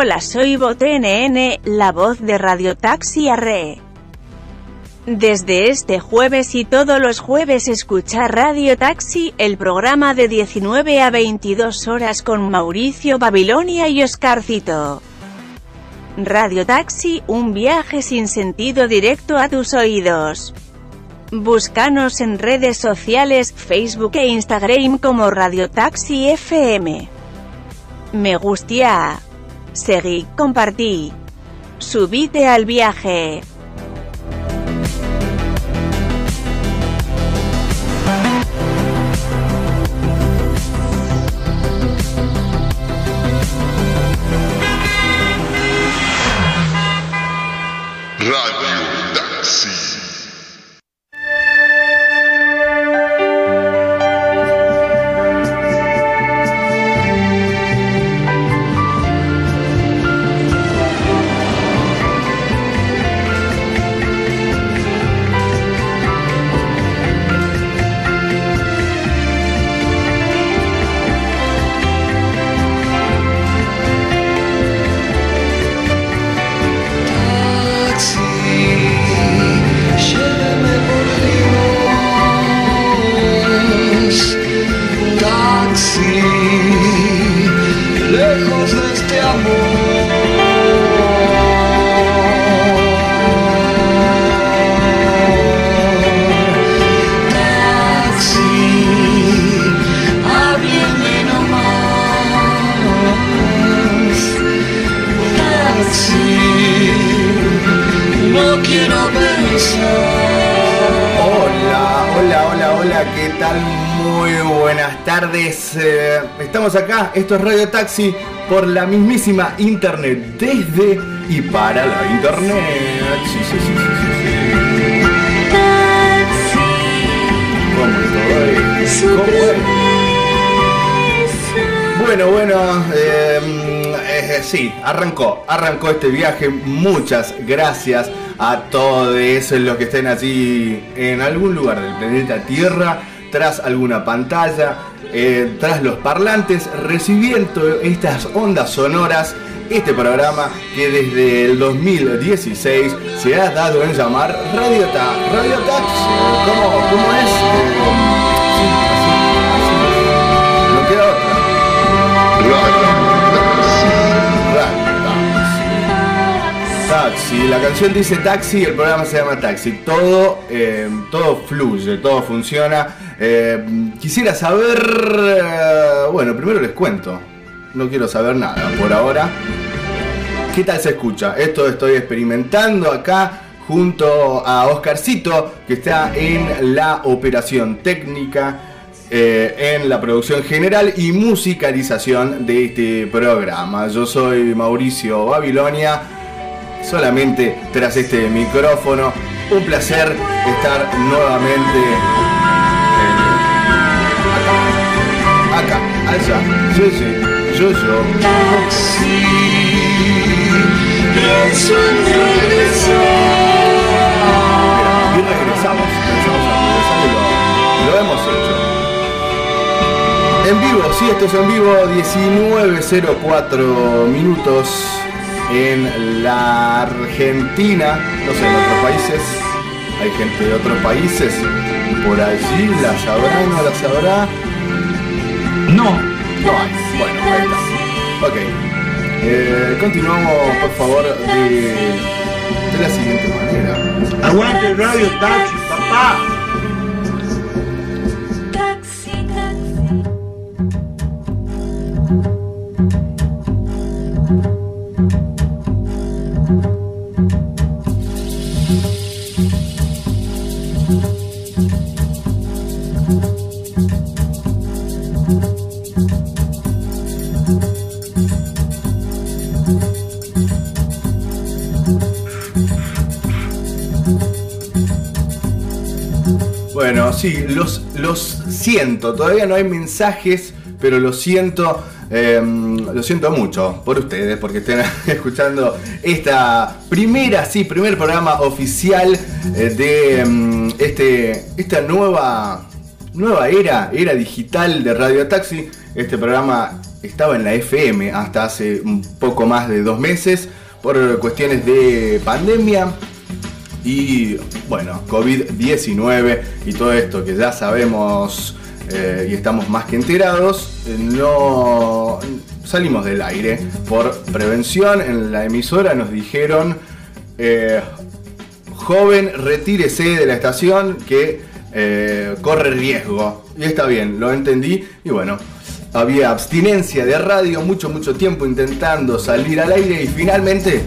Hola soy BotNN, la voz de Radio Taxi Arre. Desde este jueves y todos los jueves escucha Radio Taxi, el programa de 19 a 22 horas con Mauricio Babilonia y Oscarcito. Radio Taxi, un viaje sin sentido directo a tus oídos. Búscanos en redes sociales, Facebook e Instagram como Radio Taxi FM. Me gustia. Seguí, compartí. Subite al viaje. Esto es Radio Taxi por la mismísima internet, desde y para la internet. Sí, sí, sí, sí. ¿Cómo? ¿Cómo es? Bueno, bueno, eh, eh, sí, arrancó, arrancó este viaje. Muchas gracias a todos los que estén allí en algún lugar del planeta Tierra, tras alguna pantalla, eh, tras los parlantes, recibiendo estas ondas sonoras. Este programa que desde el 2016 se ha dado en llamar Radio Ta Radio Taxi. ¿Cómo, cómo es? No queda otra. Taxi, la canción dice taxi, el programa se llama taxi. Todo, eh, todo fluye, todo funciona. Eh, quisiera saber, eh, bueno, primero les cuento. No quiero saber nada por ahora. ¿Qué tal se escucha? Esto estoy experimentando acá junto a Oscarcito, que está en la operación técnica, eh, en la producción general y musicalización de este programa. Yo soy Mauricio Babilonia, solamente tras este micrófono. Un placer estar nuevamente allá, sí, sí, yo, yo. Taxi, pienso en regresar. Y regresamos, regresamos y lo, lo hemos hecho. En vivo, sí, esto es en vivo, 19.04 minutos en la Argentina, no sé, en otros países. Hay gente de otros países, por allí, ¿la sabrá no la sabrá? No, No hay. Bueno, ahí está. Ok. Eh, continuamos, por favor, de, de la siguiente manera. aguante Radio Taxi, papá. Sí, los, los siento. Todavía no hay mensajes, pero lo siento. eh, lo siento mucho por ustedes, porque estén escuchando esta primera, sí, primer programa oficial eh, de mm, este, esta nueva nueva era, era digital de Radio Taxi. Este programa estaba en la FM hasta hace un poco más de dos meses por cuestiones de pandemia y bueno, COVID-19 y todo esto que ya sabemos eh, y estamos más que enterados, eh, no salimos del aire por prevención. En la emisora nos dijeron, eh, joven, retírese de la estación que eh, corre riesgo. Y está bien, lo entendí y bueno. Había abstinencia de radio, mucho, mucho tiempo intentando salir al aire y finalmente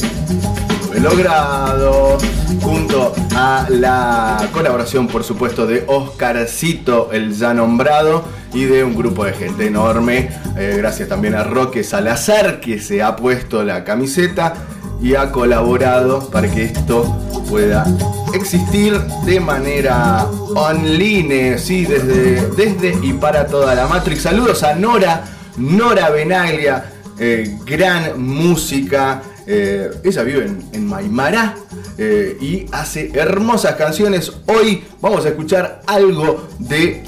lo he logrado junto a la colaboración por supuesto de Oscarcito el ya nombrado y de un grupo de gente enorme Eh, gracias también a Roque Salazar que se ha puesto la camiseta y ha colaborado para que esto pueda existir de manera online, sí, desde, desde y para toda la Matrix. Saludos a Nora, Nora Benaglia, eh, gran música. Eh, ella vive en, en eh, y hace hermosas canciones. Hoy vamos a escuchar algo de,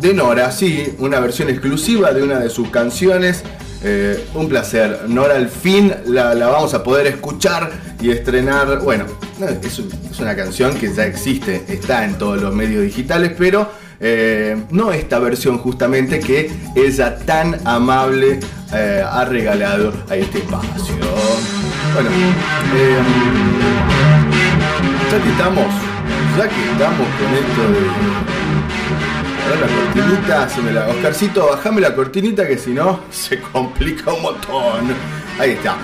de Nora, sí, una versión exclusiva de una de sus canciones. Eh, un placer. Nora, al fin la, la vamos a poder escuchar y estrenar. Bueno, no, es, es una canción que ya existe, está en todos los medios digitales, pero eh, no esta versión justamente que ella tan amable ha regalado a este espacio. Bueno, eh, ya que estamos, ya que estamos con esto de Ahora la cortinita, se me la... Oscarcito, bajame la cortinita que si no se complica un montón. Ahí está.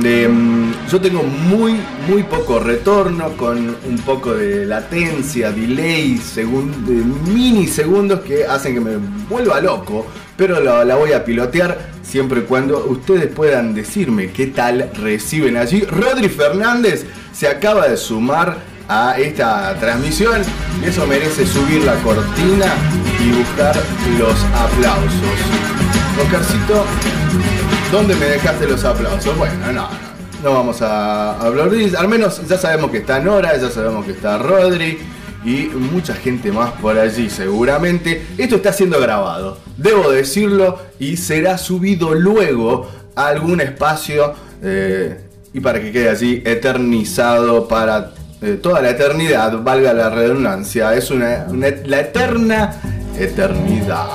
De, mm, yo tengo muy, muy poco retorno con un poco de latencia, delay, segun- de minisegundos que hacen que me vuelva loco. Pero la, voy a pilotear siempre y cuando ustedes puedan decirme qué tal reciben allí. Rodri Fernández se acaba de sumar a esta transmisión. Eso merece subir la cortina y buscar los aplausos. Oscarcito, ¿dónde me dejaste los aplausos? Bueno, no, no, no vamos a hablar de. Al menos ya sabemos que está Nora, ya sabemos que está Rodri y mucha gente más por allí seguramente. Esto está siendo grabado, debo decirlo, y será subido luego a algún espacio eh, y para que quede allí eternizado para eh, toda la eternidad, valga la redundancia. Es una, la eterna eternidad.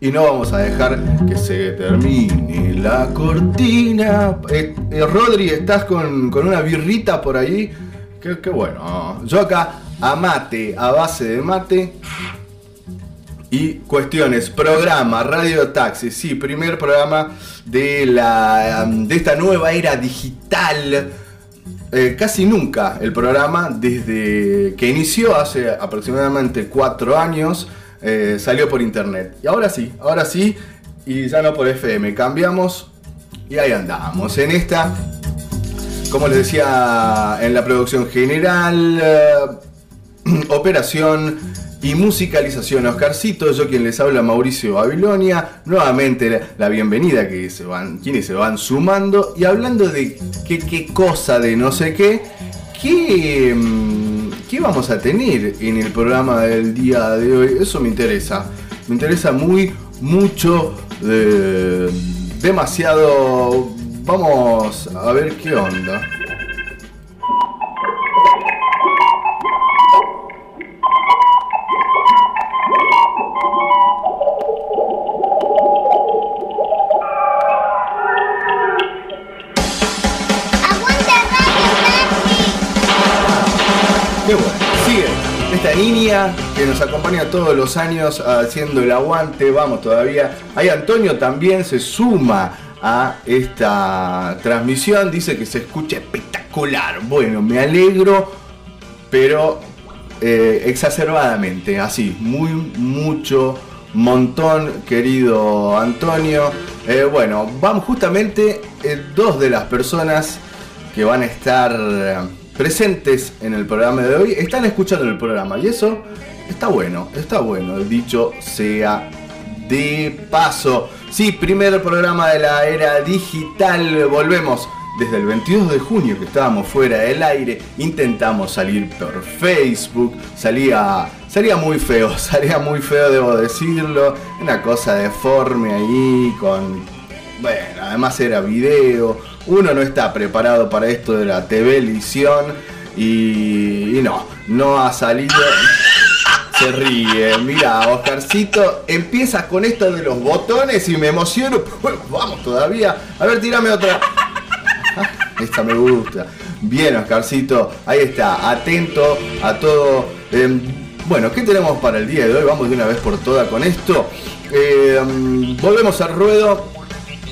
Y no vamos a dejar que se termine la cortina. Eh, eh, Rodri, ¿estás con, con una birrita por ahí? Qué, bueno. Yo acá a mate, a base de mate. Y cuestiones, programa, Radio Taxi, sí, primer programa de, la, de esta nueva era digital. Eh, casi nunca el programa, desde que inició hace aproximadamente cuatro años, eh, salió por internet. Y ahora sí, ahora sí, y ya no por FM. Cambiamos y ahí andamos. En esta, como les decía en la producción general, eh, operación y musicalización Oscarcito, yo quien les habla Mauricio Babilonia, nuevamente la, bienvenida que se van, quienes se van sumando. Y hablando de qué, qué cosa de no sé qué, qué, mm, qué vamos a tener en el programa del día de hoy, eso me interesa, me interesa muy, mucho, eh, demasiado, vamos a ver qué onda. ¡Aguante Radio Qué bueno. Sigue esta niña que nos acompaña todos los años haciendo el aguante. Vamos todavía. Ahí Antonio también se suma a esta transmisión. Dice que se escucha espectacular. Bueno, me alegro, pero eh, exacerbadamente. Así, muy, mucho, montón, querido Antonio. Eh, bueno, vamos justamente eh, dos de las personas que van a estar presentes en el programa de hoy están escuchando el programa y eso está bueno, está bueno, dicho sea de paso. Sí, primer programa de la era digital, volvemos desde el 22 de junio que estábamos fuera del aire, intentamos salir por Facebook, salía, Sería muy feo, sería muy feo, debo decirlo. Una cosa deforme ahí, con. Bueno, además era video. Uno no está preparado para esto de la televisión. Y, y no, no ha salido. Se ríe, mira, Oscarcito, empiezas con esto de los botones y me emociono. Vamos todavía. A ver, tírame otra. Ah, Esta me gusta. Bien, Oscarcito, ahí está, atento a todo. Eh, bueno, ¿qué tenemos para el día de hoy? Vamos de una vez por todas con esto. Eh, volvemos al ruedo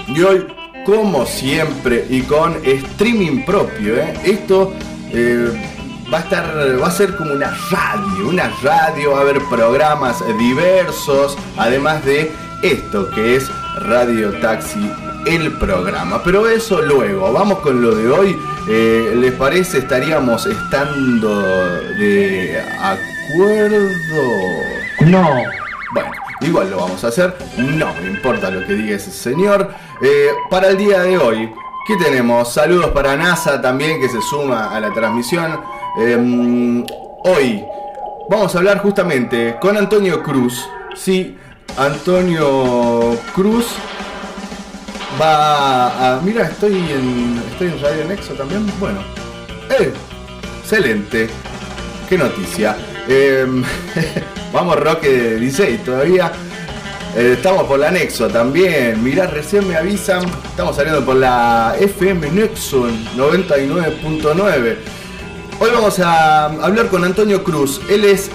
y hoy, como siempre, y con streaming propio. ¿eh? Esto eh, va a estar, va a ser como una radio, una radio, va a haber programas diversos, además de esto que es Radio Taxi el programa. Pero eso luego, vamos con lo de hoy. Eh, ¿Les parece? Estaríamos estando de acuerdo. No. Bueno, igual lo vamos a hacer. No me importa lo que diga ese señor. Eh, para el día de hoy, ¿qué tenemos? Saludos para NASA también que se suma a la transmisión. Eh, hoy vamos a hablar justamente con Antonio Cruz. Sí, Antonio Cruz va a. Mira, estoy en. Estoy en Radio Nexo también. Bueno. ¡Eh! Excelente. Qué noticia. Eh, vamos, Roque 16 todavía. Eh, estamos por la Nexo también. Mirá, recién me avisan. Estamos saliendo por la FM Nexo 99.9. Hoy vamos a hablar con Antonio Cruz. Él es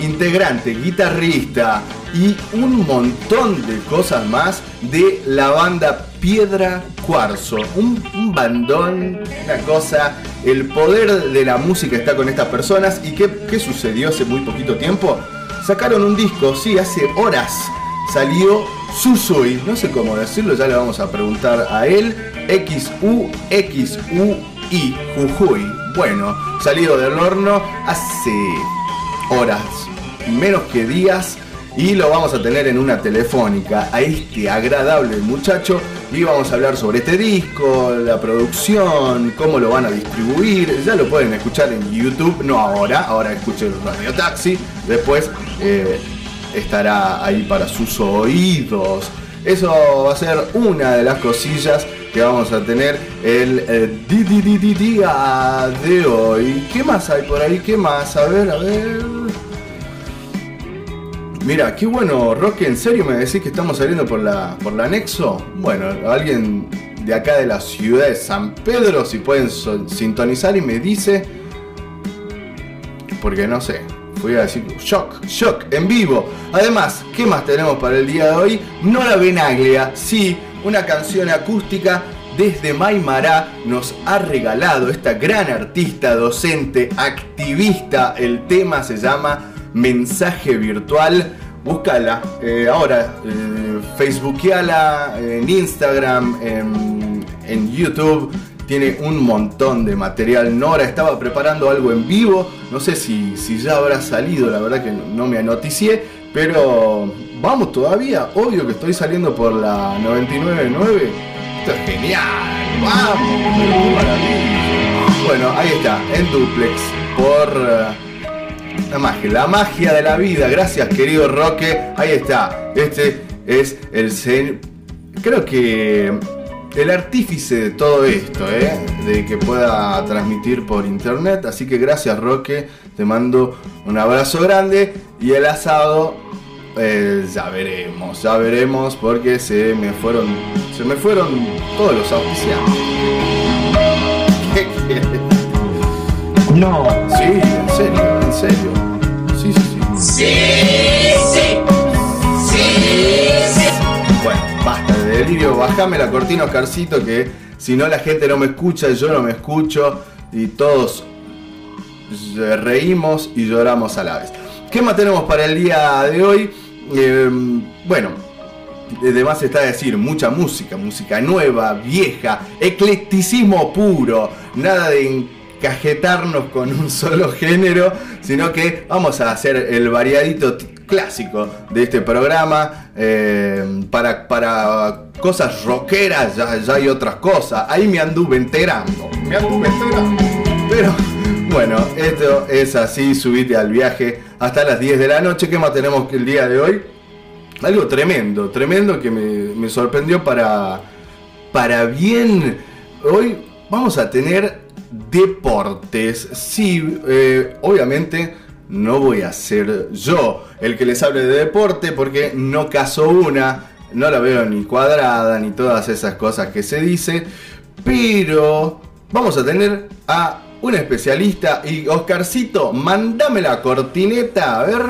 integrante, guitarrista y un montón de cosas más de la banda Piedra Cuarzo. Un, bandón, una cosa. El poder de la música está con estas personas. ¿Y qué, qué sucedió hace muy poquito tiempo? Sacaron un disco, sí, hace horas. Salió Susui, no sé cómo decirlo, ya le vamos a preguntar a él. X-U-X-U-I, Jujuy. Bueno, salido del horno hace horas, menos que días, y lo vamos a tener en una telefónica a este agradable muchacho y vamos a hablar sobre este disco, la producción, cómo lo van a distribuir. Ya lo pueden escuchar en YouTube, no ahora, ahora escuchen Radio Taxi, después eh, estará ahí para sus oídos. Eso va a ser una de las cosillas que vamos a tener el eh, di- día de hoy. ¿Qué más hay por ahí? ¿Qué más? A ver, a ver. Mira, qué bueno, Roque, ¿en serio me decís que estamos saliendo por la, por la Nexo? Bueno, alguien de acá de la ciudad de San Pedro, si pueden sintonizar y me dice, porque no sé, fui a decir shock, shock, en vivo. Además, ¿qué más tenemos para el día de hoy? Nora Benaglia, sí, una canción acústica desde Maimará nos ha regalado esta gran artista, docente, activista. El tema se llama Mensaje Virtual. Búscala eh, ahora, eh, en Instagram, en, YouTube. Tiene un montón de material. Nora estaba preparando algo en vivo. No sé si, si ya habrá salido, la verdad que no me anoticié. Pero vamos todavía. Obvio que estoy saliendo por la 99.9. Esto es genial. Vamos. Bueno, ahí está, en duplex. Por eh, la magia, la magia de la vida. Gracias, querido Roque. Ahí está. Este es el Creo que el artífice de todo esto, ¿eh? de que pueda transmitir por internet. Así que gracias, Roque. Te mando un abrazo grande y el asado. Eh, ya veremos, ya veremos porque se me fueron, se me fueron todos los auspiciantes. ¿Qué quieres? No. Sí, en serio, en serio. Sí, sí, sí. Bueno, basta de delirio. Bajame la cortina, Oscarcito, que si no la gente no me escucha, yo no me escucho y todos reímos y lloramos a la vez. ¿Qué más tenemos para el día de hoy? Eh, bueno, además está decir mucha música, música nueva, vieja, eclecticismo puro, nada de encajetarnos con un solo género, sino que vamos a hacer el variadito clásico de este programa. Eh, para, para cosas rockeras, ya, ya hay otras cosas, ahí me anduve enterando, me anduve enterando, pero bueno, esto es así, subite al viaje hasta las 10 de la noche. ¿Qué más tenemos el día de hoy? Algo tremendo, tremendo que me, me sorprendió para, para bien. Hoy vamos a tener deportes. Sí, eh, obviamente no voy a ser yo el que les hable de deporte porque no caso una, no la veo ni cuadrada ni todas esas cosas que se dice, pero vamos a tener a un especialista y Oscarcito, mandame la cortineta, a ver.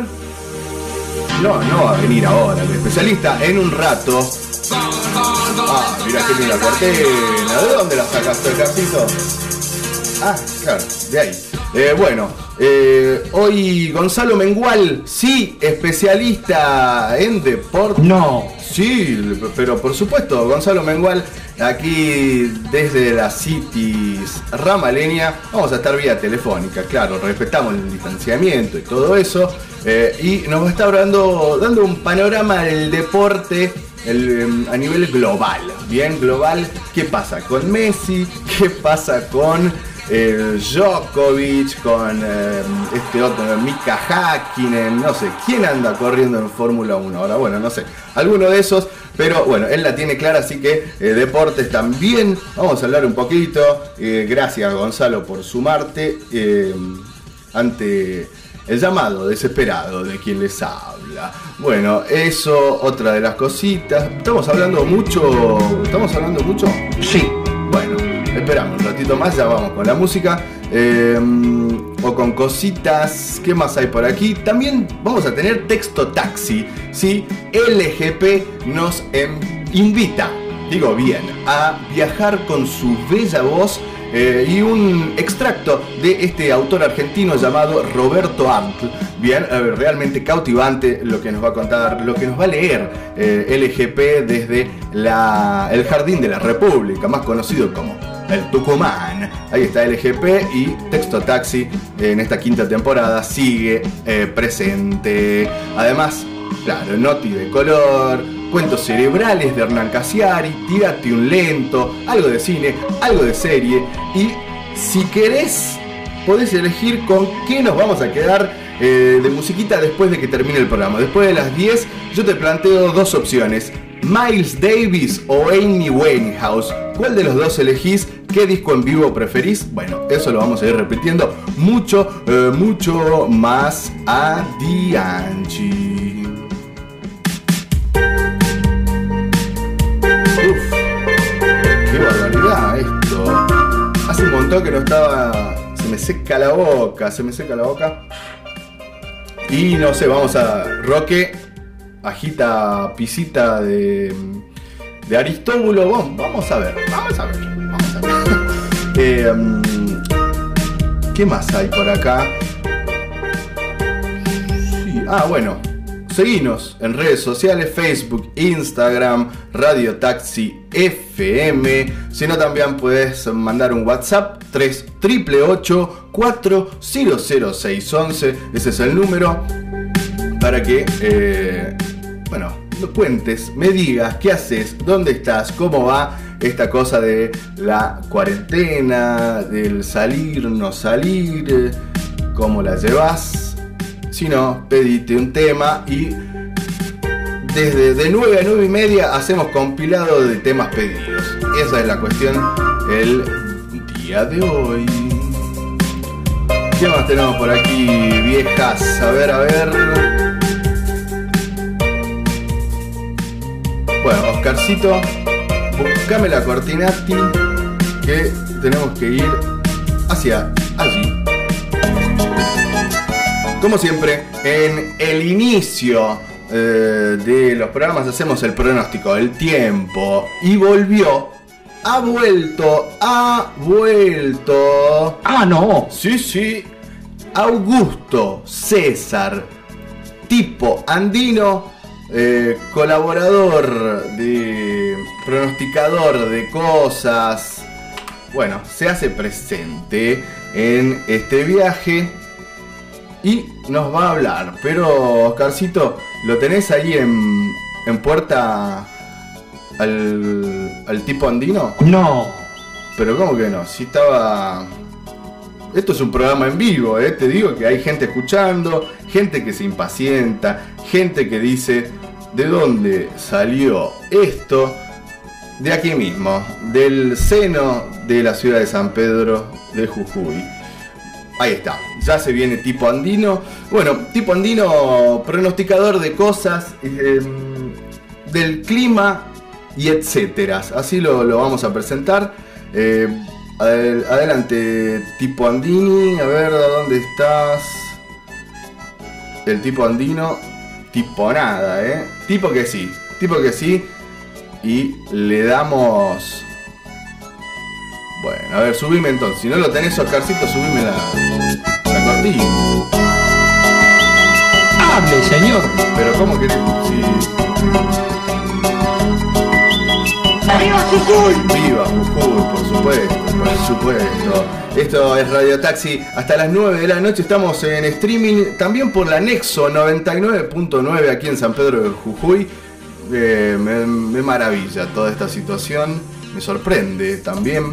No, no va a venir ahora el especialista en un rato. Ah, mira qué linda cortina. ¿De dónde la sacaste, Oscarcito? Ah, claro, de ahí. Eh, bueno, eh, hoy Gonzalo Mengual, sí, especialista en deporte. No. Sí, pero por supuesto, Gonzalo Mengual, aquí desde la Cities Ramaleña, vamos a estar vía telefónica, claro, respetamos el distanciamiento y todo eso, eh, y nos va a estar dando un panorama del deporte el, em, a nivel global, bien global, ¿qué pasa con Messi? ¿Qué pasa con eh, Djokovic? Con eh, este otro, Mika Hakkinen, no sé, ¿quién anda corriendo en Fórmula 1 ahora? Bueno, no sé, alguno de esos, pero bueno, él la tiene clara, así que eh, deportes también, vamos a hablar un poquito, Eh, gracias Gonzalo por sumarte ante el llamado desesperado de quien les habla. Bueno, eso, otra de las cositas. Estamos hablando mucho. ¿Estamos hablando mucho? Sí. Bueno, esperamos un ratito más, ya vamos con la música. eh, o con cositas. ¿Qué más hay por aquí? También vamos a tener texto taxi. LGP nos em, invita, digo bien, a viajar con su bella voz. eh, y un extracto de este autor argentino llamado Roberto Antl. Bien, a realmente cautivante lo que nos va a contar, lo que nos va a leer eh, LGP desde la- el Jardín de la República, más conocido como el Tucumán. Ahí está LGP y Texto Taxi en esta quinta temporada sigue eh, presente. Además, claro, Noti de color, cuentos cerebrales de Hernán Casiari, Tírate un lento, algo de cine, algo de serie. Y si querés, podés elegir con qué nos vamos a quedar eh, de musiquita después de que termine el programa. Después de las 10, yo te planteo dos opciones. Miles Davis o Amy Winehouse. ¿Cuál de los dos elegís? ¿Qué disco en vivo preferís? Bueno, eso lo vamos a ir repitiendo mucho, eh, mucho más adiante. Uf, qué barbaridad esto. Hace un montón que no estaba. Se me seca la boca, se me seca la boca. Y no sé, vamos a. Roque, agita pisita de. de Aristóbulo. A vamos a ver, vamos a ver. Eh, mm, ¿Qué más hay por acá? Ah, bueno. Seguinos en redes sociales, Facebook, Instagram, Radio Taxi FM. Si no, también puedes mandar un WhatsApp 3 4000611. Ese es el número para que, eh, bueno, lo cuentes, me digas qué haces, dónde estás, cómo va esta cosa de la cuarentena, del salir, no salir, cómo la llevas. Si no, pedite un tema y desde de 9 a 9 y media hacemos compilado de temas pedidos. Esa es la cuestión el día de hoy. ¿Qué más tenemos por aquí, viejas? A ver, a ver. Bueno, Oscarcito, buscame la cortinati que tenemos que ir hacia allí. Como siempre, en el inicio eh, de los programas hacemos el pronóstico del tiempo. Y volvió, ha vuelto, ha vuelto. Ah, no. Sí, sí. Augusto César, tipo andino, eh, colaborador de pronosticador de cosas. Bueno, se hace presente en este viaje y nos va a hablar. Pero, Oscarcito, ¿lo tenés ahí en, en puerta al, al tipo andino? No. Pero ¿cómo que no? Si estaba... Esto es un programa en vivo, ¿eh? te digo que hay gente escuchando, gente que se impacienta, gente que dice, ¿de dónde salió esto? De aquí mismo, del seno de la ciudad de San Pedro de Jujuy. Ahí está, ya se viene tipo andino. Bueno, tipo andino, pronosticador de cosas, eh, del clima y etcétera. Así lo, lo vamos a presentar. Eh, adel- adelante, tipo andini, a ver, ¿dónde estás? El tipo andino, tipo nada, ¿eh? Tipo que sí, tipo que sí. Y le damos... Bueno, a ver, subime entonces. Si no lo tenés, Oscarcito, subime la, la cortina. Hable, señor. Pero ¿cómo que si... Viva Jujuy, por supuesto, por supuesto. Esto es Radio Taxi. Hasta las 9 de la noche estamos en streaming. También por la Nexo 99.9 aquí en San Pedro de Jujuy. Eh, me, me maravilla toda esta situación. Me sorprende también.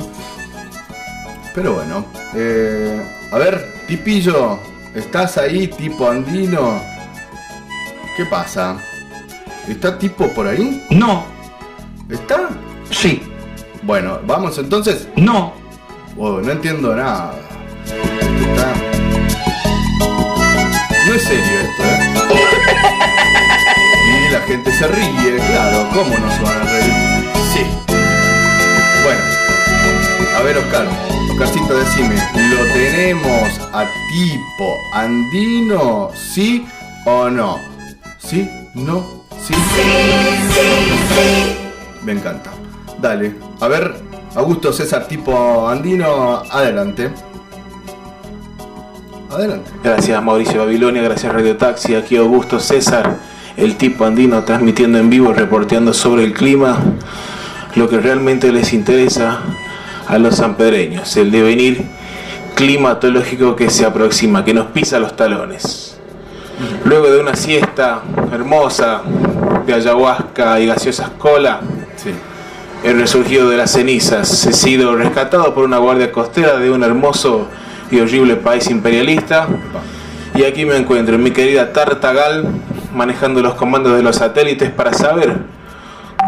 Pero bueno. eh, a ver, Tipillo, ¿estás ahí, tipo andino? ¿Qué pasa? ¿Está tipo por ahí? No. ¿Está? Sí. Bueno, vamos entonces. No. Oh, no entiendo nada. Está- No es serio esto, ¿eh? Y la gente se ríe, claro. ¿Cómo no se van a reír? Sí. Bueno. A ver, Oscar. Oscarcito, decime. ¿Lo tenemos a tipo andino? ¿Sí o no? ¿Sí? ¿No? ¿Sí? Me encanta. Dale. A ver, Augusto César tipo andino, adelante. Adelante. Gracias Mauricio Babilonia, gracias Radio Taxi, aquí Augusto César, el tipo andino transmitiendo en vivo, reporteando sobre el clima, lo que realmente les interesa a los sanpedreños, el devenir climatológico que se aproxima, que nos pisa los talones. Luego de una siesta hermosa de ayahuasca y gaseosas cola, Sí. he resurgido de las cenizas, he sido rescatado por una guardia costera de un hermoso y horrible país imperialista. Y aquí me encuentro en mi querida Tartagal, manejando los comandos de los satélites para saber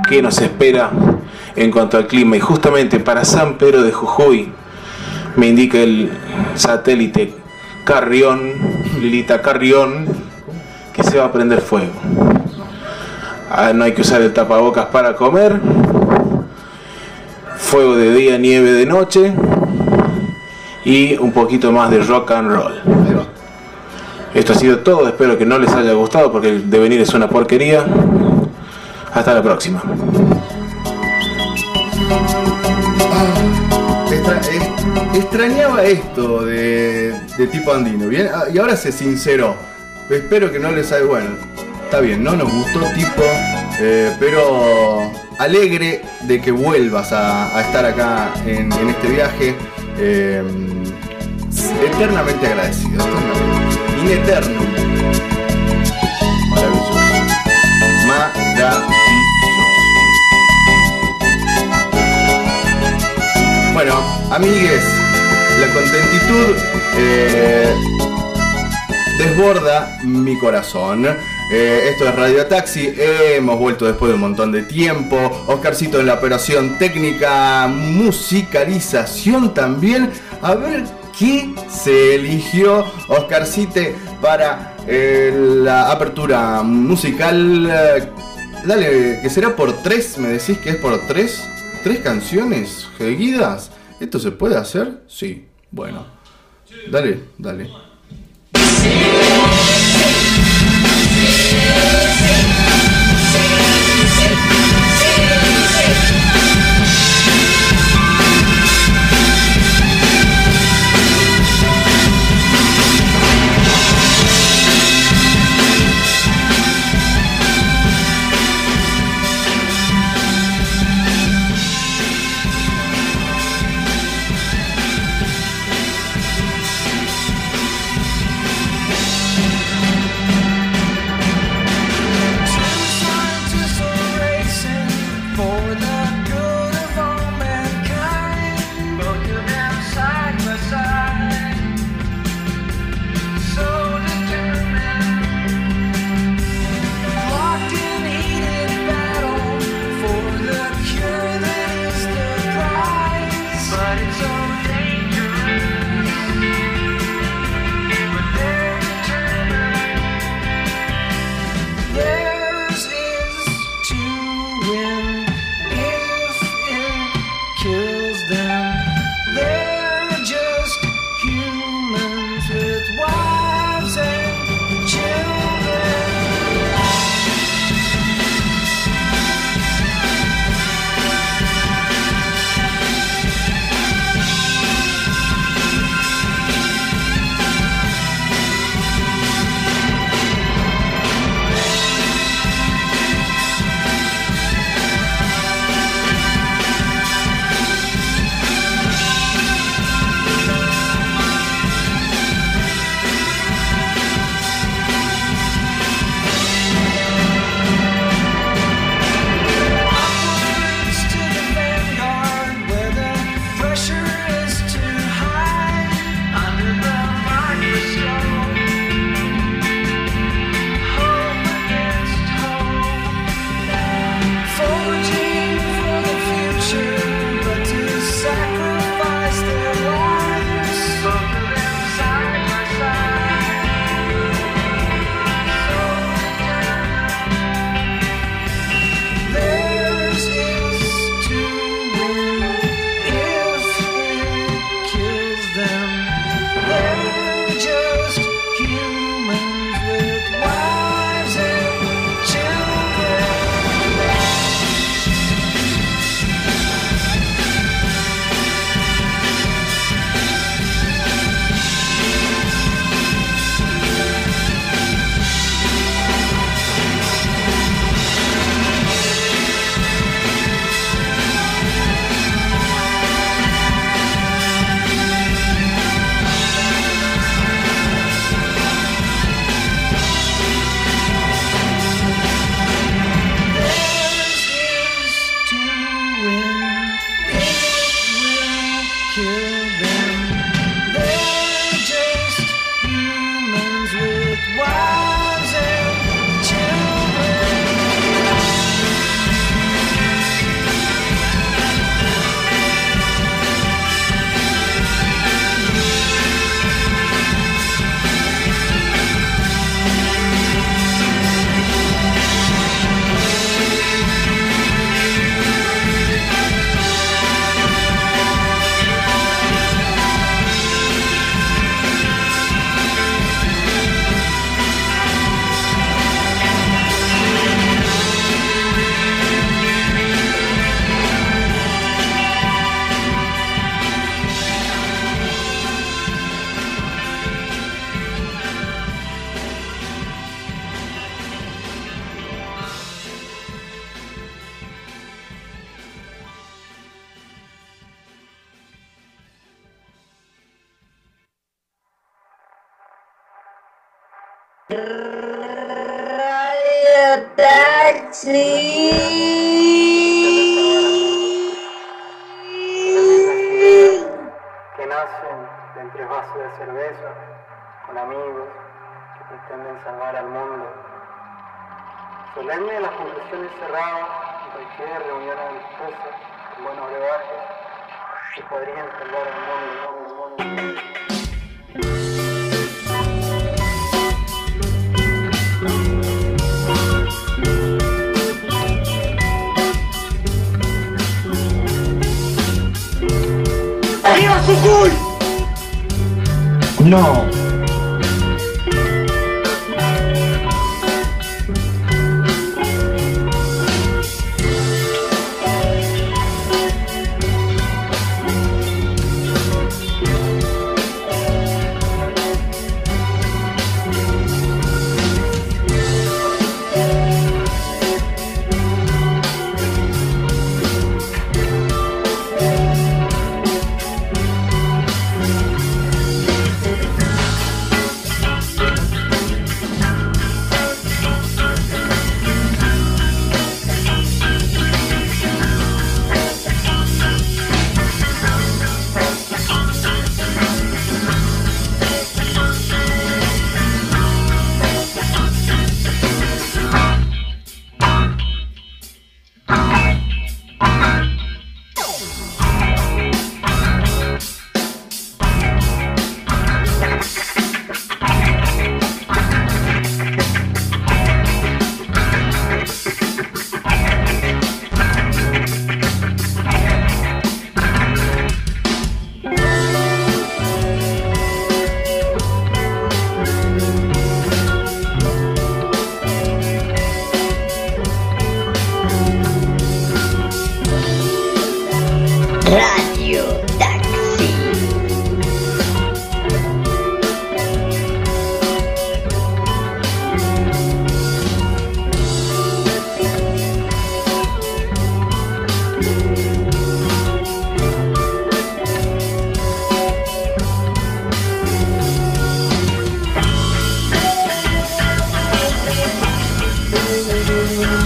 qué nos espera en cuanto al clima. Y justamente para San Pedro de Jujuy me indica el satélite Carrión, Lilita Carrión, que se va a prender fuego. Ah, no hay que usar el tapabocas para comer. Fuego de día, nieve de noche. Y un poquito más de rock and roll. Esto ha sido todo, espero que no les haya gustado porque el devenir es una porquería. Hasta la próxima. Extra- es- extrañaba esto de, de tipo andino, ¿bien? Ah, Y ahora se sinceró. Espero que no les haya. Bueno, está bien, no nos gustó tipo, eh, pero alegre de que vuelvas a, estar acá en, este viaje. eh, eternamente agradecido, eternamente. In eternum. Maravilloso. Maravilloso. Bueno, amigues, la contentitud eh, desborda mi corazón. Eh, esto es Radio Taxi, hemos vuelto después de un montón de tiempo. Oscarcito en la operación técnica, musicalización también. A ver qué se eligió Oscarcite para eh, la apertura musical. Eh, Dale, que será por tres, me decís que es por tres. ¿Tres canciones seguidas? ¿Esto se puede hacer? Sí. Bueno. Dale, dale.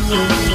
you.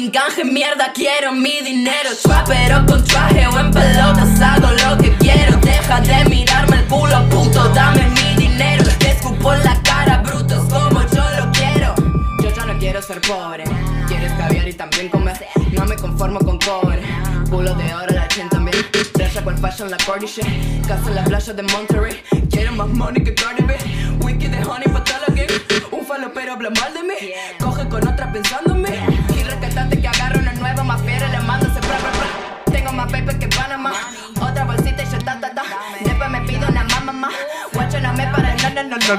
Fucking canje, mierda, quiero mi dinero. Trapero con traje o en pelotas, hago lo que quiero. Deja de mirarme el culo, puto, dame mi dinero. Te escupo en la cara, brutos, como yo lo quiero. Yo ya no quiero ser pobre, quieres caviar y también comer. No me conformo con cobre, culo de oro, la chen también. Traya cual fashion, la shit. Casa en la playa de Monterrey. Quiero más money que Cardi B. Wiki de honey pa' toda la gang. Un falopero habla mal de mí. Coge con otra pensando rescatate que agarro una nueva más fiera. Le mando ese. Tengo más paper que Panamá. Otra bolsita y yo ta, ta, ta. Después me pido una mamá, mamá. Guacho, no me para, no, no, no, no.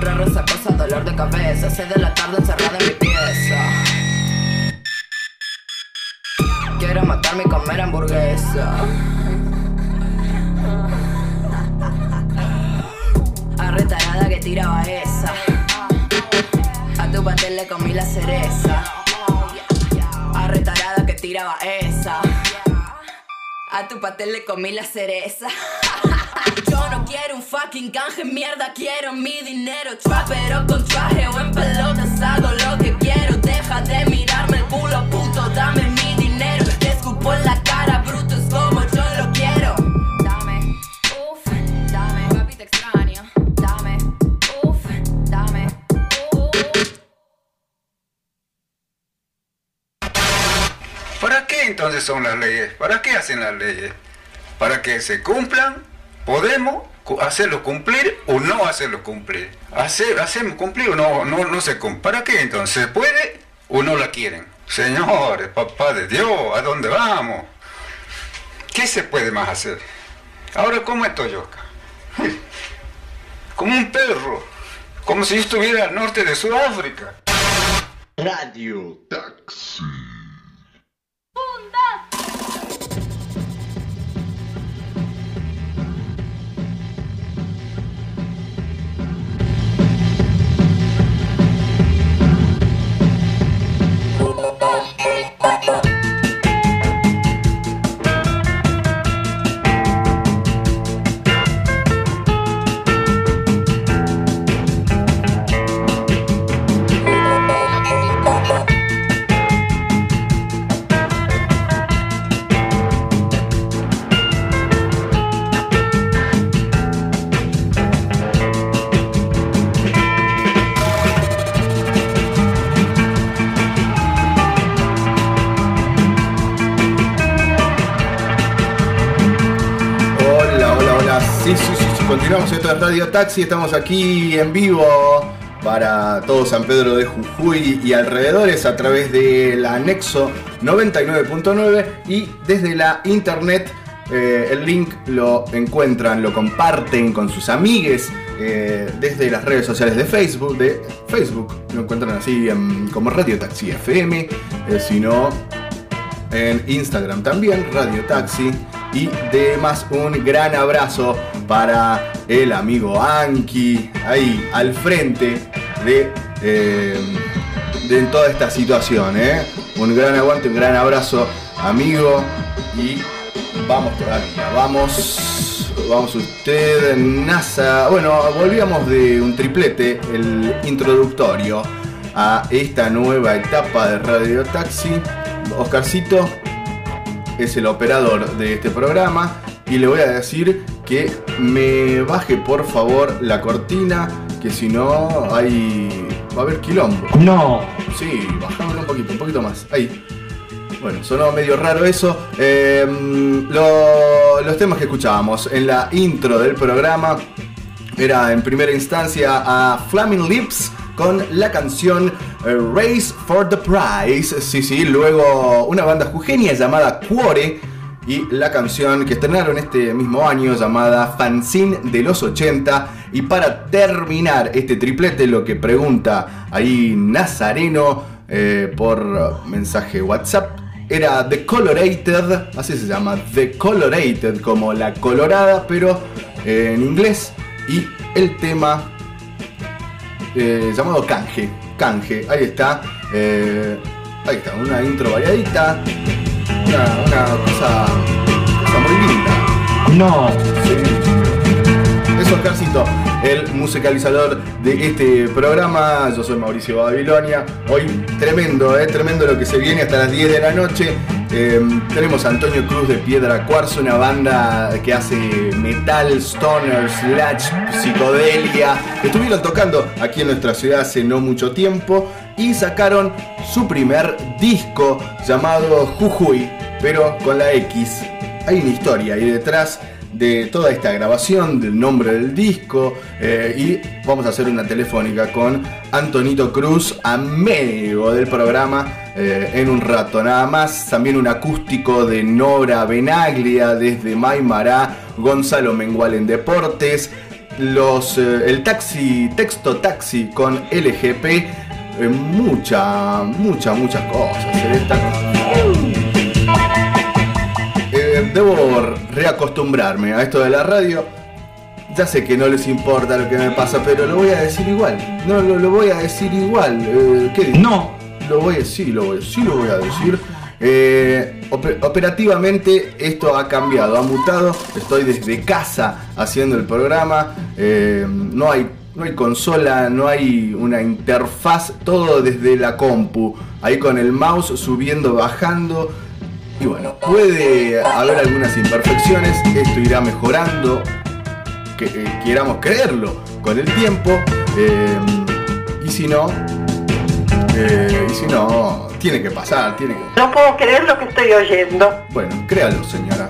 Raro esa cosa, dolor de cabeza. Seis de la tarde encerrada en mi pieza. Quiero matarme y comer hamburguesa. Arretarada que tiraba esa. A tu pastel le comí la cereza. Arretarada que tiraba esa. A tu pastel le comí la cereza. Yo no quiero un fucking canje, mierda, quiero mi dinero. Trapero con traje o en pelotas, hago lo que quiero. Deja de mirarme el culo, puto, dame mi dinero. Te escupo en la ¿Para qué entonces son las leyes? ¿Para qué hacen las leyes? ¿Para que se cumplan? ¿Podemos hacerlo cumplir o no hacerlo cumplir? Hacer, ¿Hacemos cumplir o no, no, no se cumple? ¿Para qué entonces? ¿Se puede o no la quieren? Señores, papá de Dios, ¿a dónde vamos? ¿Qué se puede más hacer? Ahora, ¿cómo estoy acá? Como un perro, como si yo estuviera al norte de Sudáfrica. Radio Taxi. Continuamos esto es Radio Taxi. Estamos aquí en vivo para todo San Pedro de Jujuy y alrededores a través del anexo 99.9 y desde la internet. eh, el link lo encuentran, lo comparten con sus amigues eh, desde las redes sociales de Facebook. De Facebook lo encuentran así como Radio Taxi FM. eh, si no, en Instagram también, Radio Taxi. Y demás, un gran abrazo para el amigo Anki, ahí al frente de, eh, de toda esta situación. ¿eh? Un gran aguante, un gran abrazo, amigo. Y vamos todavía, vamos. Vamos usted, NASA. Bueno, volvíamos de un triplete, el introductorio a esta nueva etapa de Radio Taxi. Oscarcito es el operador de este programa y le voy a decir que me baje por favor la cortina, que si no hay va a haber quilombo. No. Sí, bajámoslo un poquito, un poquito más. Ahí. Bueno, sonó medio raro eso. Eh, lo- los temas que escuchábamos en la intro del programa era en primera instancia a Flaming Lips con la canción eh, Race for the Prize. Sí, sí, luego una banda jujeña llamada Cuore y la canción que estrenaron este mismo año llamada Fanzine de los 80. Y para terminar este triplete, lo que pregunta ahí Nazareno eh, por mensaje WhatsApp era The Colorated, así se llama, The Colorated, como la colorada, pero eh, en inglés. Y el tema eh, llamado Canje. Canje, ahí está. ahí está, una intro variadita. Una, una cosa, cosa muy linda. No. Es Oscarcito, el musicalizador de este programa. Yo soy Mauricio Babilonia. Hoy tremendo, eh, tremendo lo que se viene hasta las 10 de la noche. Eh, tenemos a Antonio Cruz de Piedra Cuarzo, una banda que hace metal, stoner, slash, psicodelia. Estuvieron tocando aquí en nuestra ciudad hace no mucho tiempo y sacaron su primer disco llamado Jujuy, pero con la X. Hay una historia ahí detrás de toda esta grabación, del nombre del disco eh, y vamos a hacer una telefónica con Antonito Cruz, amigo del programa, eh, en un rato nada más. También un acústico de Nora Benaglia desde Maimará, Gonzalo Mengual en Deportes, los, eh, el taxi, texto taxi con LGP, eh, mucha, mucha, muchas cosas. eh, esta- eh, debo reacostumbrarme a esto de la radio. Ya sé que no les importa lo que me pasa, pero lo voy a decir igual. No, lo, lo voy a decir igual. Eh, ¿Qué digo? No. Lo voy a decir, lo voy, sí lo voy a decir. Eh, ope- operativamente esto ha cambiado, ha mutado. Estoy desde casa haciendo el programa. Eh, no hay no hay consola, no hay una interfaz, todo desde la compu. Ahí con el mouse subiendo, bajando. Y bueno, puede haber algunas imperfecciones, esto irá mejorando, que eh, queramos creerlo con el tiempo. eh, y si no, eh, y si no, tiene que pasar, tiene que... No puedo creer lo que estoy oyendo. Bueno, créalo señora,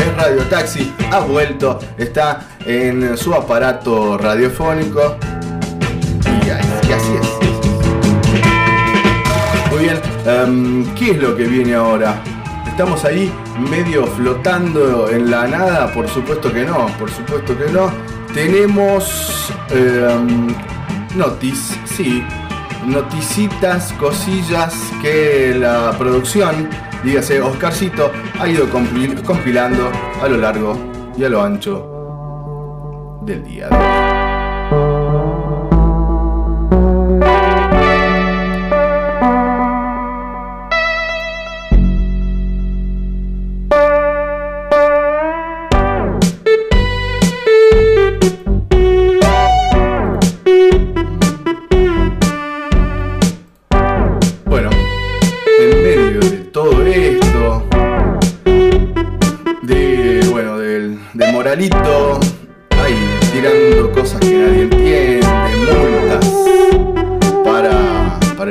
Es Radio Taxi, ha vuelto, está en su aparato radiofónico. Y, así es. Muy bien, em, ¿qué es lo que viene ahora? ¿Estamos ahí medio flotando en la nada? Por supuesto que no, por supuesto que no. Tenemos em, notis, sí, noticitas, cosillas que la producción, dígase Oscarcito, ha ido compil- compilando a lo largo y a lo ancho del día.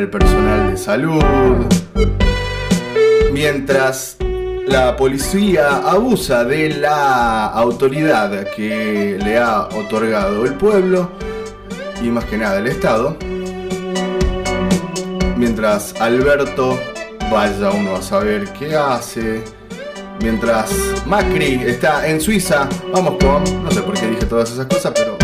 Personal de salud, mientras la policía abusa de la autoridad que le ha otorgado el pueblo y más que nada el Estado, mientras Alberto vaya uno a saber qué hace. Mientras Macri está en Suiza, vamos con. No sé por qué dije todas esas cosas, pero.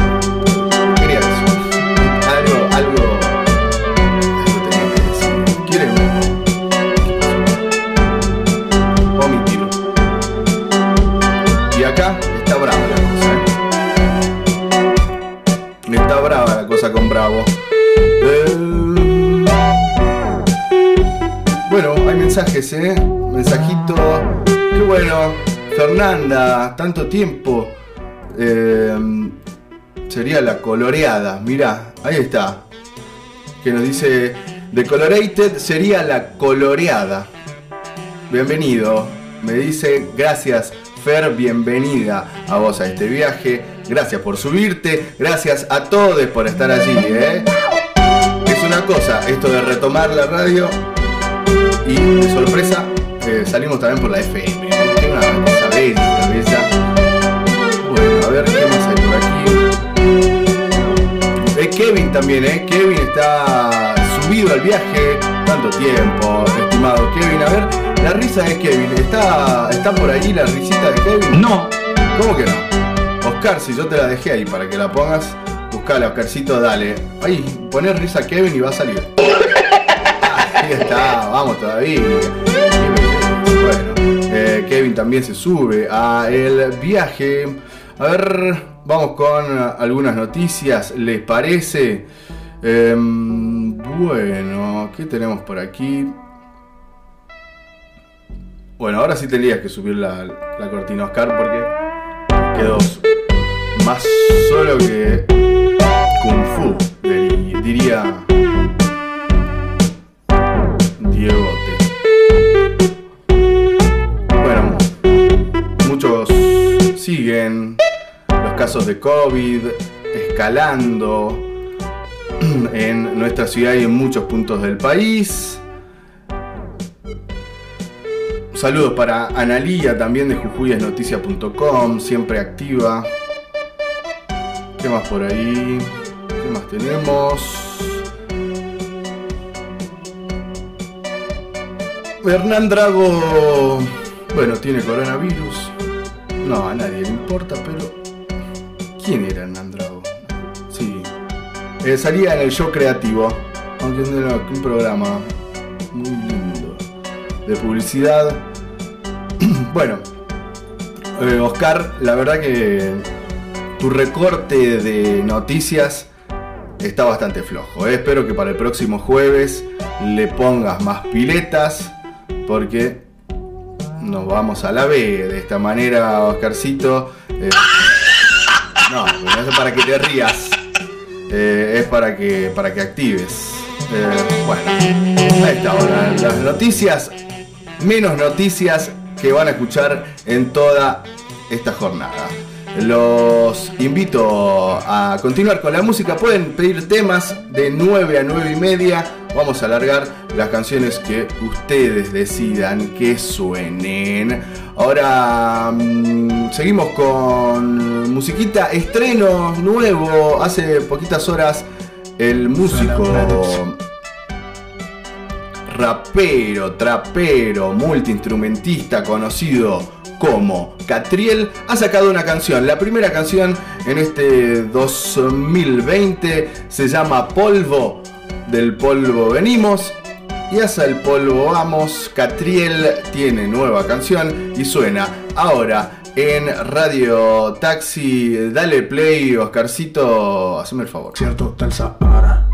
Mensajes, ¿eh? Mensajito. Qué bueno. Fernanda, tanto tiempo. Eh, sería la coloreada. Mirá, ahí está. Que nos dice. The Colorated sería la coloreada. Bienvenido. Me dice, gracias Fer, bienvenida a vos a este viaje. Gracias por subirte. Gracias a todos por estar allí, ¿eh? Es una cosa esto de retomar la radio y de sorpresa eh, salimos también por la FM. Que una cosa bella, bella. Bueno, a ver qué más hay por aquí. Kevin también, ¿eh? Kevin está subido al viaje. Tanto tiempo, estimado Kevin. A ver, la risa de Kevin. ¿Está, está por ahí la risita de Kevin? No. ¿Cómo que no? Oscar, si yo te la dejé ahí para que la pongas, buscala, Oscarcito, dale. Ahí, poner risa Kevin y va a salir. Ahí está, vamos todavía. Bueno, eh, Kevin también se sube a el viaje. A ver, vamos con algunas noticias, ¿les parece? Em, bueno, ¿qué tenemos por aquí? Bueno, ahora sí tendrías que subir la, la cortina, Oscar, porque quedó más solo que Kung Fu, diría siguen los casos de COVID escalando en nuestra ciudad y en muchos puntos del país. Saludos para Analía también de jujuyesnoticias.com, siempre activa. ¿Qué más por ahí? ¿Qué más tenemos? Hernán Drago, bueno, tiene coronavirus. No, a nadie le importa, pero ¿quién era Hernán Drago? Sí, Eh, salía en el show creativo, aunque no era un programa muy lindo de publicidad. bueno, eh, Oscar, la verdad que tu recorte de noticias está bastante flojo. eh. Espero que para el próximo jueves le pongas más piletas porque nos vamos a la B de esta manera, Oscarcito. Eh, no, no es para que te rías. Eh, es para que, para que actives. Eh, bueno, ahí está. Las noticias, menos noticias que van a escuchar en toda esta jornada. Los invito a continuar con la música. Pueden pedir temas de 9 a 9 y media. Vamos a alargar las canciones que ustedes decidan que suenen. Ahora mm, seguimos con musiquita, estreno nuevo. Hace poquitas horas el músico rapero, trapero, multiinstrumentista conocido como Catriel ha sacado una canción. La primera canción en este 2020 se llama Polvo. Del polvo venimos y hacia el polvo vamos. Catriel tiene nueva canción y suena ahora en Radio Taxi. Dale play, Oscarcito. Haceme el favor. Cierto del Sahara.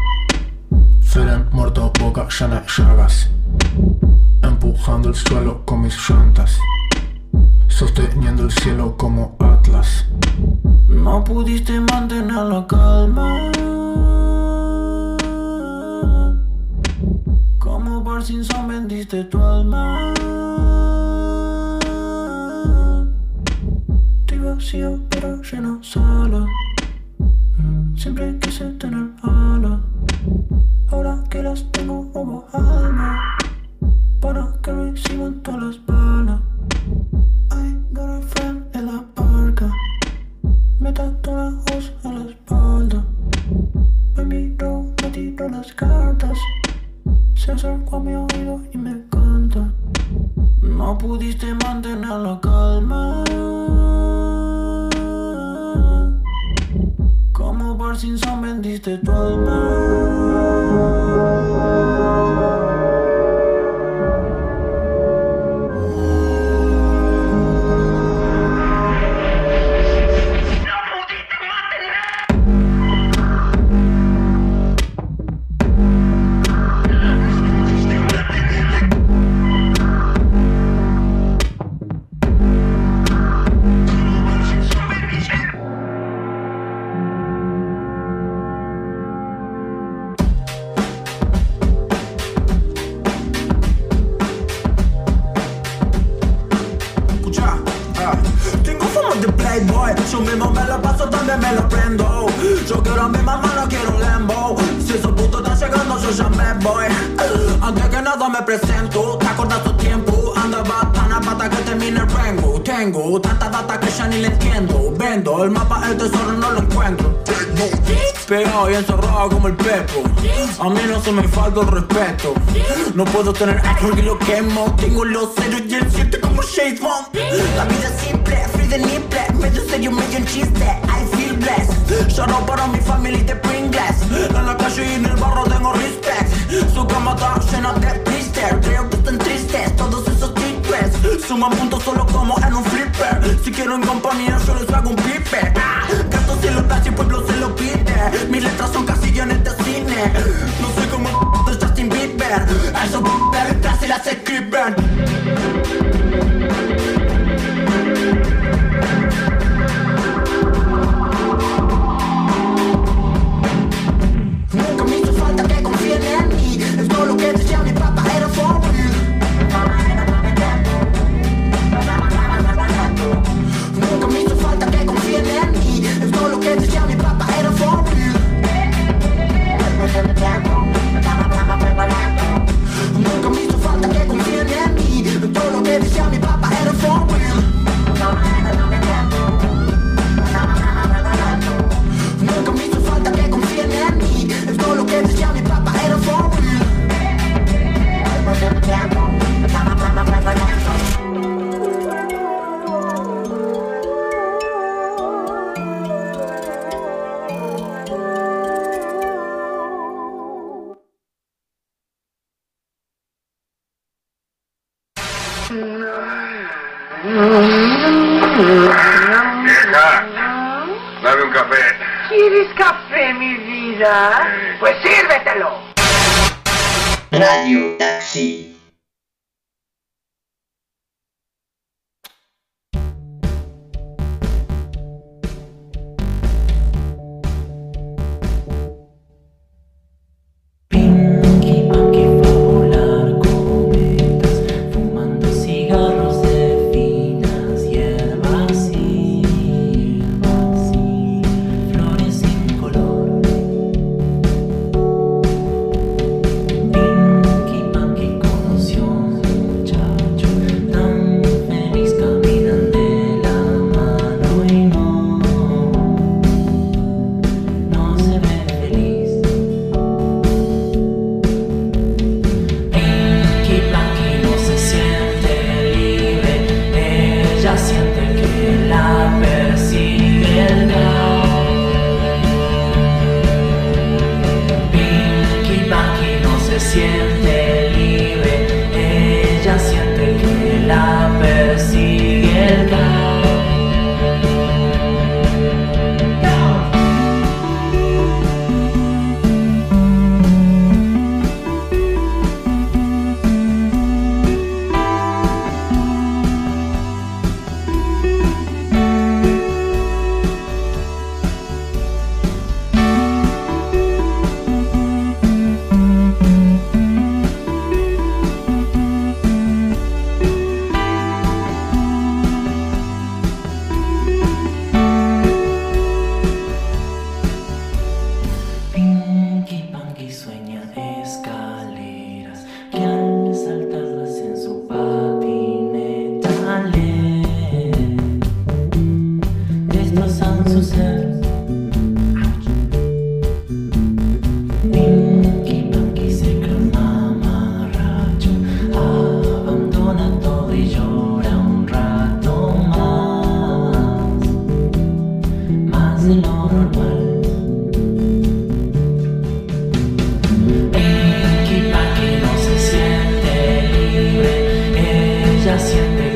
Feren muerto, boca llena llagas. Empujando el suelo con mis llantas. Sosteniendo el cielo como Atlas. No pudiste mantener la calma. Como Parkinson vendiste tu alma. Estoy vacío pero lleno solo. Siempre quise tener alas. Ahora que las tengo como alma. Para que reciban todas las balas. I got a friend en la barca. Me tatuajes en la espalda. Me miró, me las cartas. Se acercó a mi oído y me canta. No pudiste mantener la calma. Como Parkinson vendiste tu alma. se me falta el respeto. No puedo tener algo que lo quemo. Tengo los ceros y el 7 como Shade Bomb. La vida es simple, free the nipple. Medio serio, medio en chiste. I feel blessed. Lloro para mi familia de Pringles. En la calle y en el barro tengo respect. Su cama está llena de blisters. Creo que están tristes todos esos tipes. Suman puntos solo como en un flipper. Si quiero en compañía, yo les hago un pipe. Ah, gatos en los y pueblo se lo pide. Mis letras son casillones de cine. No soy merde À son better, c'est la sécu ya siente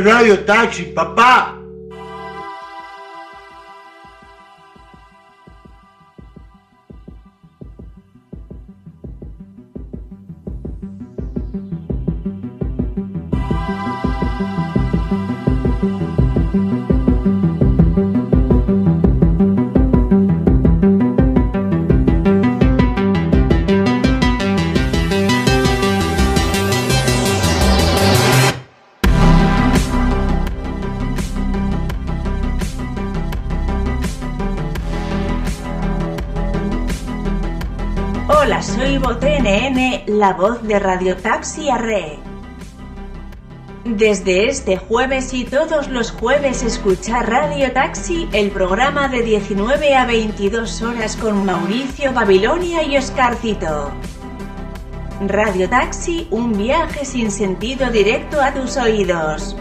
Radio Taxi, papá. La voz de Radio Taxi Arre. Desde este jueves y todos los jueves escuchar Radio Taxi, el programa de 19 a 22 horas con Mauricio Babilonia y Oscarcito. Radio Taxi, un viaje sin sentido directo a tus oídos.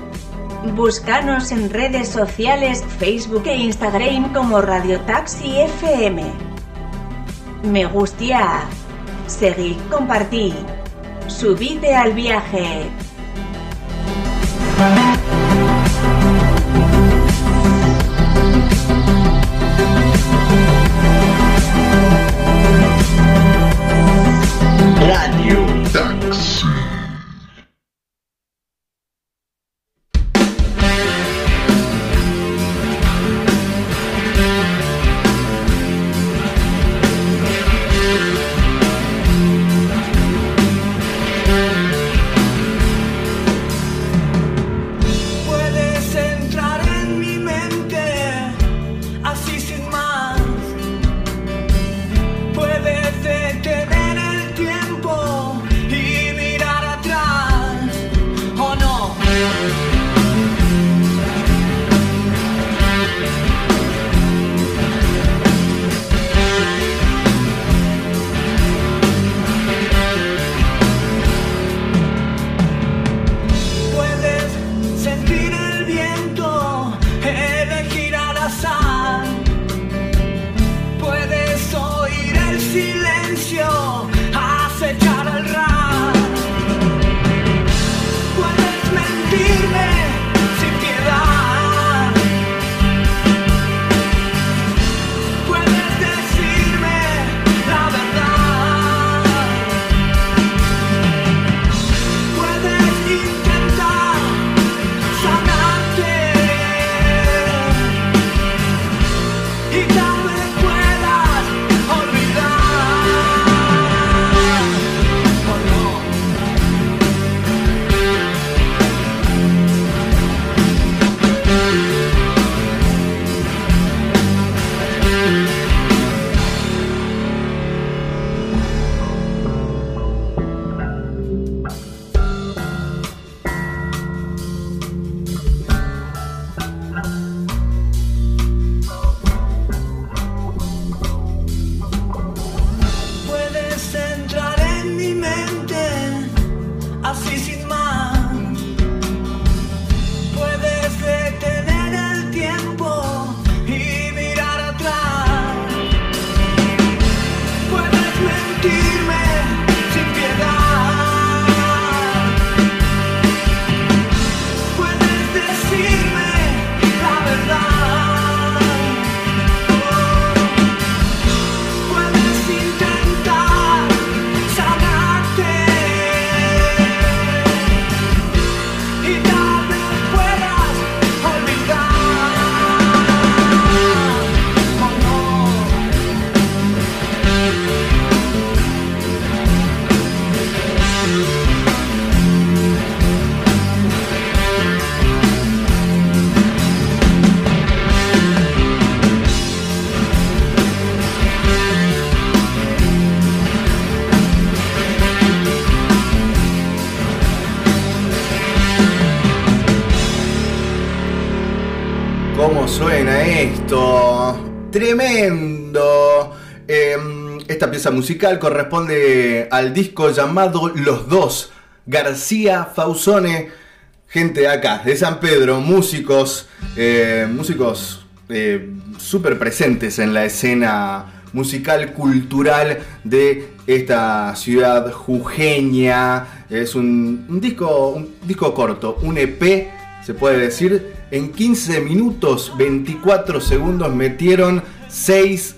Búscanos en redes sociales, Facebook e Instagram como Radio Taxi FM. Me gustia. Seguid, compartid. Subide al viaje. Pieza musical corresponde al disco llamado Los Dos. García Fausone, gente acá, de San Pedro, músicos, eh, músicos eh, súper presentes en la escena musical, cultural de esta ciudad jujeña. Es un, un disco, un disco corto, un EP se puede decir. En 15 minutos 24 segundos metieron 6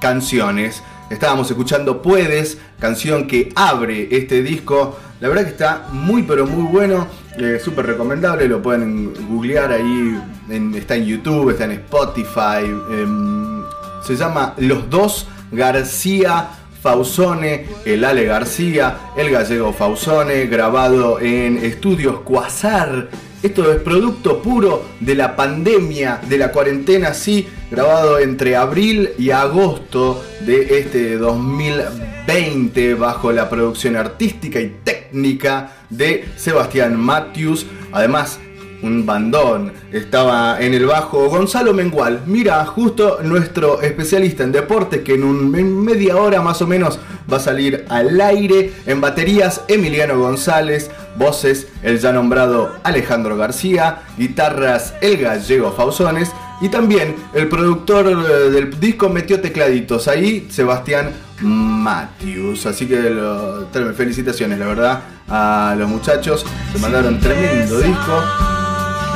canciones. Estábamos escuchando Puedes, canción que abre este disco. La verdad que está muy pero muy bueno, eh, súper recomendable, lo pueden googlear ahí, en- está en YouTube, está en Spotify. em, se llama Los Dos García Fausone, el Ale García, el gallego Fausone, grabado en estudios Quasar. Esto es producto puro de la pandemia, de la cuarentena, sí, grabado entre abril y agosto de este 2020 bajo la producción artística y técnica de Sebastián Matthews. Además, un bandón. Estaba en el bajo Gonzalo Mengual. Mira, justo nuestro especialista en deportes que en, un- media hora más o menos va a salir al aire. En baterías, Emiliano González. Voces, el ya nombrado Alejandro García. Guitarras, el gallego Fausones. Y también el productor eh, del disco metió tecladitos ahí, Sebastián Matthews. Así que lo- felicitaciones, la verdad, a los muchachos. Se mandaron tremendo disco.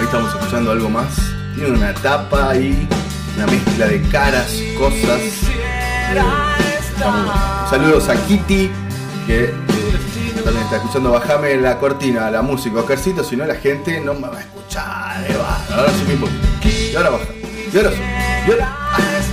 Estamos escuchando algo más. Tiene una tapa ahí, una mezcla de caras, cosas. Saludos a Kitty, que también está escuchando. Bajame la cortina, la música, Oscarcito, si no la gente no me va a escuchar. Ahora subí un poquito. Y ahora baja. Y ahora sube. Y ahora.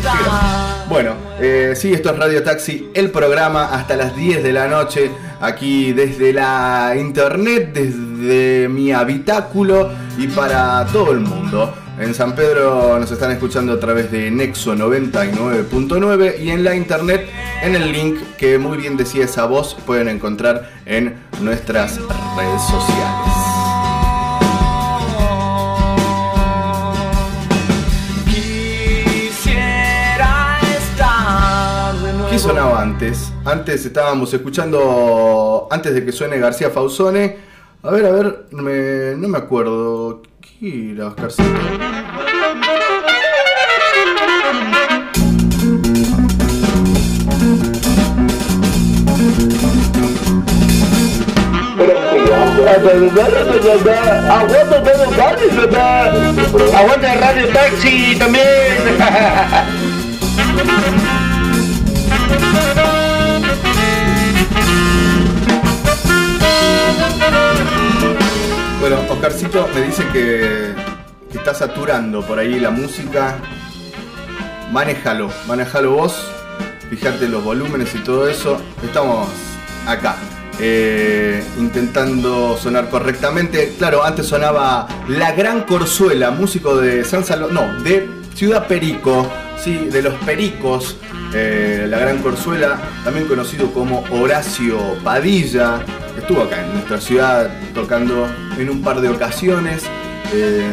Ah. Bueno, eh, sí, esto es Radio Taxi, el programa hasta las 10 de la noche, aquí desde la internet, desde mi habitáculo y para todo el mundo. En San Pedro nos están escuchando a través de Nexo 99.9 y en la internet, en el link que muy bien decía esa voz, pueden encontrar en nuestras redes sociales. ¿Qué sonaba antes? Antes estábamos escuchando, antes de que suene García Fausone. A ver, a ver, me- no me acuerdo. ¿Qué era Oscarcito? Aguanta todo el barrio, bebé. Aguanta Radio Taxi también. Oscarcito me dice que, está saturando por ahí la música. Manéjalo, manéjalo vos. Fijate los volúmenes y todo eso. Estamos acá. eh, intentando sonar correctamente. Claro, antes sonaba La Gran Corzuela, músico de San Salvador, no, de Ciudad Perico, sí, de los Pericos. Eh, la Gran Corzuela, también conocido como Horacio Padilla, estuvo acá en nuestra ciudad tocando en un par de ocasiones. eh,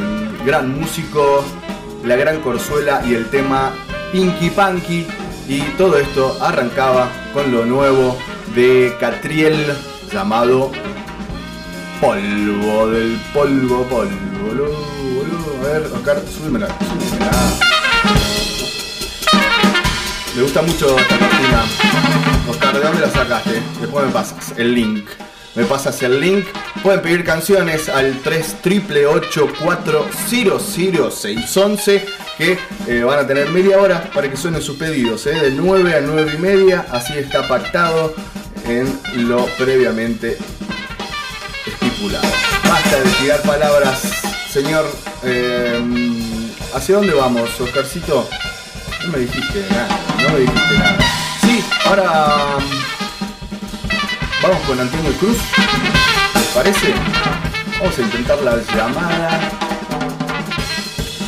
gran músico, La Gran Corzuela y el tema Pinky Panky. Y todo esto arrancaba con lo nuevo de Catriel llamado Polvo del polvo, polvo. A ver, Oscar, súbemela, súbemela. Me gusta mucho esta cortina. Oscar, ¿de dónde la sacaste? Después me pasas el link. Me pasas el link. Pueden pedir canciones al 388-400-611 que eh, van a tener media hora para que suenen sus pedidos. eh, de 9 a 9 y media. Así está pactado en lo previamente estipulado. Basta de tirar palabras, señor. eh, ¿Hacia dónde vamos, Oscarcito? No me dijiste nada, no dijiste nada. Sí, ahora mm, vamos con Antonio Cruz. ¿Les parece? Vamos a intentar la llamada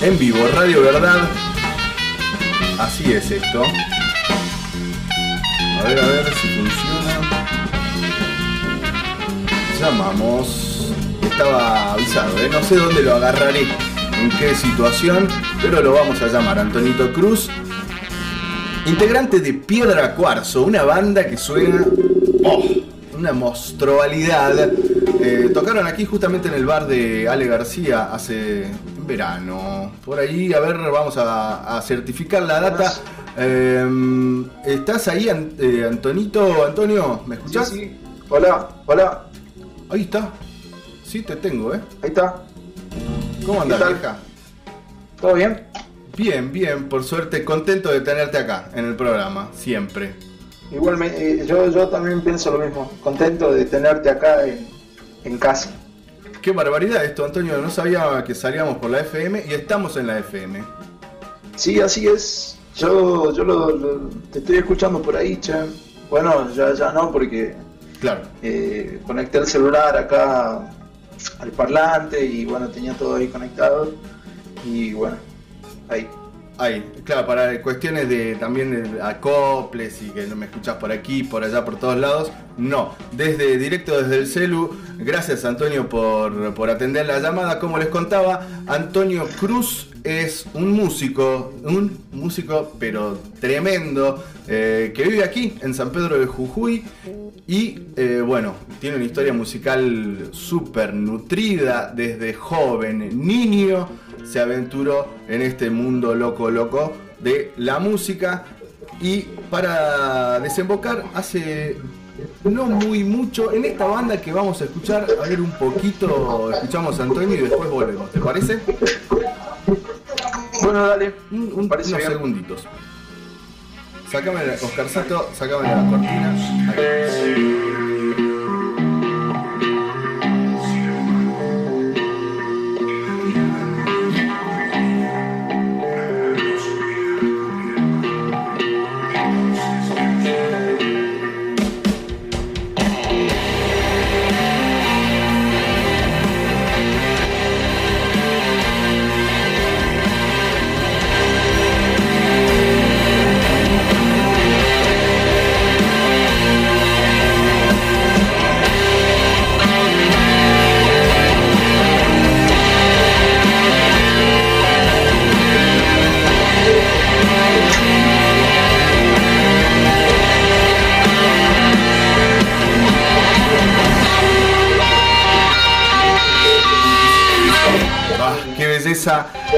en vivo, Radio Verdad. Así es esto. A ver, a ver si funciona. Llamamos. Estaba avisado, ¿eh? no sé dónde lo agarraré, en qué situación, pero lo vamos a llamar. Antonito Cruz, integrante de Piedra Cuarzo, una banda que suena. ¡Oh! Una monstrualidad. Eh, tocaron aquí justamente en el bar de Ale García hace verano. Por ahí, a ver, vamos a, a certificar la data. Eh, ¿Estás ahí, eh, Antonito? Antonio, ¿me escuchás? Sí, Hola, hola. Ahí está. Sí, te tengo, ¿eh? Ahí está. ¿Cómo andás, vieja? ¿Todo bien? Bien, bien, por suerte, contento de tenerte acá en el programa, siempre. Igualmente, eh, yo, yo también pienso lo mismo. Contento de tenerte acá en, en casa. Qué barbaridad esto, Antonio, no sabía que salíamos por la FM y estamos en la FM. Sí, así es. Yo, yo lo, lo- te estoy escuchando por ahí, che. Bueno, ya, ya no, porque Claro. eh, conecté el celular acá al parlante y bueno, tenía todo ahí conectado. Y bueno, ahí. Ahí, claro, para cuestiones de también de acoples y que no me escuchás por aquí, por allá, por todos lados. No, desde directo desde el celu. Gracias Antonio por, por atender la llamada. Como les contaba, Antonio Cruz es un músico, un músico pero tremendo, eh, que vive aquí en San Pedro de Jujuy y eh, bueno, tiene una historia musical súper nutrida desde joven, niño, se aventuró en este mundo loco, loco de la música y para desembocar hace no muy mucho en esta banda que vamos a escuchar, a ver un poquito, escuchamos a Antonio y después volvemos, ¿te parece? Bueno, dale. Un, un- unos bien. segunditos. Sácame, Oscarcito, sácame la cortina. Ahí.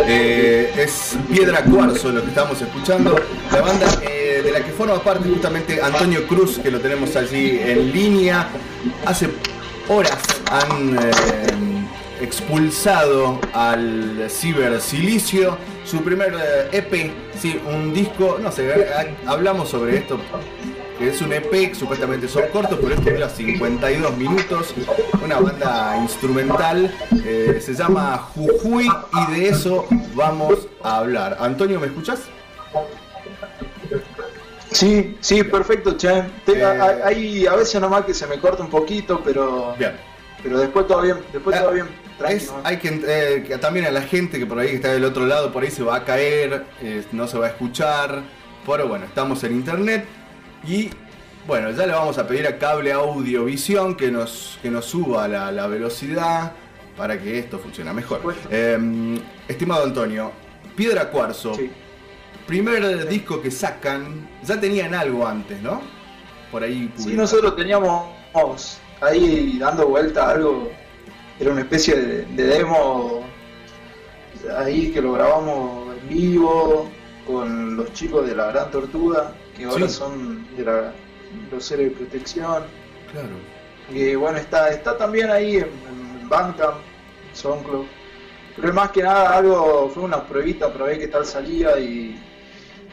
Eh, es Piedra Cuarzo lo que estamos escuchando. La banda eh, de la que forma parte justamente Antonio Cruz, que lo tenemos allí en línea. Hace horas han eh, expulsado al Ciber Silicio. Su primer EP, sí, un disco, no sé, hablamos sobre esto es un EP, supuestamente son cortos, pero esto dura 52 minutos, una banda instrumental, eh, se llama Jujuy y de eso vamos a hablar. Antonio, ¿me escuchas? Sí, sí, perfecto, che. Eh. hay, a veces nomás que se me corta un poquito, pero Bien. pero después todo bien, después todo bien. Es- hay que, eh, que también a la gente que por ahí está del otro lado, por ahí se va a caer, eh, no se va a escuchar, pero bueno, estamos en internet y bueno, ya le vamos a pedir a Cable Audiovisión que nos, que nos suba la, la velocidad para que esto funcione mejor. Eh, estimado Antonio, Piedra Cuarzo, primer disco que sacan, ya tenían algo antes, ¿no? Por ahí Sí, nosotros teníamos ahí dando vuelta algo, era una especie de, de demo ahí que lo grabamos en vivo con los chicos de la Gran Tortuga, que ahora Sí. son de la, los seres de protección. Claro. Y bueno, está, está también ahí en, en Bandcamp, SoundCloud. Pero más que nada algo, fue una pruebita para ver qué tal salía y,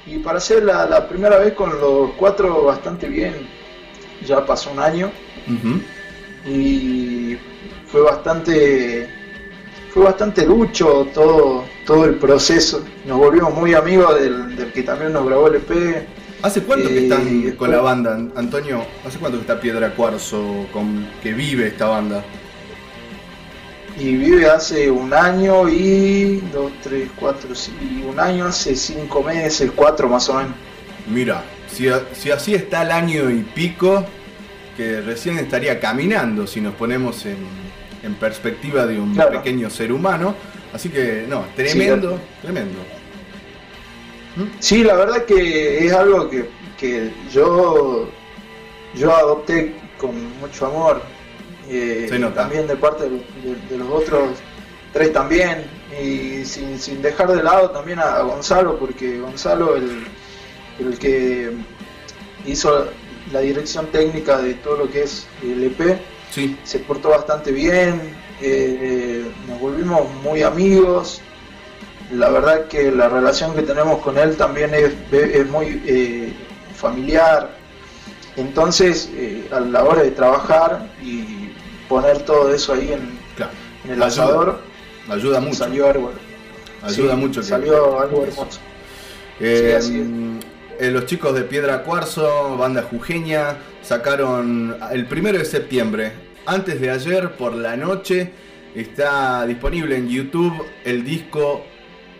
y para hacer la, la primera vez con los cuatro bastante bien. Ya pasó un año y fue bastante fue bastante lucho todo todo el proceso nos volvimos muy amigos del, del que también nos grabó el EP ¿Hace cuánto que Eh, están con la banda, An- Antonio? ¿Hace cuánto que está Piedra Cuarzo con que vive esta banda? y vive hace un año y dos tres cuatro sí, un año hace cinco meses cuatro más o menos Mira, si, así está el año y pico, que recién estaría caminando si nos ponemos en, en perspectiva de un Claro. pequeño ser humano. Así que, no, tremendo, tremendo. Sí, la verdad que es algo que, que yo, yo adopté con mucho amor. eh, Se nota. También de parte de, de- de los otros tres también. Y sin, sin dejar de lado también a, a Gonzalo, porque Gonzalo, el, el que hizo la dirección técnica de todo lo que es el EP, Sí. se portó bastante bien. eh, nos volvimos muy amigos. La verdad que la relación que tenemos con él también es, es muy eh, familiar. Entonces, eh, a la hora de trabajar y poner todo eso ahí en, en el Ayuda. asador, Ayuda mucho. salió algo. Ayuda sí, mucho que- Salió algo hermoso. Eh, Sí, así eh, los chicos de Piedra Cuarzo, banda jujeña, sacaron el primero de septiembre, antes de ayer por la noche, está disponible en YouTube el disco.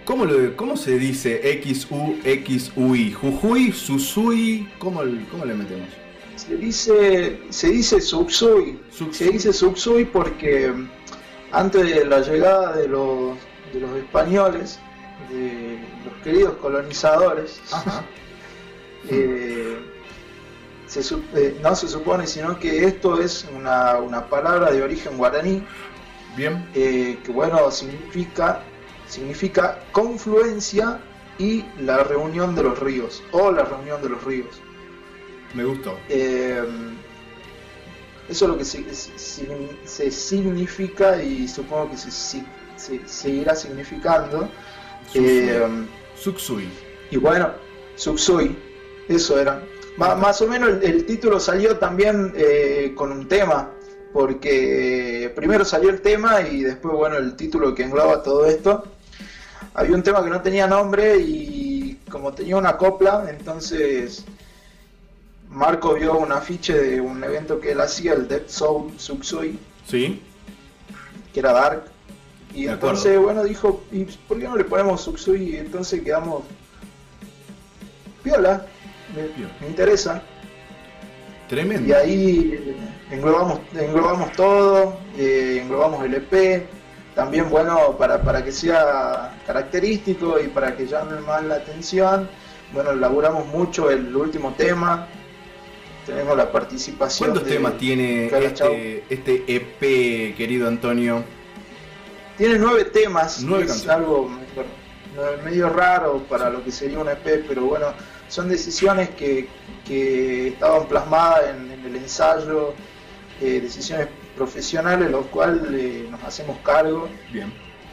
¿Cómo, lo- cómo se dice XUXUI? ¿Jujuy? ¿Susui? ¿Cómo, cómo le metemos? Se dice, se dice Suksui. Se dice Suksui porque antes de la llegada de los, de los españoles, de los queridos colonizadores, eh, se eh, no se supone, sino que esto es una, una palabra de origen guaraní. Bien. que bueno, significa, significa confluencia y la reunión de los ríos, o la reunión de los ríos. Me gustó. Eh, eso es lo que se, se- se significa y supongo que se, se- se seguirá significando. Eh, Suksui. y bueno, Suksui, eso era. Más o menos el, el título salió también eh, con un tema, porque primero salió el tema y después, bueno, el título que engloba todo esto. Había un tema que no tenía nombre y como tenía una copla, entonces Marco vio un afiche de un evento que él hacía, el Dead Soul Suksui, Sí. que era Dark. Y De entonces, acuerdo. bueno, dijo, ¿y por qué no le ponemos Suksui? Y entonces quedamos piola, me, me interesa. Tremendo. Y ahí englobamos, englobamos todo, eh, englobamos el EP, también bueno para, para que sea característico y para que llame más la atención. Bueno, elaboramos mucho el último tema, tenemos la participación. ¿Cuántos de temas tiene este, este EP, querido Antonio? Tiene nueve temas, Nueve es canciones. algo medio, medio raro para lo que sería un EP, pero bueno, son decisiones que, que estaban plasmadas en, en el ensayo, eh, decisiones profesionales, los cuales eh, nos hacemos cargo. Bien.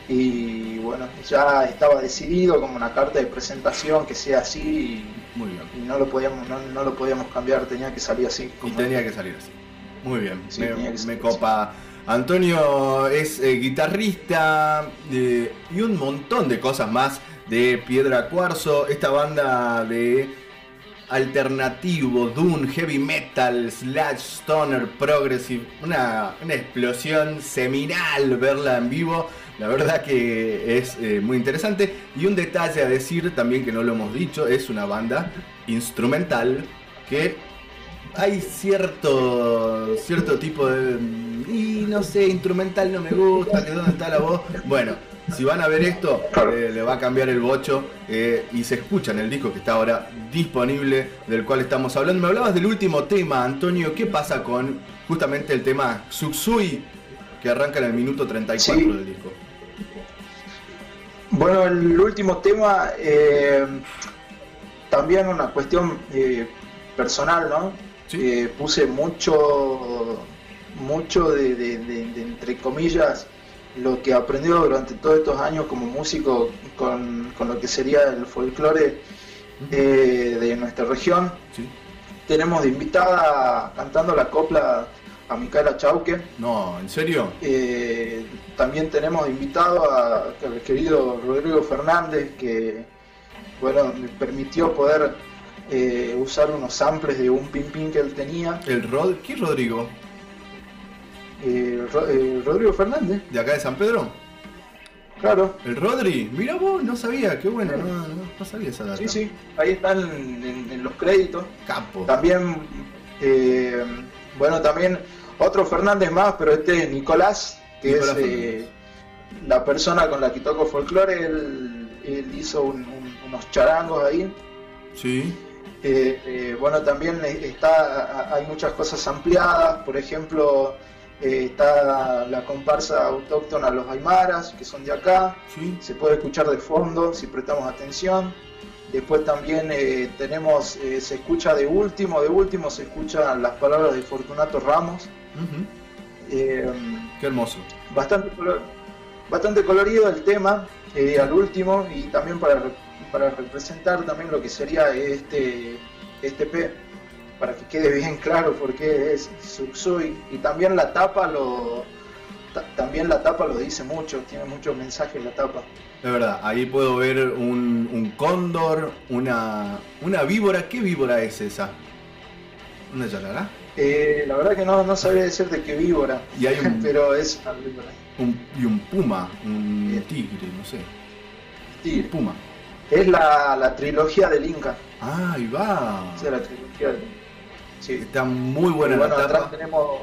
Y bueno, ya estaba decidido como una carta de presentación que sea así Muy bien. y, y no lo podíamos no, no lo podíamos cambiar, tenía que salir así. Y tenía que salir así. Muy bien. Sí, me, copa. Antonio es eh, guitarrista eh, y un montón de cosas más de Piedra Cuarzo, esta banda de alternativo, doom, heavy metal, slash, stoner, progressive, una, una explosión seminal verla en vivo. La verdad que es eh, muy interesante. Y un detalle a decir también que no lo hemos dicho, es una banda instrumental que hay cierto cierto tipo de y no sé instrumental no me gusta que dónde está la voz bueno si van a ver esto eh, le va a cambiar el bocho eh, y se escucha en el disco que está ahora disponible del cual estamos hablando me hablabas del último tema Antonio qué pasa con justamente el tema Suksui que arranca en el minuto 34 Sí. del disco Bueno, el último tema, eh, también una cuestión personal, ¿no? Puse mucho, mucho de, de- de- de, entre comillas, lo que aprendió durante todos estos años como músico con, con lo que sería el folclore eh, de nuestra región. Tenemos de invitada cantando la copla a Micaela Chauque. no en serio Eh, también tenemos de invitado al querido Rodrigo Fernández, que bueno, me permitió poder eh, usar unos samples de un pin pin que él tenía. el Rod ¿qué Rodrigo? Eh, eh, Rodrigo Fernández, de acá de San Pedro claro. el Rodri mira vos no sabía qué bueno no, no, no sabía esa data Sí, sí, ahí están en, en los créditos. Capo. También, eh, bueno, también otro Fernández más, pero este es Nicolás, que Nicolás es eh, la persona con la que toco folclore. Él, él hizo un- un- unos charangos ahí. sí bueno, también está, hay muchas cosas ampliadas, por ejemplo, eh, está la comparsa autóctona Los Aymaras, que son de acá, se puede escuchar de fondo si prestamos atención. Después también eh, tenemos, eh, se escucha de último, de último se escuchan las palabras de Fortunato Ramos. Qué hermoso. bastante, bastante colorido el tema al último y también para, para representar también lo que sería este, este P, para que quede bien claro por qué es Subsui. Y también la tapa lo, ta- también la tapa lo dice mucho, tiene muchos mensajes la tapa. Es verdad, ahí puedo ver un, un cóndor, una, una víbora. ¿Qué víbora es esa? ¿Una yalará? Eh, la verdad que no, no sabría decirte qué víbora, Y hay un, pero es una víbora. un- y un puma, un tigre, no sé. Tigre. Puma. Es la, la trilogía del Inca. Ah, ahí va. Es la trilogía del Inca. Sí. Está muy buena bueno, la atrás tapa. tenemos,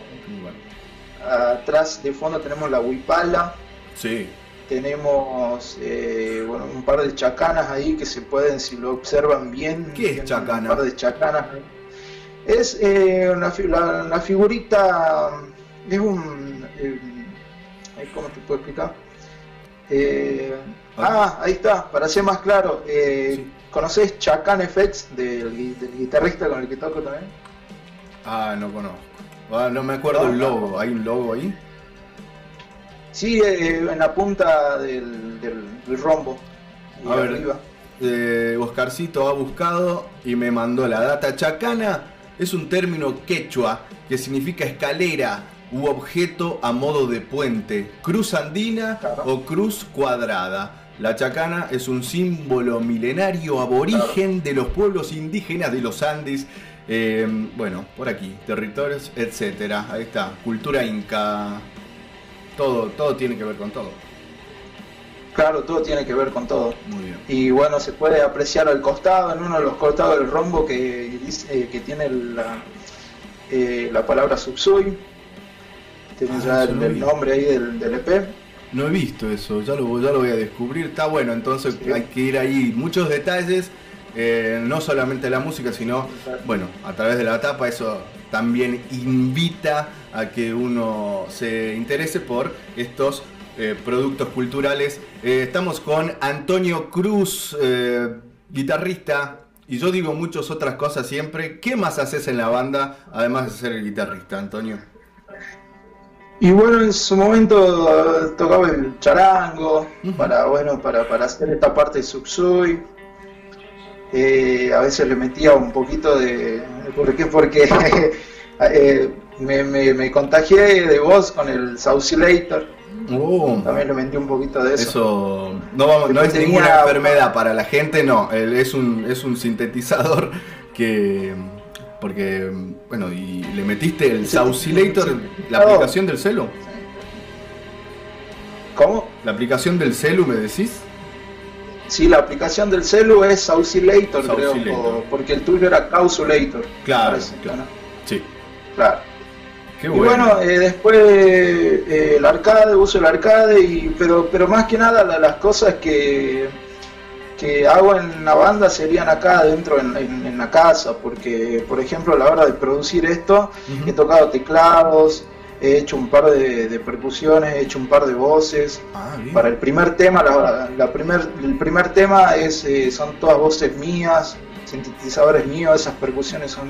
atrás de fondo tenemos la huipala, Sí. tenemos eh, bueno, un par de chacanas ahí que se pueden, si lo observan bien, ¿Qué es chacana? Un par de chacanas. Es eh, una, la, la figurita, es un, eh, ¿cómo te puedo explicar? Eh, ah, ahí está, para ser más claro, eh, ¿conoces Chacan Effects del guitarrista con el que toco también? Ah, no conozco. Ah, no me acuerdo el no. logo. ¿Hay un logo ahí? Sí, eh, en la punta del, del, del rombo. y A ver, arriba. eh, Oscarcito ha buscado y me mandó la data. Chacana es un término quechua que significa escalera u objeto a modo de puente, cruz andina o cruz cuadrada. La chacana es un símbolo milenario aborigen de los pueblos indígenas de los Andes. Eh, bueno, por aquí, territorios, etcétera. Ahí está, cultura inca. Todo, todo tiene que ver con todo. Claro, todo tiene que ver con todo. Muy bien. Y bueno, se puede apreciar al costado, en uno de los costados del rombo que, dice, eh, que tiene la, eh, la palabra subsui. Tiene Ah, ya el, nombre ahí del, del EP. No he visto eso, ya lo, ya lo voy a descubrir. Está bueno, entonces hay que ir ahí. Muchos detalles, eh, no solamente la música, sino, bueno, a través de la tapa, eso también invita a que uno se interese por estos eh, productos culturales. Eh, estamos con Antonio Cruz, guitarrista. Y yo digo muchas otras cosas siempre. ¿Qué más haces en la banda además de ser el guitarrista, Antonio? Y bueno, en su momento tocaba el charango para bueno para, para hacer esta parte de subsui. Eh, a veces le metía un poquito de. ¿Por qué? Porque eh, me, me, me contagié de voz con el Saucilator. Oh. También le metí un poquito de eso. Eso no, vamos- no es ninguna enfermedad para la gente, no. Es un, es un sintetizador que. Porque, bueno, y le metiste el Saucilator, la aplicación del celu. ¿Cómo? La aplicación del celu, ¿me decís? Sí, la aplicación del celu es Saucilator, creo, o- porque el tuyo era Causulator. Claro, parece, claro. ¿no? Sí. Claro. Qué y bueno. bueno, eh, después eh, el arcade, uso el arcade, y, pero, pero más que nada la- las cosas que, que hago en la banda serían acá adentro en, en- en la casa, porque por ejemplo a la hora de producir esto he tocado teclados, he hecho un par de, de percusiones, he hecho un par de voces. Ah. Para el primer tema, la, la primer, el primer tema es, eh, son todas voces mías, sintetizadores míos, esas percusiones son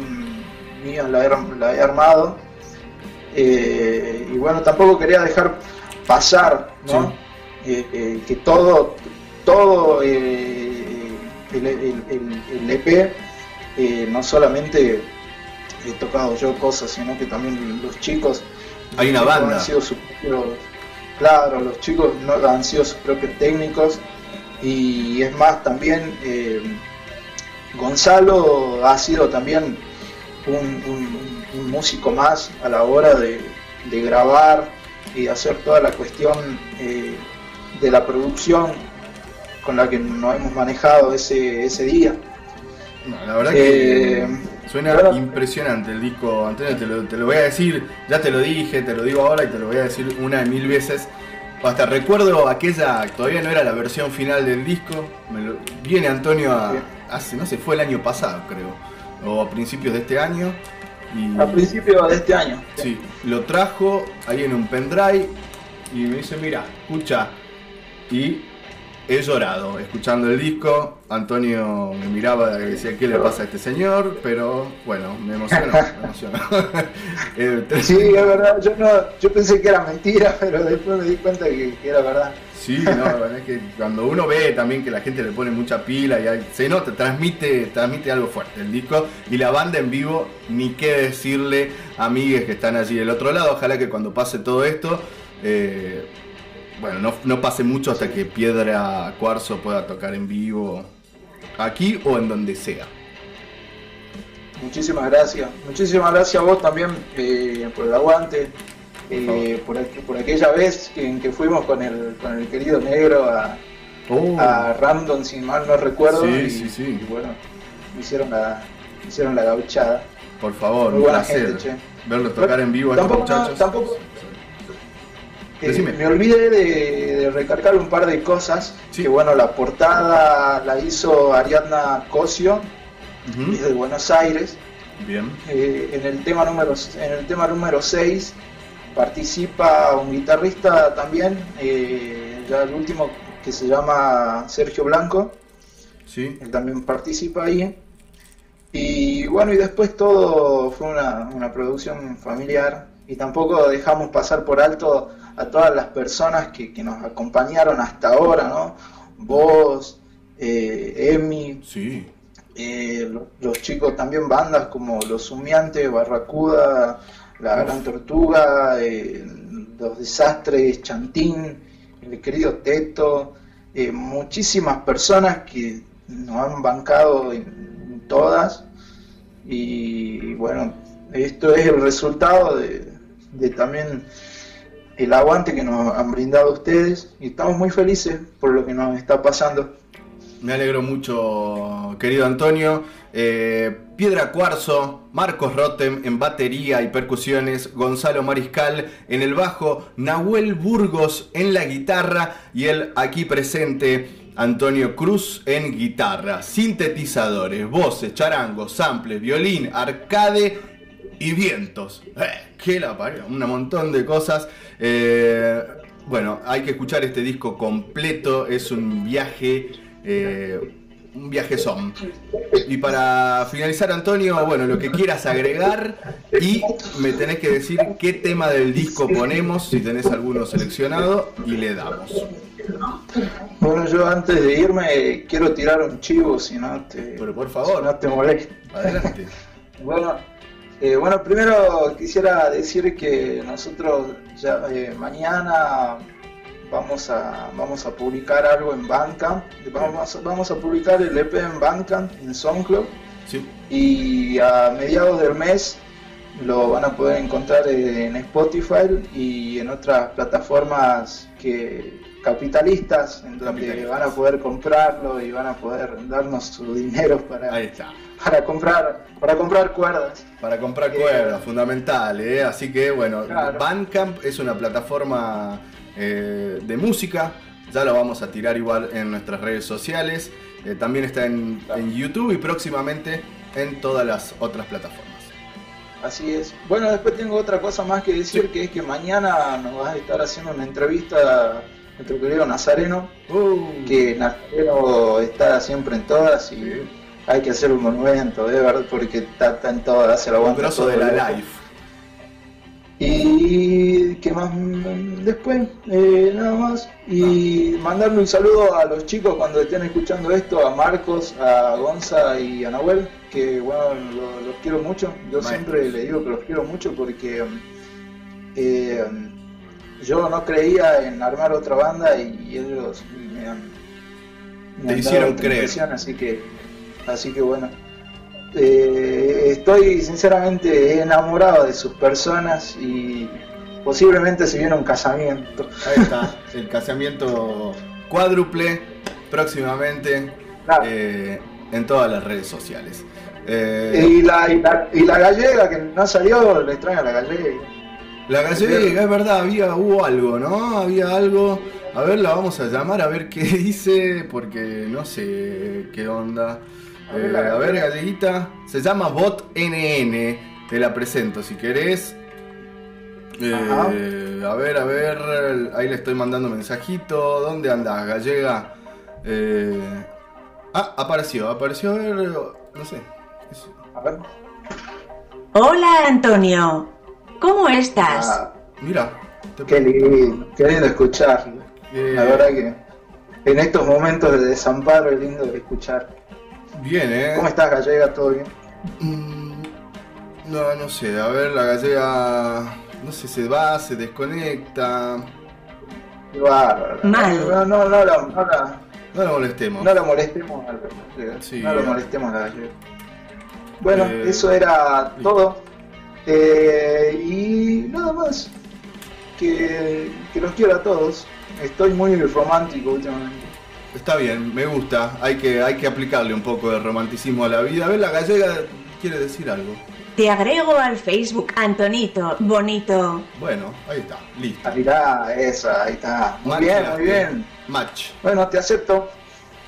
mías, la he, la he armado. Eh, y bueno, tampoco quería dejar pasar, ¿no? Eh, eh, que todo, todo el, el- el- el EP, eh, no solamente he tocado yo cosas, sino que también los chicos Hay una banda. han sido sus propios- claro, los chicos no, han sido sus propios técnicos y es más también eh, Gonzalo ha sido también un, un- un músico más a la hora de, de grabar y hacer toda la cuestión eh, de la producción con la que nos hemos manejado ese, ese día. No, la verdad que Eh, suena impresionante el disco, Antonio, te lo, te lo voy a decir, ya te lo dije, te lo digo ahora y te lo voy a decir una y mil veces. Hasta recuerdo aquella, todavía no era la versión final del disco, me lo- viene Antonio a, hace, no sé, fue el año pasado creo, o a principios de este año. Y, A principios de este año. Sí, lo trajo ahí en un pendrive y me dice, mira, escucha. Y he llorado escuchando el disco. Antonio me miraba y decía, ¿qué le pasa a este señor? Pero bueno, me emocionó, me emocionó. Eh, Sí, es verdad, yo, no, yo pensé que era mentira, pero después me di cuenta que, que era verdad. Sí, no, la verdad es que cuando uno ve también que la gente le pone mucha pila y hay- se nota, transmite, transmite algo fuerte el disco y la banda en vivo, ni qué decirle, amigues que están allí del otro lado, ojalá que cuando pase todo esto, eh, bueno, no, no pase mucho hasta que Piedra Cuarzo pueda tocar en vivo aquí o en donde sea. Muchísimas gracias. Muchísimas gracias a vos también eh, por el aguante. eh, por, aqu- por aquella vez en que fuimos con el, con el querido negro a, Oh. a Random, si mal no recuerdo. Sí, y, sí, sí. y bueno, me hicieron la, me hicieron la gauchada. Por favor, Muy un buena placer gente, che. verlos tocar en vivo a estos Tampoco, muchachos. tampoco eh, me olvidé de, de recargar un par de cosas. Que bueno, la portada la hizo Ariadna Cosio, Ujú. es de Buenos Aires. Bien. Eh, en el tema número en el tema número 6 participa un guitarrista también, eh, ya el último que se llama Sergio Blanco. Sí. Él también participa ahí. Y bueno, y después todo fue una, una producción familiar. Y tampoco dejamos pasar por alto a todas las personas que, que nos acompañaron hasta ahora, ¿no? Vos, eh, Emi, Sí. eh, lo- los chicos también bandas como Los Humeantes, Barracuda, La Gran Tortuga, eh, Los Desastres, Chantín, el querido Teto, eh, muchísimas personas que nos han bancado en todas y bueno, esto es el resultado de, de también el aguante que nos han brindado ustedes y estamos muy felices por lo que nos está pasando. Me alegro mucho, querido Antonio. Eh, Piedra Cuarzo, Marcos Rotem en batería y percusiones, Gonzalo Mariscal en el bajo, Nahuel Burgos en la guitarra y el aquí presente Antonio Cruz en guitarra, sintetizadores, voces, charangos, samples, violín, arcade y vientos. Eh, ¡Qué la parió! Un montón de cosas. Eh, bueno, hay que escuchar este disco completo. Es un viaje. eh, un viaje son. Y para finalizar, Antonio, bueno, lo que quieras agregar y me tenés que decir qué tema del disco ponemos, si tenés alguno seleccionado, y le damos. Bueno, yo antes de irme quiero tirar un chivo, si no te, Pero por favor. si no te molesta. Adelante. Bueno, eh, bueno, primero quisiera decir que nosotros ya eh, mañana vamos a vamos a publicar algo en Bandcamp. Vamos a, vamos a publicar el EP en Bandcamp, en SoundCloud. Sí. Y a mediados del mes lo van a poder encontrar en Spotify y en otras plataformas que capitalistas, en donde van a poder comprarlo y van a poder darnos su dinero para, Ahí está. para comprar para comprar cuerdas. Para comprar cuerdas, fundamental, ¿eh? Así que bueno, Claro. Bandcamp es una plataforma eh, de música, ya lo vamos a tirar igual en nuestras redes sociales, eh, también está en, en YouTube y próximamente en todas las otras plataformas. Así es. Bueno, después tengo otra cosa más que decir, que es que mañana nos vas a estar haciendo una entrevista nuestro querido Nazareno, Uh. que Nazareno está siempre en todas y hay que hacer un monumento, de verdad, porque está, está en todas, la Un aguanta grosso todo de la live. Y qué más después, eh, nada más. Y mandarle un saludo a los chicos cuando estén escuchando esto, a Marcos, a Gonza y a Nahuel, que bueno, lo- los quiero mucho. Yo siempre les digo que los quiero mucho porque eh, yo no creía en armar otra banda y ellos me han, me Te han hicieron creer. impresión, así que, así que bueno. Eh, estoy sinceramente enamorado de sus personas y posiblemente se viene un casamiento. Ahí está, el casamiento cuádruple próximamente eh, en todas las redes sociales. Eh, Y la, y, la, y la gallega que no salió, le extraña la gallega. La gallega, es verdad, había, hubo algo, ¿no? Había algo. A ver, la vamos a llamar a ver qué dice, porque no sé qué onda. A ver, Eh, la a ver, galleguita. Se llama Bot NN. Te la presento si querés. Eh, a ver, a ver. Ahí le estoy mandando mensajito. ¿Dónde andas, gallega? Eh, ah, apareció, apareció, a ver, no sé. A ver. Hola Antonio, ¿cómo estás? Ah, Mira. qué lindo, qué lindo escuchar. La verdad que en estos momentos de desamparo es lindo de escuchar. Bien, ¿eh? ¿Cómo estás, Gallega? ¿Todo bien? No, no sé, a ver, la gallega, no sé, se va, se desconecta. Qué bárbaro. Mal. No, no, no, la, no, la, No la molestemos. no la molestemos. a la gallega. Sí, no la eh. molestemos a la gallega. Bueno, Eh, eso era todo. Eh, y nada más. Que, que los quiero a todos. Estoy muy romántico últimamente. Está bien, me gusta. Hay que, hay que aplicarle un poco de romanticismo a la vida. A ver, la gallega quiere decir algo. Te agrego al Facebook, Antonito, bonito. Bueno, ahí está, listo. Ah, mirá, esa, ahí está. Muy Match, bien, muy bien. Match. Bueno, te acepto.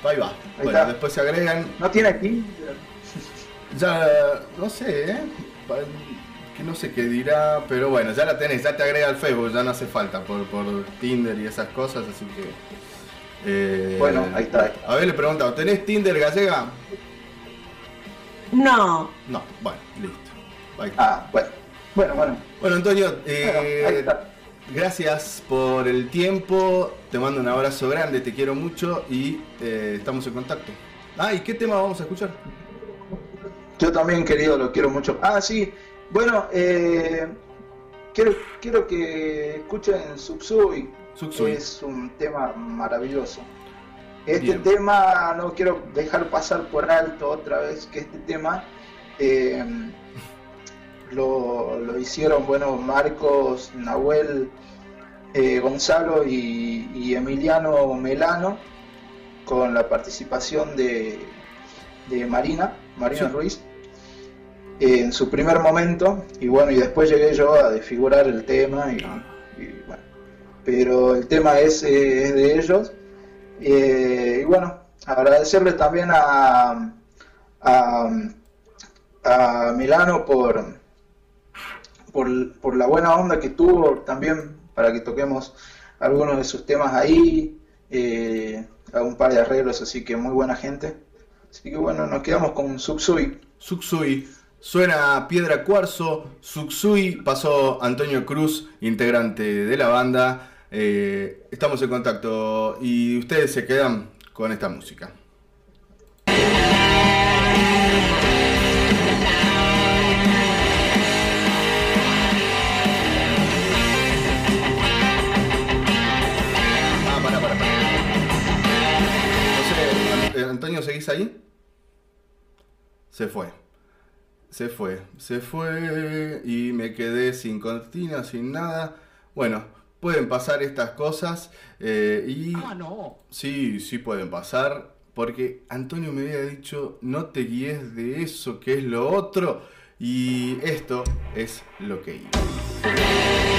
Ahí va. Ahí bueno, está. después se agregan. ¿No tiene aquí? Ya, no sé, ¿eh? Que no sé qué dirá, pero bueno, ya la tenés, ya te agrega al Facebook, ya no hace falta por, por Tinder y esas cosas, así que. eh, Bueno, ahí está. A ver, le preguntaba, ¿tenés Tinder gallega? No, No, bueno, listo. Ahí está. Ah, bueno. Bueno, bueno. Bueno, Antonio, eh, Bueno, ahí está. gracias por el tiempo. Te mando un abrazo grande, te quiero mucho y eh, estamos en contacto. Ah, ¿y qué tema vamos a escuchar? Yo también, querido, lo quiero mucho. Ah, sí. Bueno, eh, quiero, quiero que escuchen Subsui. Subsui. Es un tema maravilloso. Este Bien. tema no quiero dejar pasar por alto otra vez que este tema eh, lo, lo hicieron, bueno, Marcos, Nahuel, eh, Gonzalo y, y Emiliano Melano con la participación de, de Marina, Marina Sí. Ruiz, en su primer momento, y bueno, y después llegué yo a desfigurar el tema, y, bueno, pero el tema es, eh, de ellos, Eh, y bueno, agradecerle también a, a, a Milano por, por, por la buena onda que tuvo también para que toquemos algunos de sus temas ahí, eh, un par de arreglos, así que muy buena gente. Así que bueno, nos quedamos con Subsui. Suxui. Suena Piedra Cuarzo. Suxui pasó Antonio Cruz, integrante de la banda. Eh, estamos en contacto y ustedes se quedan con esta música. Ah, An- Antonio, ¿seguís ahí? Se fue. Se fue. Se fue y me quedé sin cortina, sin nada. Bueno, pueden pasar estas cosas eh, y... Ah, no. Sí, sí pueden pasar. Porque Antonio me había dicho, no te guíes de eso, que es lo otro. Y esto es lo que iba.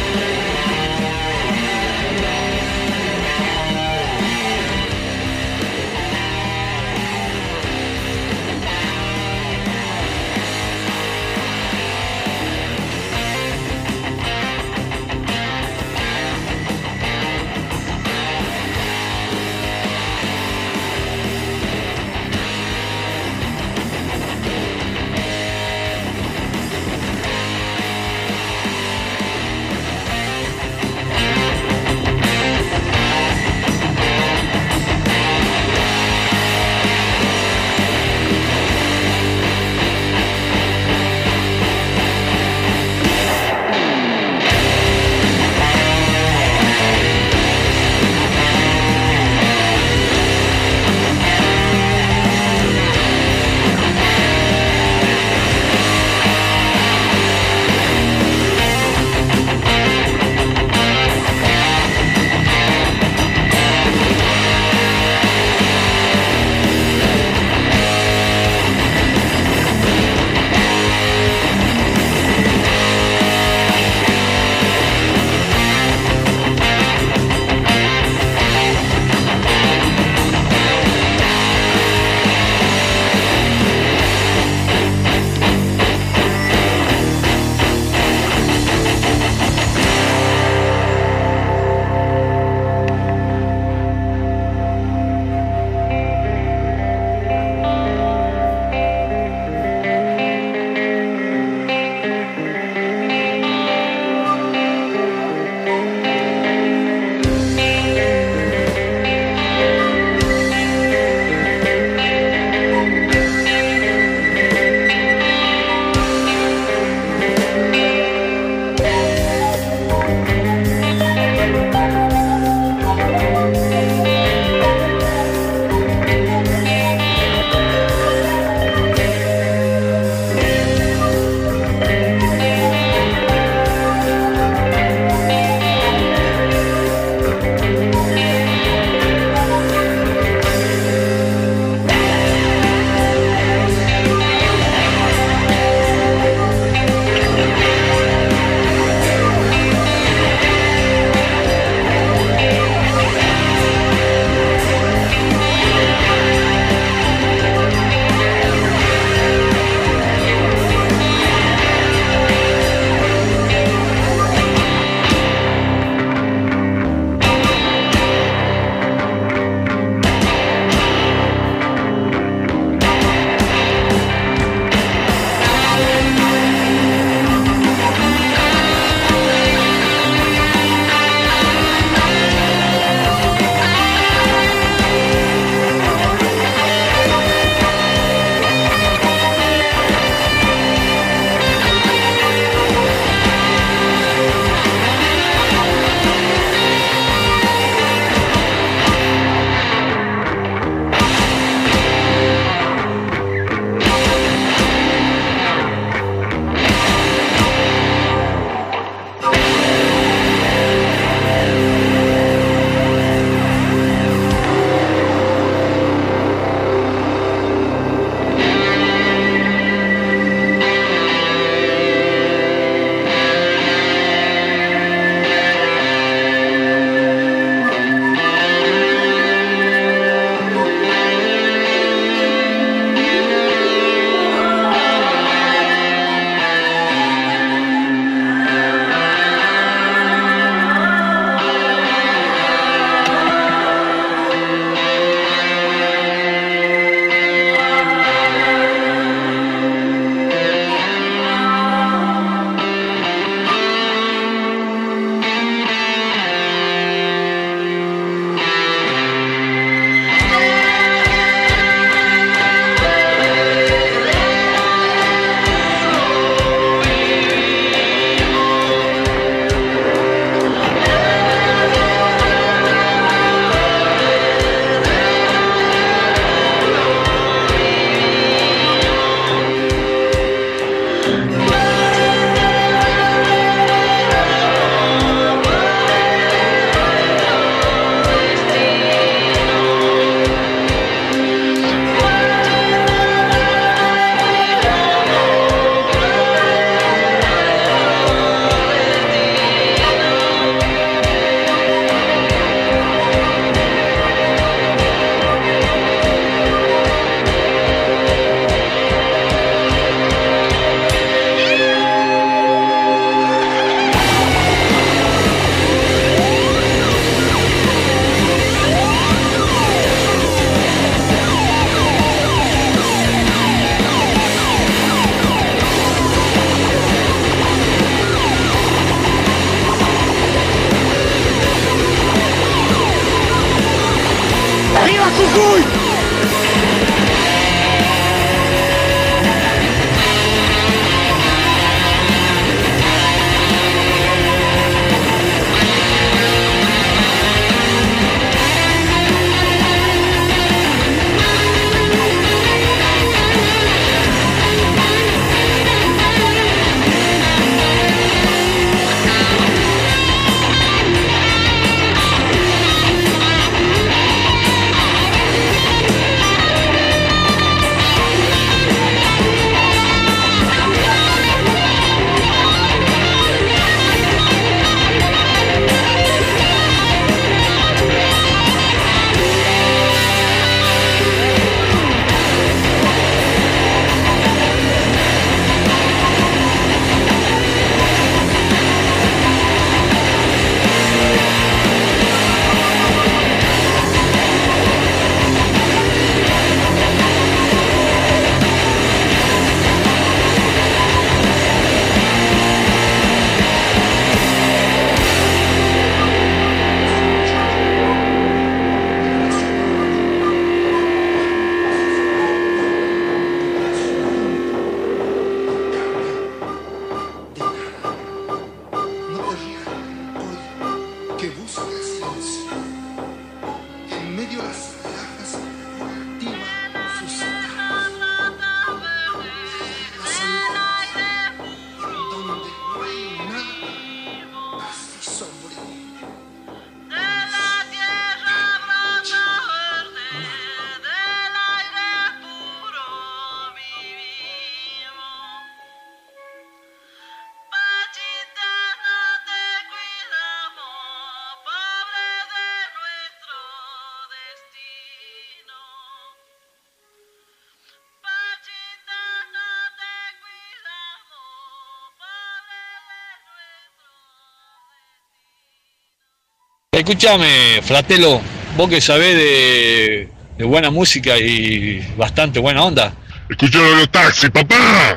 escúchame, fratelo, vos que sabés de, de buena música y bastante buena onda. Escucha los taxis, papá.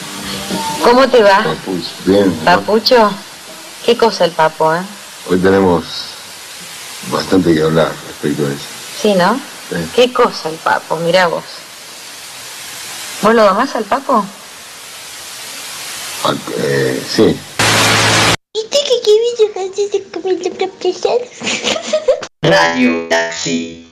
¿Cómo te va? Papuch, bien. ¿Papucho? ¿Qué cosa el papo, eh? Hoy tenemos bastante que hablar respecto a eso. Sí, ¿no? Sí. ¿Qué cosa el papo? Mirá vos. ¿Vos lo domás al papo? Al- eh, sí. Radio Taxi.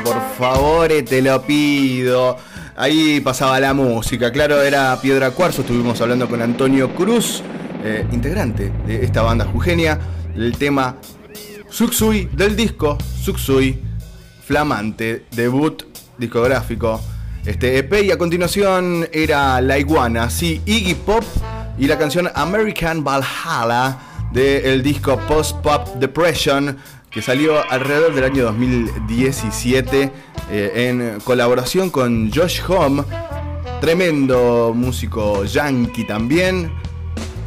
Por favor, eh, te lo pido. Ahí pasaba la música, claro, era Piedra Cuarzo, estuvimos hablando con Antonio Cruz, eh, integrante de esta banda Jugenia, el tema Suxui del disco Suxui, flamante, debut discográfico, este EP, y a continuación era La Iguana, sí, Iggy Pop y la canción American Valhalla del disco Post Pop Depression que salió alrededor del año 2017 eh, en colaboración con Josh Home, tremendo músico yankee también,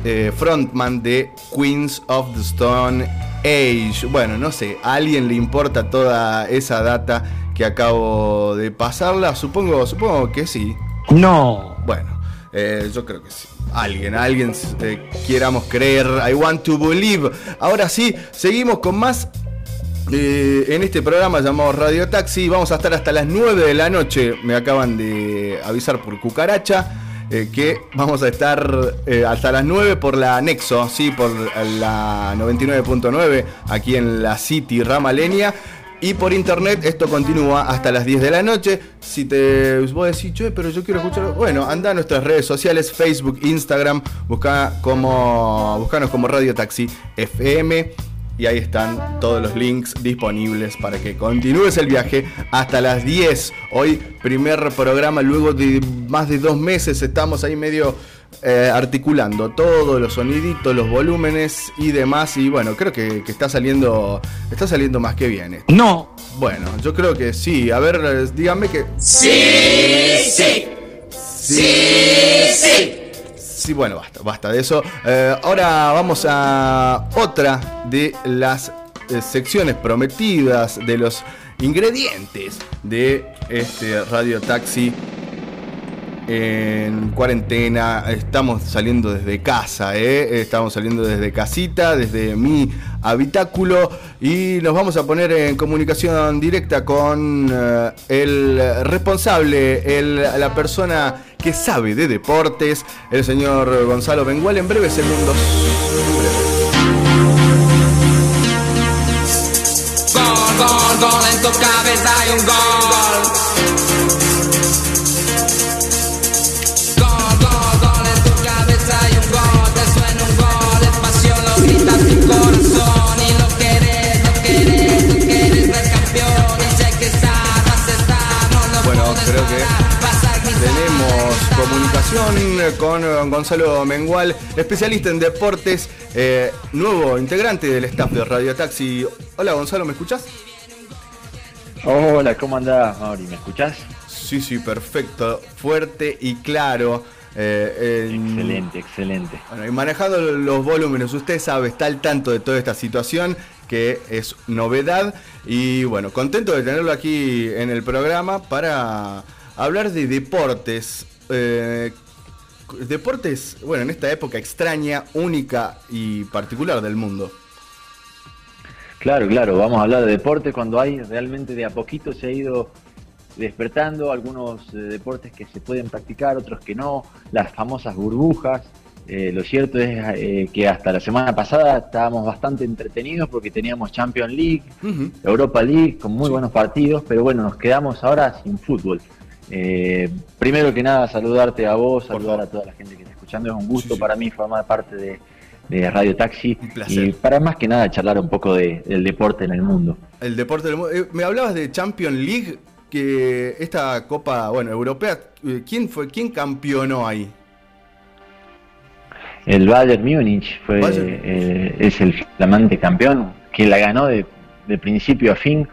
eh, frontman de Queens of the Stone Age. Bueno, no sé, a alguien le importa toda esa data que acabo de pasarla, supongo, supongo que sí. No. Bueno, eh, yo creo que sí. Alguien, alguien eh, quieramos creer. I want to believe. Ahora sí, seguimos con más eh, en este programa llamado Radio Taxi. Vamos a estar hasta las 9 de la noche. Me acaban de avisar por Cucaracha. eh, que vamos a estar eh, hasta las 9 por la Nexo, sí, por la 99.9 aquí en la City Ramaleña. Y por internet esto continúa hasta las 10 de la noche. Si te vos decís, che, pero yo quiero escuchar. Bueno, anda a nuestras redes sociales, Facebook, Instagram, busca como, buscanos como Radio Taxi FM. Y ahí están todos los links disponibles para que continúes el viaje hasta las 10. Hoy, primer programa, luego de más de dos meses, estamos ahí medio eh, articulando todos los soniditos, los volúmenes y demás. Y bueno, creo que, que está saliendo. Está saliendo más que bien. esto. No. Bueno, yo creo que sí. A ver, eh, díganme que. Sí, sí. Sí, sí. Sí, bueno, basta, basta de eso. Eh, ahora vamos a otra de las eh, secciones prometidas, de los ingredientes de este Radio Taxi en cuarentena. Estamos saliendo desde casa, ¿eh? estamos saliendo desde casita, desde mi habitáculo y nos vamos a poner en comunicación directa con eh, el responsable, la persona que sabe de deportes, el señor Gonzalo Bengual. En breves segundos. Gol, gol, gol, en tu cabeza hay un. Gol, comunicación con eh, Gonzalo Mengual, especialista en deportes, eh, nuevo integrante del staff de Radio Taxi. Hola Gonzalo, ¿me escuchás? Hola, ¿cómo andás, Mauri? ¿Me escuchás? Sí, sí, perfecto, fuerte y claro. Eh, en- Excelente, excelente. Bueno, y manejando los volúmenes, usted sabe, está al tanto de toda esta situación que es novedad y bueno, contento de tenerlo aquí en el programa para hablar de deportes. Eh, deportes, bueno, en esta época extraña, única y particular del mundo. Claro, claro, vamos a hablar de deporte cuando hay realmente de a poquito se ha ido despertando algunos eh, deportes que se pueden practicar, otros que no, las famosas burbujas. Eh, lo cierto es eh, que hasta la semana pasada estábamos bastante entretenidos porque teníamos Champions League, Europa League, con muy buenos partidos, pero bueno, nos quedamos ahora sin fútbol. Eh, primero que nada, saludarte a vos, saludar a toda la gente que escucha escuchando. Es un gusto para mí formar parte de, de Radio Taxi y para más que nada charlar un poco de- del deporte en el mundo. El deporte del mundo. Eh, me hablabas de Champions League, que esta Copa, bueno, europea, eh, ¿quién fue, quién campeonó ahí? El Bayern Múnich fue, Bayern. eh, es el flamante campeón que la ganó de, de principio a fin.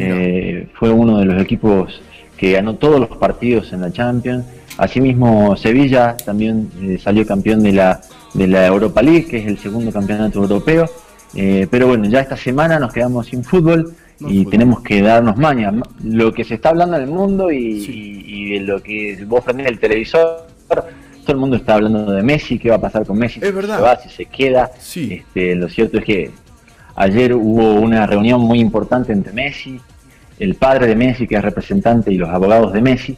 Eh, fue uno de los equipos que ganó todos los partidos en la Champions. Asimismo, Sevilla también eh, salió campeón de la, de la Europa League, que es el segundo campeonato europeo. Eh, pero bueno, ya esta semana nos quedamos sin fútbol y tenemos que darnos maña. Lo que se está hablando en el mundo y, y- y de lo que vos prendés el televisor, todo el mundo está hablando de Messi, qué va a pasar con Messi, si verdad. se va, si se queda. Este, lo cierto es que ayer hubo una reunión muy importante entre Messi, el padre de Messi, que es representante, y los abogados de Messi,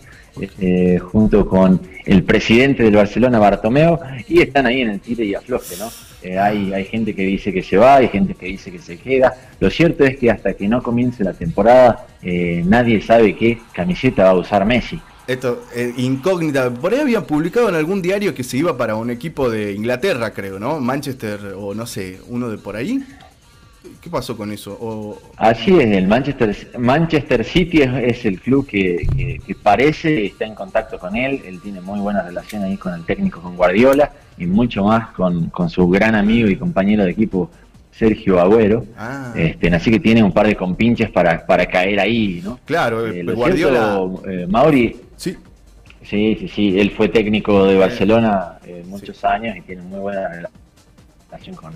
eh, junto con el presidente del Barcelona, Bartomeo, y están ahí en el tire y afloje, ¿no? Eh, hay, hay gente que dice que se va, hay gente que dice que se queda. Lo cierto es que hasta que no comience la temporada, eh, nadie sabe qué camiseta va a usar Messi. Esto, incógnita. Por ahí habían publicado en algún diario que se iba para un equipo de Inglaterra, creo, ¿no? Manchester o no sé, uno de por ahí. ¿Qué pasó con eso? O, Así es, el Manchester, Manchester City es, es el club que, que- que parece está en contacto con él. Él tiene muy buena relación ahí con el técnico, con Guardiola, y mucho más con, con su gran amigo y compañero de equipo, Sergio Agüero. Ah. Este, así que tiene un par de compinches para, para caer ahí, ¿no? Claro, Eh, el lo Guardiola. cierto, eh, Mauri. Sí. Sí, sí, sí. Él fue técnico de Barcelona eh, muchos años y tiene muy buena relación con,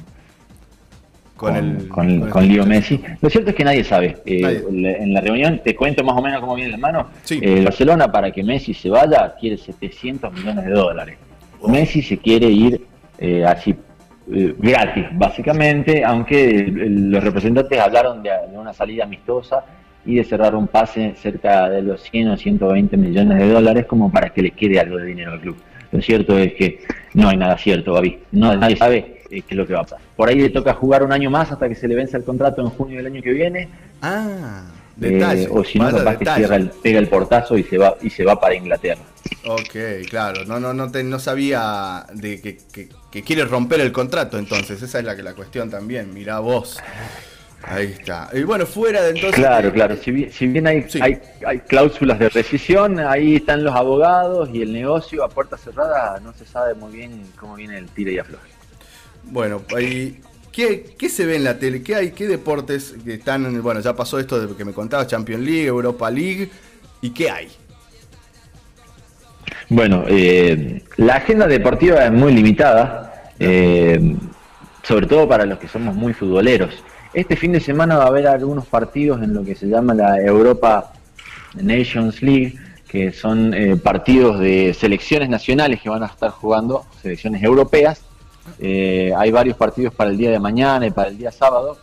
Con el- con, con Leo Messi. Lo cierto es que nadie sabe. Eh, Nadie. En la reunión, te cuento más o menos cómo viene la mano. Eh, el Barcelona, para que Messi se vaya, quiere 700 millones de dólares. Messi se quiere ir eh, así eh, gratis, básicamente, aunque los representantes hablaron de, de una salida amistosa y de cerrar un pase cerca de los 100 o 120 millones de dólares como para que le quede algo de dinero al club. Lo cierto es que no hay nada cierto, Gaby. No, nadie sabe eh, qué es lo que va a pasar. Por ahí le toca jugar un año más hasta que se le vence el contrato en junio del año que viene. Ah, Eh, detalle. o si no, capaz que cierra el- pega el portazo y se va y se va para Inglaterra. Ok, claro. No, no, no, te- no sabía de que, que- que quiere romper el contrato, entonces. Esa es la, que la cuestión también. Mirá vos. Ahí está. Y bueno, fuera de entonces. Claro, claro. Si bien, si bien hay, hay, hay cláusulas de rescisión, ahí están los abogados y el negocio a puerta cerrada. No se sabe muy bien cómo viene el tire y afloje. Bueno. ¿Qué, ¿Qué se ve en la tele? ¿Qué hay? ¿Qué deportes que están en- Bueno, ya pasó esto de que me contabas, Champions League, Europa League. ¿Y qué hay? Bueno, eh, la agenda deportiva es muy limitada, eh, sobre todo para los que somos muy futboleros. Este fin de semana va a haber algunos partidos en lo que se llama la Europa Nations League, que son eh, partidos de selecciones nacionales que van a estar jugando, selecciones europeas. Eh, hay varios partidos para el día de mañana y para el día sábado,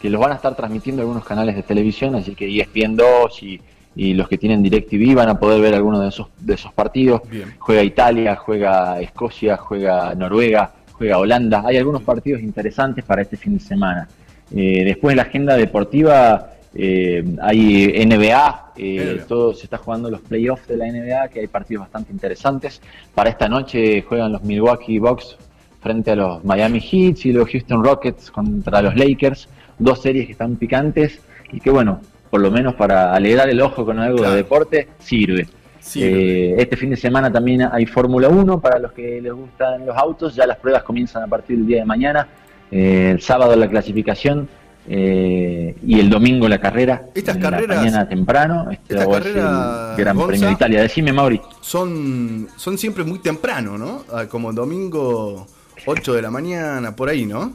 que los van a estar transmitiendo algunos canales de televisión, así que ESPN 2 y, y los que tienen DirecTV van a poder ver algunos de esos, de esos partidos. Bien. Juega Italia, juega Escocia, juega Noruega, juega Holanda. Hay algunos partidos interesantes para este fin de semana. Eh, después la agenda deportiva, eh, hay NBA, eh, NBA. todo se está jugando los playoffs de la NBA, que hay partidos bastante interesantes. Para esta noche juegan los Milwaukee Bucks frente a los Miami Heat y los Houston Rockets contra los Lakers. Dos series que están picantes y que bueno, por lo menos para alegrar el ojo con algo de deporte, sirve. Eh, este fin de semana también hay Fórmula 1 para los que les gustan los autos. Ya las pruebas comienzan a partir del día de mañana. Eh, el sábado la clasificación eh, y el domingo la carrera. Estas en carreras- La mañana temprano. Este estas va a ser carreras, el Gran Gonza, Premio de Italia. Decime, Mauri. Son, son siempre muy temprano, ¿no? Ah, Como domingo 8 de la mañana, por ahí, ¿no?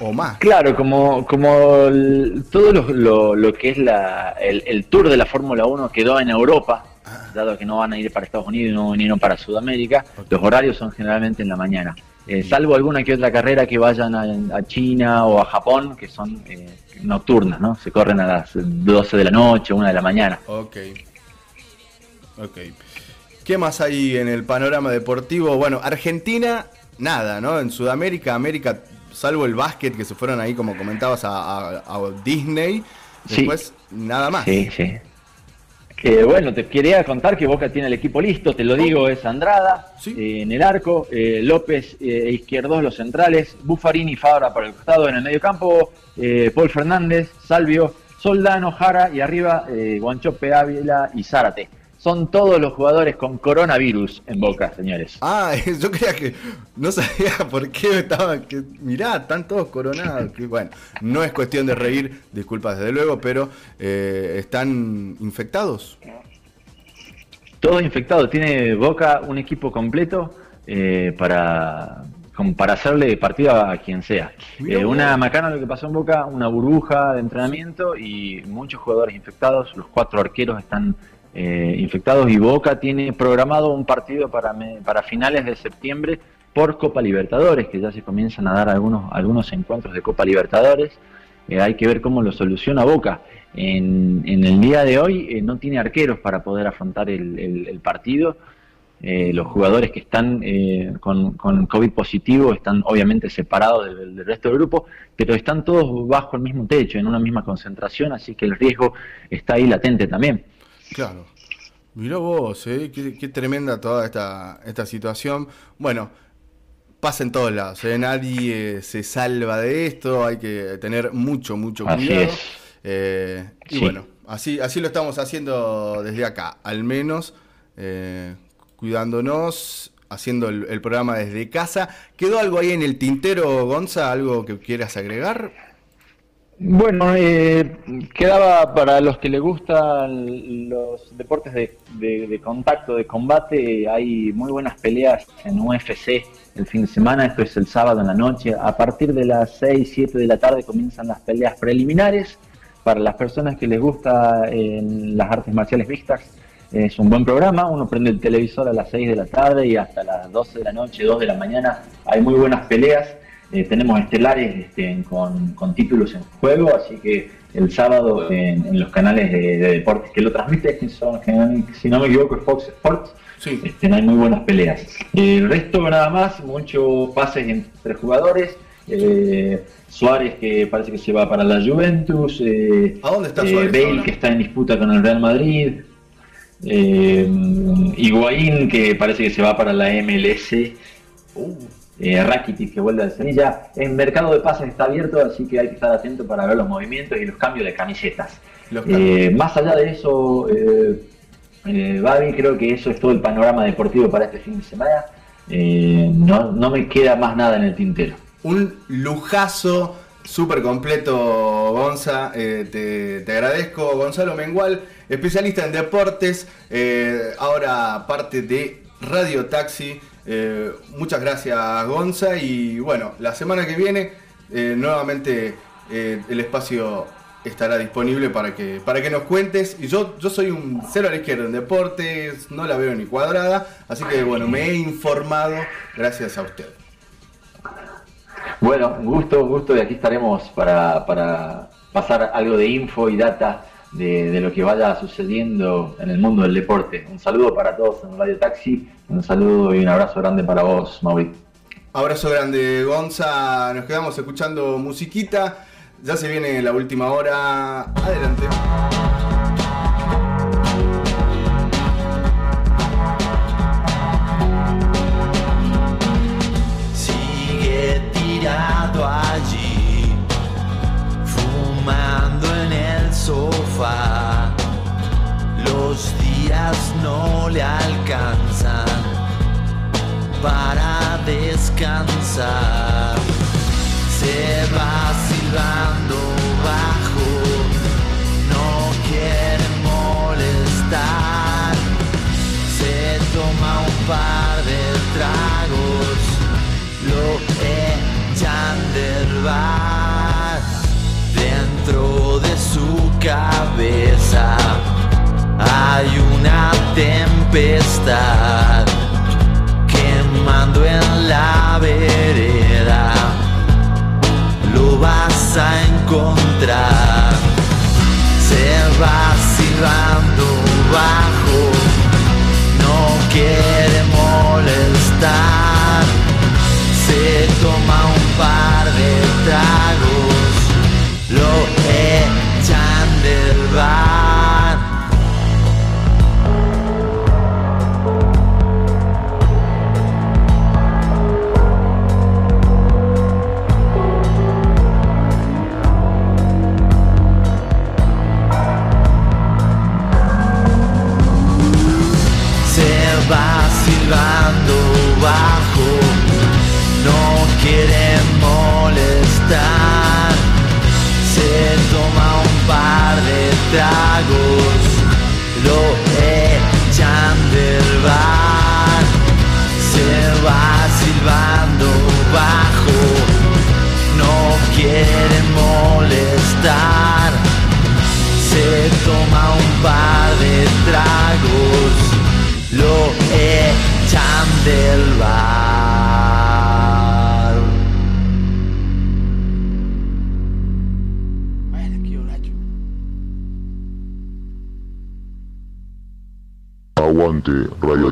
O más. Claro, como, como el- todo lo, lo- lo que es la, el, el tour de la Fórmula 1 quedó en Europa, dado que no van a ir para Estados Unidos y no vinieron para Sudamérica, los horarios son generalmente en la mañana. Eh, salvo alguna que otra carrera que vayan a, a China o a Japón, que son eh, nocturnas, ¿no? Se corren a las 12 de la noche, 1 de la mañana. Ok. Ok. ¿Qué más hay en el panorama deportivo? Bueno, Argentina, nada, ¿no? En Sudamérica, América, salvo el básquet, que se fueron ahí, como comentabas, a, a- a Disney. Sí. Después, nada más. Sí, sí. Eh, bueno, te quería contar que Boca tiene el equipo listo, te lo digo, es Andrada eh, en el arco, eh, López eh, izquierdos los centrales, Buffarini y Fabra para el costado en el medio campo, eh, Paul Fernández, Salvio, Soldano, Jara y arriba Guanchope Ávila y Zárate. Son todos los jugadores con coronavirus en Boca, señores. Ah, yo creía que no sabía por qué estaban. Que, mirá, están todos coronados. Que, bueno, no es cuestión de reír, disculpas desde luego, pero eh, están infectados. Todo infectado. Tiene Boca un equipo completo eh, para, como para hacerle partido a quien sea. Eh, una macana lo que pasó en Boca, una burbuja de entrenamiento y muchos jugadores infectados. Los cuatro arqueros están eh, infectados y Boca tiene programado un partido para, me- para finales de septiembre por Copa Libertadores, que ya se comienzan a dar algunos, algunos encuentros de Copa Libertadores. Eh, hay que ver cómo lo soluciona Boca. En, en el día de hoy eh, no tiene arqueros para poder afrontar el, el- partido. Eh, los jugadores que están con, con COVID positivo están obviamente separados del resto del grupo, pero están todos bajo el mismo techo, en una misma concentración, así que el riesgo está ahí latente también. Claro. Mirá vos, ¿eh? qué, qué tremenda toda esta, esta situación. Bueno, pasa en todos lados, ¿eh? nadie se salva de esto, hay que tener mucho, mucho cuidado. Eh, y bueno, así, así lo estamos haciendo desde acá, al menos eh, cuidándonos, haciendo el, el programa desde casa. ¿Quedó algo ahí en el tintero, Gonza? ¿Algo que quieras agregar? Bueno, eh, quedaba para los que les gustan los deportes de, de- contacto, de combate, hay muy buenas peleas en UFC el fin de semana, esto es el sábado en la noche, a partir de las 6, 7 de la tarde comienzan las peleas preliminares, para las personas que les gusta las artes marciales mixtas, es un buen programa, uno prende el televisor a las 6 de la tarde y hasta las 12 de la noche, 2 de la mañana, hay muy buenas peleas. Eh, tenemos estelares este, con, con títulos en juego, así que el sábado en, en los canales de, de deportes que lo transmiten, que son, que, si no me equivoco, es Fox Sports, este, hay muy buenas peleas. Eh, el resto nada más, muchos pases entre jugadores. eh, Suárez que parece que se va para la Juventus. eh, ¿A dónde está Suárez Bale ahora? que está en disputa con el Real Madrid. Higuaín que parece que se va para la MLS. Eh, Rakitic que vuelve al Sevilla. El mercado de pases está abierto, así que hay que estar atento para ver los movimientos y los cambios de camisetas. Eh, más allá de eso, eh, eh, Babi, creo que eso es todo el panorama deportivo para este fin de semana. Eh, no, no me queda más nada en el tintero. Un lujazo súper completo, Gonza. Eh, te, te agradezco, Gonzalo Mengual, especialista en deportes, eh, ahora parte de Radio Taxi. Eh, muchas gracias, Gonza. Y bueno, la semana que viene, eh, nuevamente eh, el espacio estará disponible para que, para que nos cuentes. Y yo, yo soy un cero a la izquierda en deportes, no la veo ni cuadrada. Así que bueno, me he informado gracias a usted. Bueno, un gusto, un gusto y aquí estaremos para, para pasar algo de info y data de, de lo que vaya sucediendo en el mundo del deporte. Un saludo para todos en Radio Taxi, un saludo y un abrazo grande para vos, Mauricio. Abrazo grande, Gonza. Nos quedamos escuchando musiquita. Ya se viene la última hora. Adelante. Sigue tirado allí, Los días no le alcanzan para descansar. Se va silbando bajo, no quiere molestar. Se toma un par de tragos, lo echan del bar. Cabeza hay una tempestad quemando en la vereda. Lo vas a encontrar. Se va silbando bajo, no quiere molestar. Se toma un par de tragos, lo echan silbando bajo, no quieren molestar. ante Radio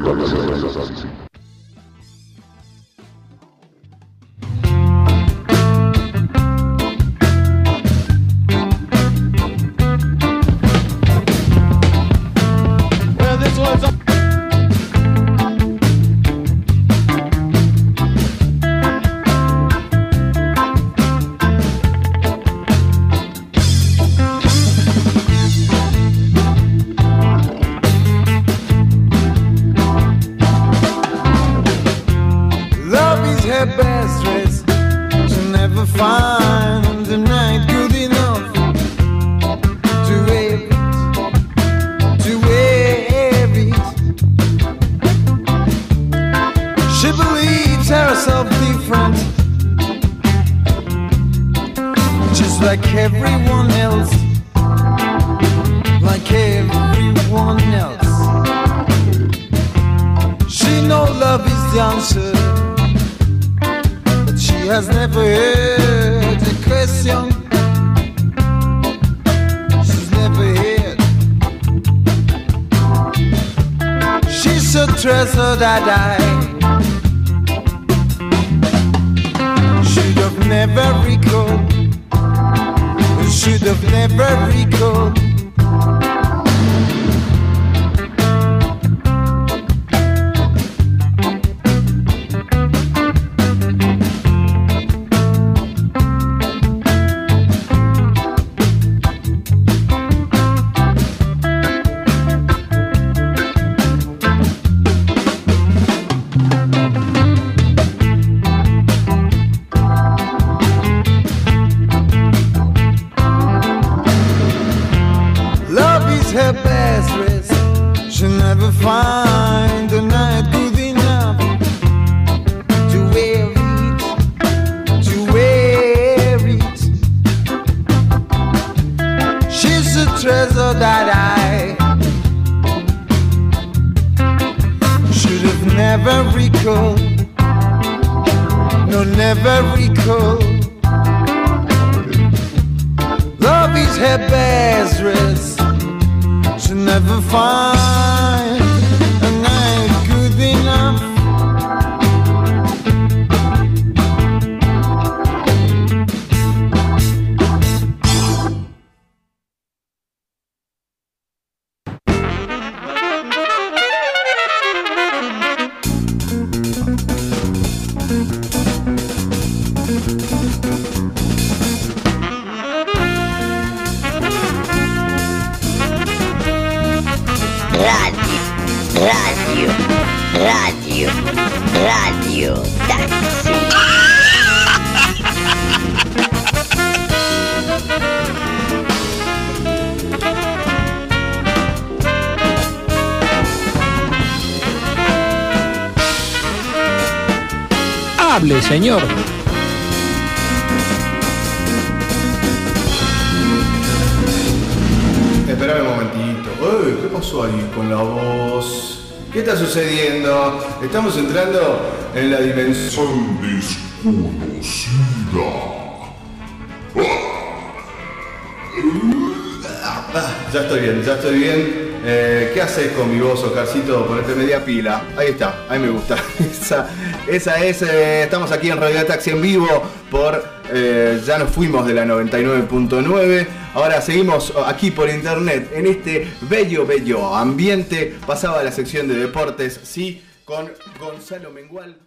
con mi voz, Oscarcito, por este media pila. Ahí está, ahí me gusta. Esa, esa es, eh, estamos aquí en Radio Taxi en vivo por eh, Ya nos fuimos de la 99.9. Ahora seguimos aquí por internet en este bello, bello ambiente. Pasaba a la sección de deportes, sí, con Gonzalo Mengual.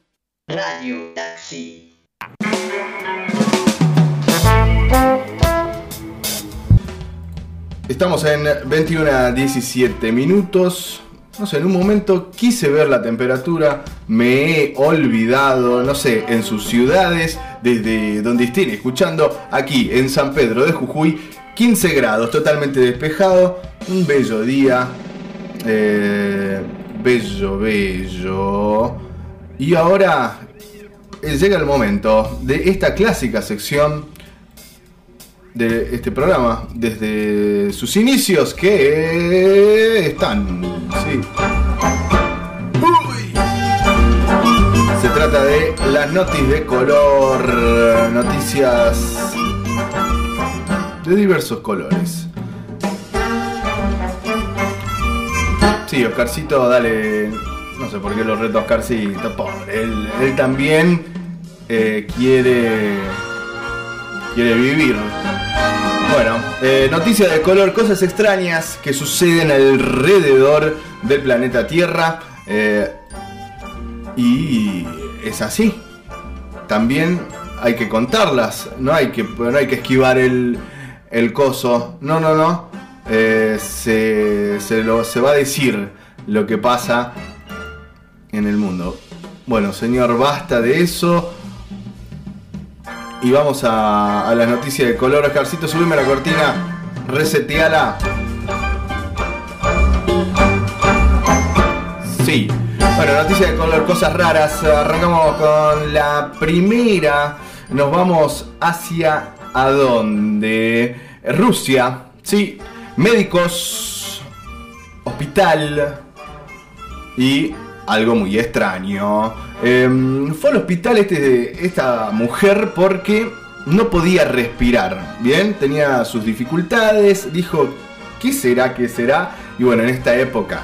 Radio Taxi. Estamos en 21 a 17 minutos. No sé, en un momento quise ver la temperatura, me he olvidado, no sé, en sus ciudades, desde donde estén escuchando, aquí en San Pedro de Jujuy, 15 grados, totalmente despejado, un bello día, eh, bello, bello. Y ahora eh, llega el momento de esta clásica sección de este programa desde sus inicios que están. Sí. Se trata de las noticias de color, noticias de diversos colores. Sí, Oscarcito, dale. No sé por qué lo reto a Oscarcito, pobre. Él, él también eh, quiere. quiere vivir. Bueno, eh, noticias de color, cosas extrañas que suceden alrededor del planeta Tierra. eh, y es así. También hay que contarlas, no hay que, no hay que esquivar el, el coso. No, no, no. Eh, se, se, lo, se va a decir lo que pasa en el mundo. Bueno, señor, basta de eso. Y vamos a, a las noticias de color. Oscarcito, subime la cortina. Reseteala. Sí. Bueno, noticias de color, cosas raras. Arrancamos con la primera. Nos vamos hacia a dónde? Rusia. Sí. Médicos. Hospital. Y algo muy extraño. Em, fue al hospital este, esta mujer porque no podía respirar. Bien, tenía sus dificultades. Dijo, ¿qué será? ¿Qué será? Y bueno, en esta época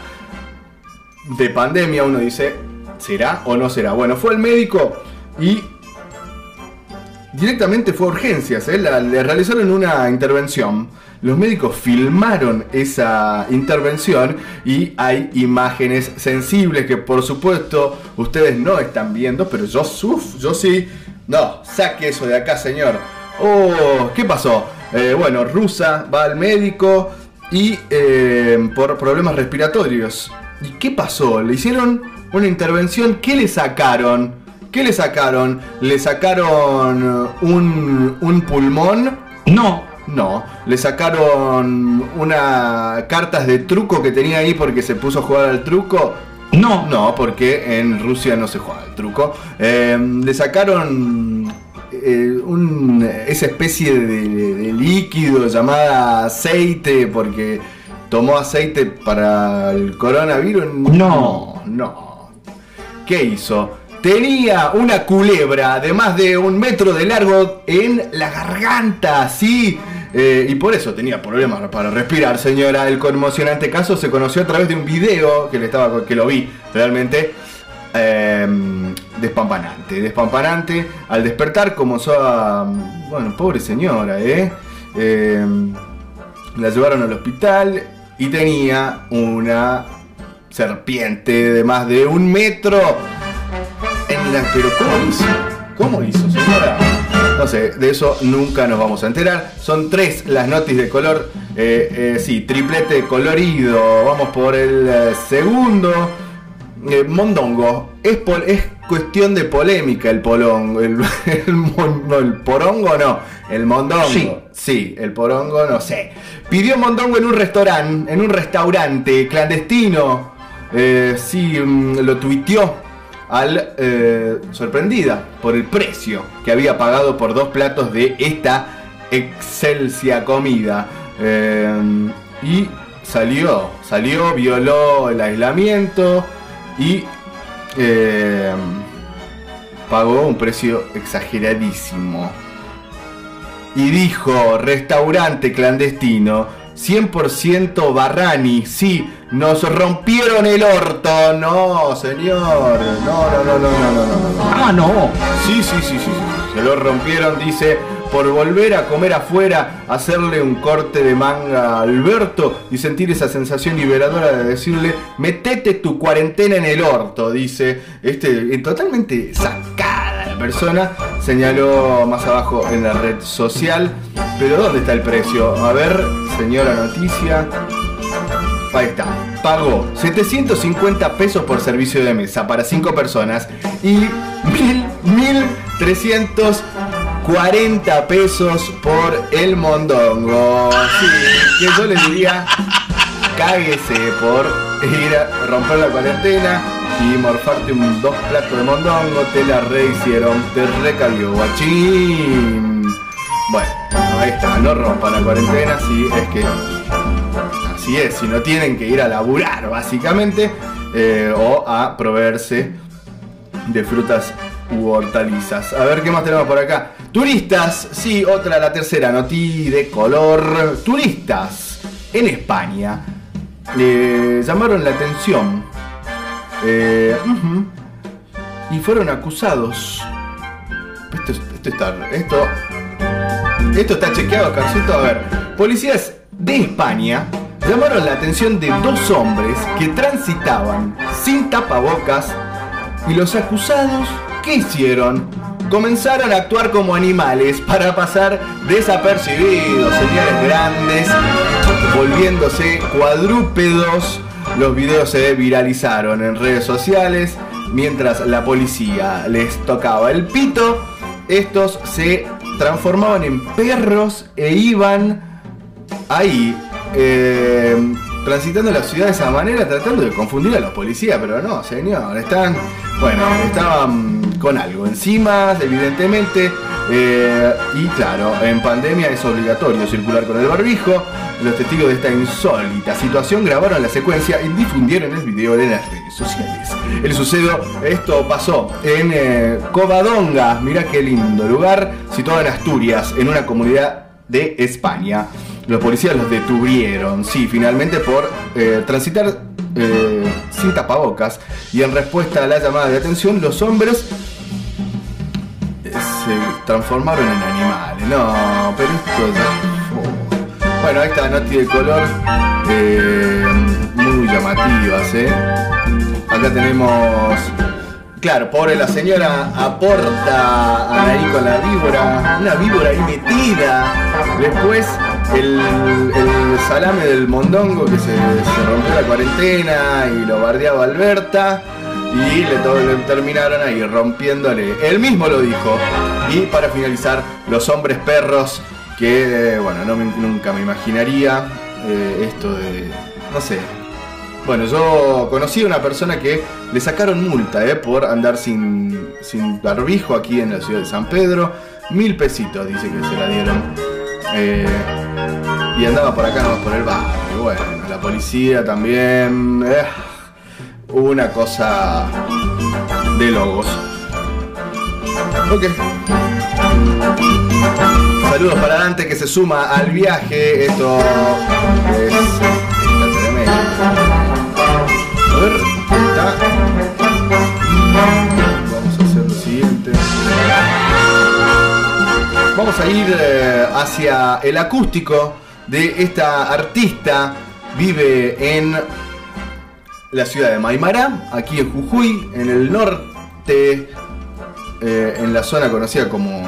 de pandemia uno dice, ¿será o no será? Bueno, fue al médico y directamente fue a urgencias, ¿eh? Le realizaron una intervención. Los médicos filmaron esa intervención y hay imágenes sensibles que por supuesto ustedes no están viendo, pero yo suf, yo sí. No, saque eso de acá, señor. Oh, ¿qué pasó? Eh, bueno, Rusa va al médico y eh, por problemas respiratorios. ¿Y qué pasó? Le hicieron una intervención. ¿Qué le sacaron? ¿Qué le sacaron? ¿Le sacaron un, un pulmón? No. No. Le sacaron una cartas de truco que tenía ahí porque se puso a jugar al truco. No. No, porque en Rusia no se juega al truco. Eh, le sacaron eh, un- esa especie de, de líquido llamada aceite porque tomó aceite para el coronavirus. No, no. ¿Qué hizo? Tenía una culebra de más de un metro de largo en la garganta, sí. Eh, y por eso tenía problemas para respirar, señora. El conmocionante caso se conoció a través de un video que le estaba que lo vi realmente eh, despampanante, despampanante. Al despertar comenzó a, bueno, pobre señora, ¿eh? Eh, la llevaron al hospital y tenía una serpiente de más de un metro en la... Pero ¿cómo hizo? ¿Cómo hizo, señora? No sé, de eso nunca nos vamos a enterar. Son tres las noticias de color. Eh, eh, sí, triplete colorido. Vamos por el eh, segundo. Eh, mondongo. Es, pol- es cuestión de polémica el polongo. El, el mon- no, el porongo no. El mondongo. Sí. Sí, el porongo no sé. Pidió mondongo en un restaurante, en un restaurante clandestino. Sí, mm, lo tuiteó al eh, sorprendida por el precio que había pagado por dos platos de esta excelsia comida. Eh, y salió, salió, violó el aislamiento y eh, pagó un precio exageradísimo. Y dijo, restaurante clandestino, 100% Barrani, sí, nos rompieron el orto. No, señor, no, no, no, no, no, no, no. Ah, no. Sí, sí, sí, sí, sí, se lo rompieron, dice, por volver a comer afuera, hacerle un corte de manga a Alberto y sentir esa sensación liberadora de decirle, metete tu cuarentena en el orto, dice, este, eh, totalmente sacada la persona, señaló más abajo en la red social, pero ¿dónde está el precio? A ver, señora noticia. Ahí está. Pagó 750 pesos por servicio de mesa para 5 personas y 1.340 pesos por el mondongo. Que yo le diría, cáguese por ir a romper la cuarentena y morfarte un, dos platos de mondongo, te la rehicieron, te recabió, guachín. Bueno, ahí está, no rompan la cuarentena, sí, es que así es, si no tienen que ir a laburar básicamente eh, o a proveerse de frutas u hortalizas. A ver qué más tenemos por acá. Turistas, sí, otra, la tercera noti de color. Turistas en España le llamaron la atención eh, y fueron acusados. Esto, es- esto está, esto, esto está chequeado, Carcito. A ver, policías de España llamaron la atención de dos hombres que transitaban sin tapabocas y los acusados, ¿qué hicieron? Comenzaron a actuar como animales para pasar desapercibidos, señales grandes, volviéndose cuadrúpedos. Los videos se viralizaron en redes sociales mientras la policía les tocaba el pito. Estos se transformaban en perros e iban ahí eh, transitando la ciudad de esa manera tratando de confundir a los policías, pero no, señor, están, bueno, estaban con algo encima, evidentemente, eh, y claro, en pandemia es obligatorio circular con el barbijo. Los testigos de esta insólita situación grabaron la secuencia y difundieron el video en las redes sociales. El sucedo, esto pasó en eh, Covadonga, mira qué lindo lugar, situado en Asturias, en una comunidad de España. Los policías los detuvieron, sí, finalmente por eh, transitar eh, sin tapabocas y en respuesta a la llamada de atención los hombres se transformaron en animales. No, pero esto oh. Bueno, ahí está Noti de color, eh, muy llamativas, ¿eh? Acá tenemos... Claro, pobre la señora aporta ahí con la víbora, una víbora ahí metida. Después el, salame del mondongo que se rompió la cuarentena y lo bardeaba Alberta. Y le, to- terminaron ahí rompiéndole. Él mismo lo dijo. Y para finalizar, los hombres perros que, bueno, no nunca me imaginaría eh, esto de, no sé, bueno, yo conocí a una persona que le sacaron multa eh, por andar sin, sin barbijo aquí en la ciudad de San Pedro. Mil pesitos dice que se la dieron. Eh, y andaba por acá nomás por el barrio. Bueno, la policía también. eh, una cosa de logos. Ok. Saludos para Dante que se suma al viaje. Esto es. A ver, está. Vamos a hacer lo siguiente. Vamos a ir eh, hacia el acústico de esta artista. Vive en la ciudad de Maimará, aquí en Jujuy, en el norte, eh, en la zona conocida como.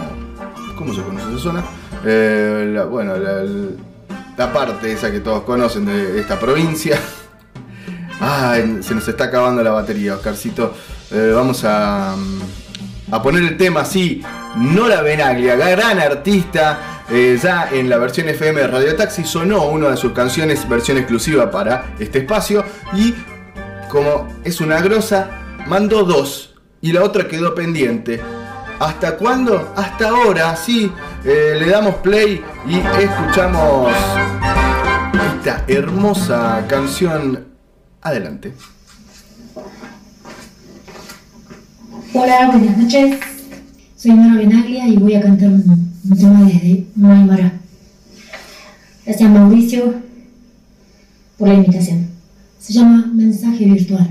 ¿Cómo se conoce esa zona? Eh, bueno, la, parte esa que todos conocen de esta provincia. Ay, se nos está acabando la batería, Oscarcito. Eh, vamos a, mm, a poner el tema así. Nora Benaglia, gran artista. ya en la versión FM de Radio Taxi sonó una de sus canciones, versión exclusiva para este espacio. Y como es una grosa, mandó dos. Y la otra quedó pendiente. ¿Hasta cuándo? Hasta ahora, sí. Eh, le damos play y escuchamos esta hermosa canción. Adelante. Hola, buenas noches. Soy Nora Benaglia y voy a cantar un, un tema desde Maimara. Gracias Mauricio por la invitación. Se llama Mensaje Virtual.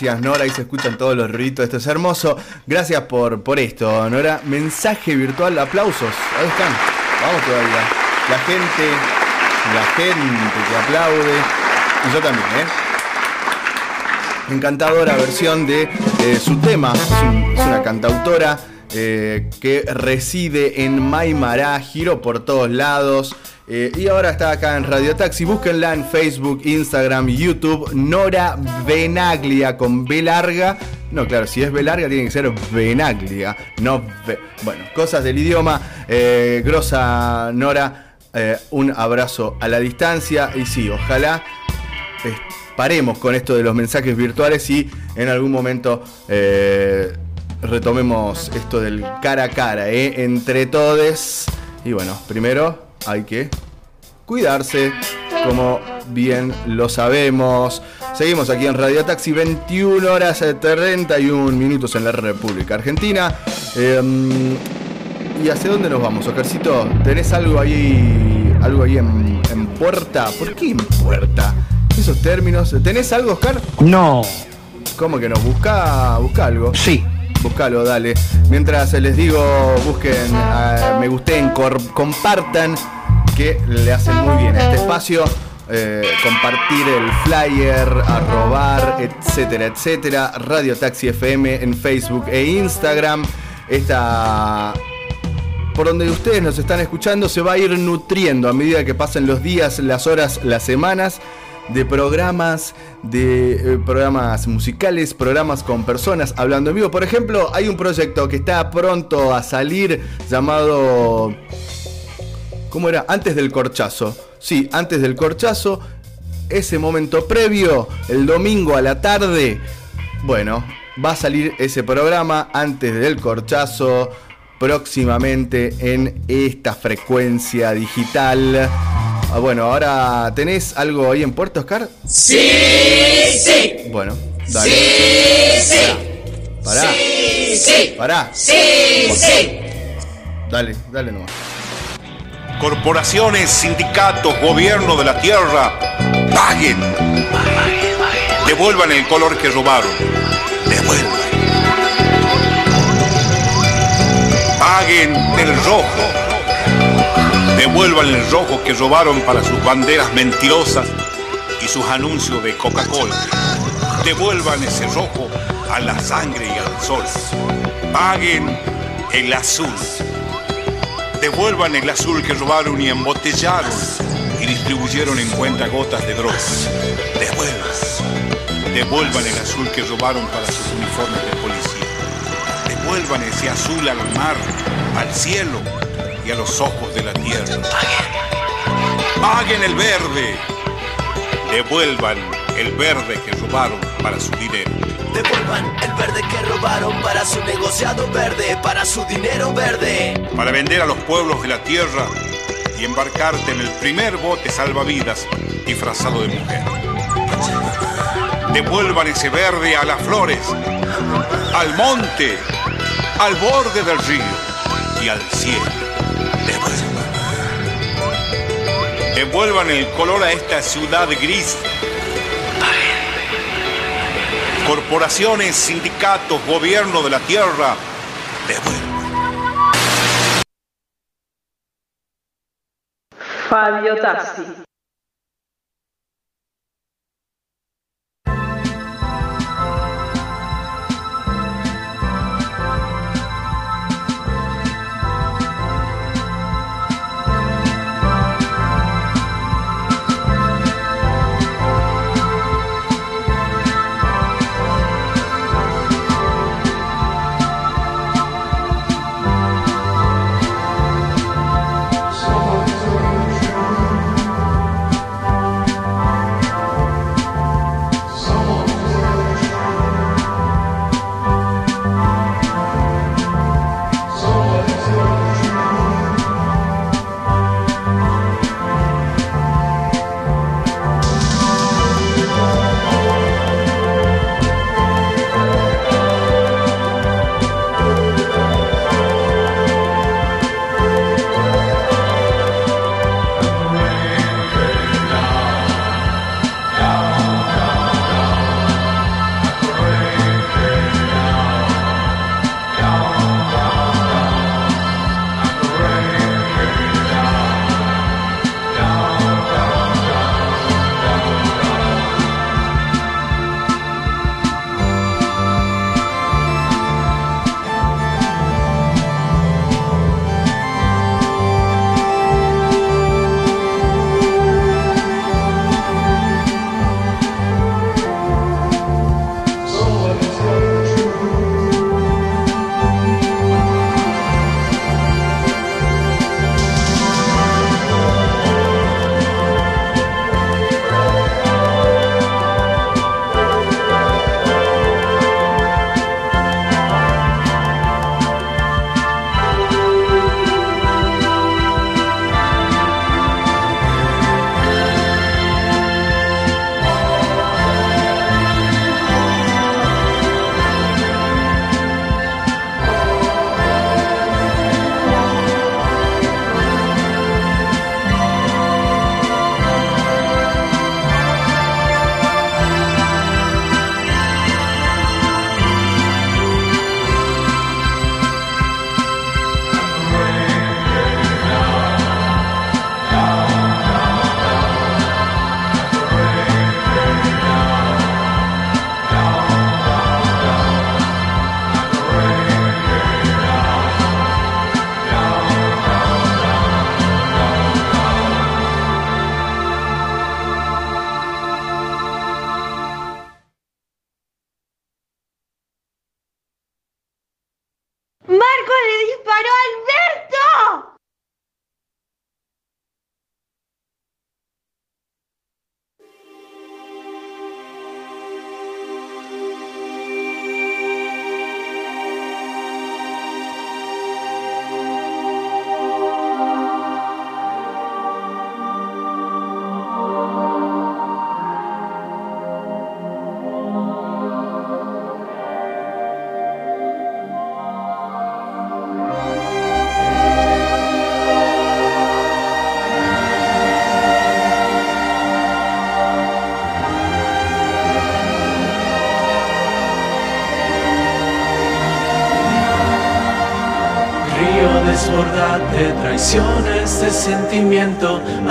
Gracias, Nora. Ahí se escuchan todos los ruidos. Esto es hermoso. Gracias por, por esto, Nora. Mensaje virtual, aplausos. Ahí están. Vamos todavía. La gente, la gente que aplaude. Y yo también, ¿eh? Encantadora versión de eh, su tema. Es, un- es una cantautora eh, que reside en Maimará, giró por todos lados. Eh, y ahora está acá en Radio Taxi. Búsquenla en Facebook, Instagram, YouTube. Nora Benaglia con B larga. No, claro, si es B larga tiene que ser Benaglia. No B- Bueno, cosas del idioma. Eh, grosa Nora, eh, un abrazo a la distancia. Y sí, ojalá eh, paremos con esto de los mensajes virtuales y en algún momento retomemos esto del cara a cara, entre todos. Y bueno, primero hay que cuidarse, como bien lo sabemos. Seguimos aquí en Radio Taxi, 21 horas eh, 31 minutos en la República Argentina. Eh, ¿Y hacia dónde nos vamos, Oscarcito? ¿Tenés algo ahí, algo ahí en, en puerta? ¿Por qué en puerta? Esos términos. ¿Tenés algo, Oscar? No. ¿Cómo que no? Busca, busca algo. Sí. Búscalo, dale. Mientras les digo, busquen, eh, me gusten, compartan, que le hacen muy bien a este espacio. eh, compartir el flyer, arrobar, etcétera, etcétera. Radio Taxi FM en Facebook e Instagram. Esta por donde ustedes nos están escuchando se va a ir nutriendo a medida que pasen los días, las horas, las semanas de programas, de eh, programas musicales, programas con personas hablando en vivo. Por ejemplo, hay un proyecto que está pronto a salir llamado... ¿Cómo era? Antes del corchazo. Sí, antes del corchazo. Ese momento previo, el domingo a la tarde. Bueno, va a salir ese programa antes del corchazo próximamente en esta frecuencia digital. Ah, bueno, ahora tenés algo ahí en Puerto Oscar. Sí, sí. Bueno, dale. Sí, sí. Pará. Sí, sí. Pará. Sí, sí. Dale, dale nomás. Corporaciones, sindicatos, gobierno de la tierra, paguen. Devuelvan el color que robaron. Devuelvan. Paguen el rojo. Devuelvan el rojo que robaron para sus banderas mentirosas y sus anuncios de Coca-Cola. Devuelvan ese rojo a la sangre y al sol. Paguen el azul. Devuelvan el azul que robaron y embotellaron y distribuyeron en cuentagotas de drogas. Devuelvan. Devuelvan el azul que robaron para sus uniformes de policía. Devuelvan ese azul al mar, al cielo y a los ojos de la tierra. Paguen. Paguen el verde. Devuelvan el verde que robaron para su dinero. Devuelvan el verde que robaron para su negociado verde, para su dinero verde. Para vender a los pueblos de la tierra y embarcarte en el primer bote salvavidas disfrazado de mujer. Devuelvan ese verde a las flores, al monte, al borde del río y al cielo. Devuelvan. Devuelvan el color a esta ciudad gris. Corporaciones, sindicatos, gobierno de la tierra. Devuelvan. Fabio Tassi.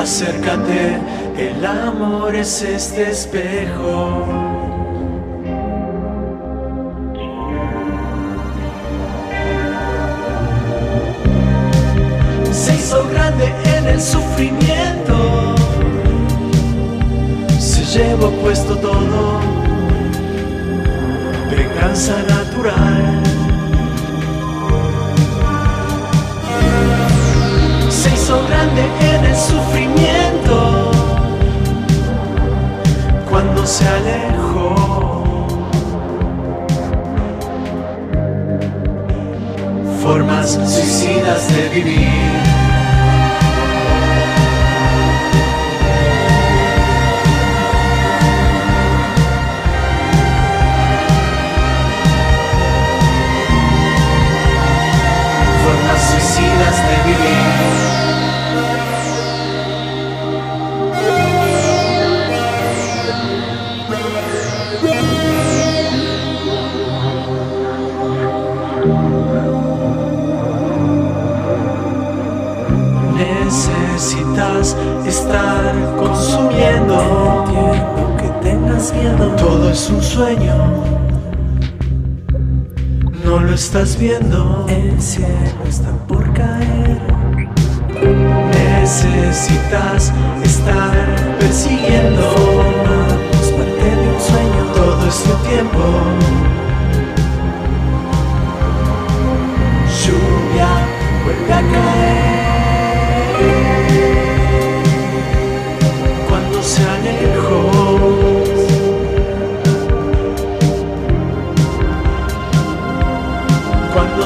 Acércate, el amor es este espejo. Todo es un sueño. No lo estás viendo. El cielo está por caer. Necesitas estar persiguiendo. Formamos parte de un sueño. Todo es tu tiempo. Lluvia vuelve a caer.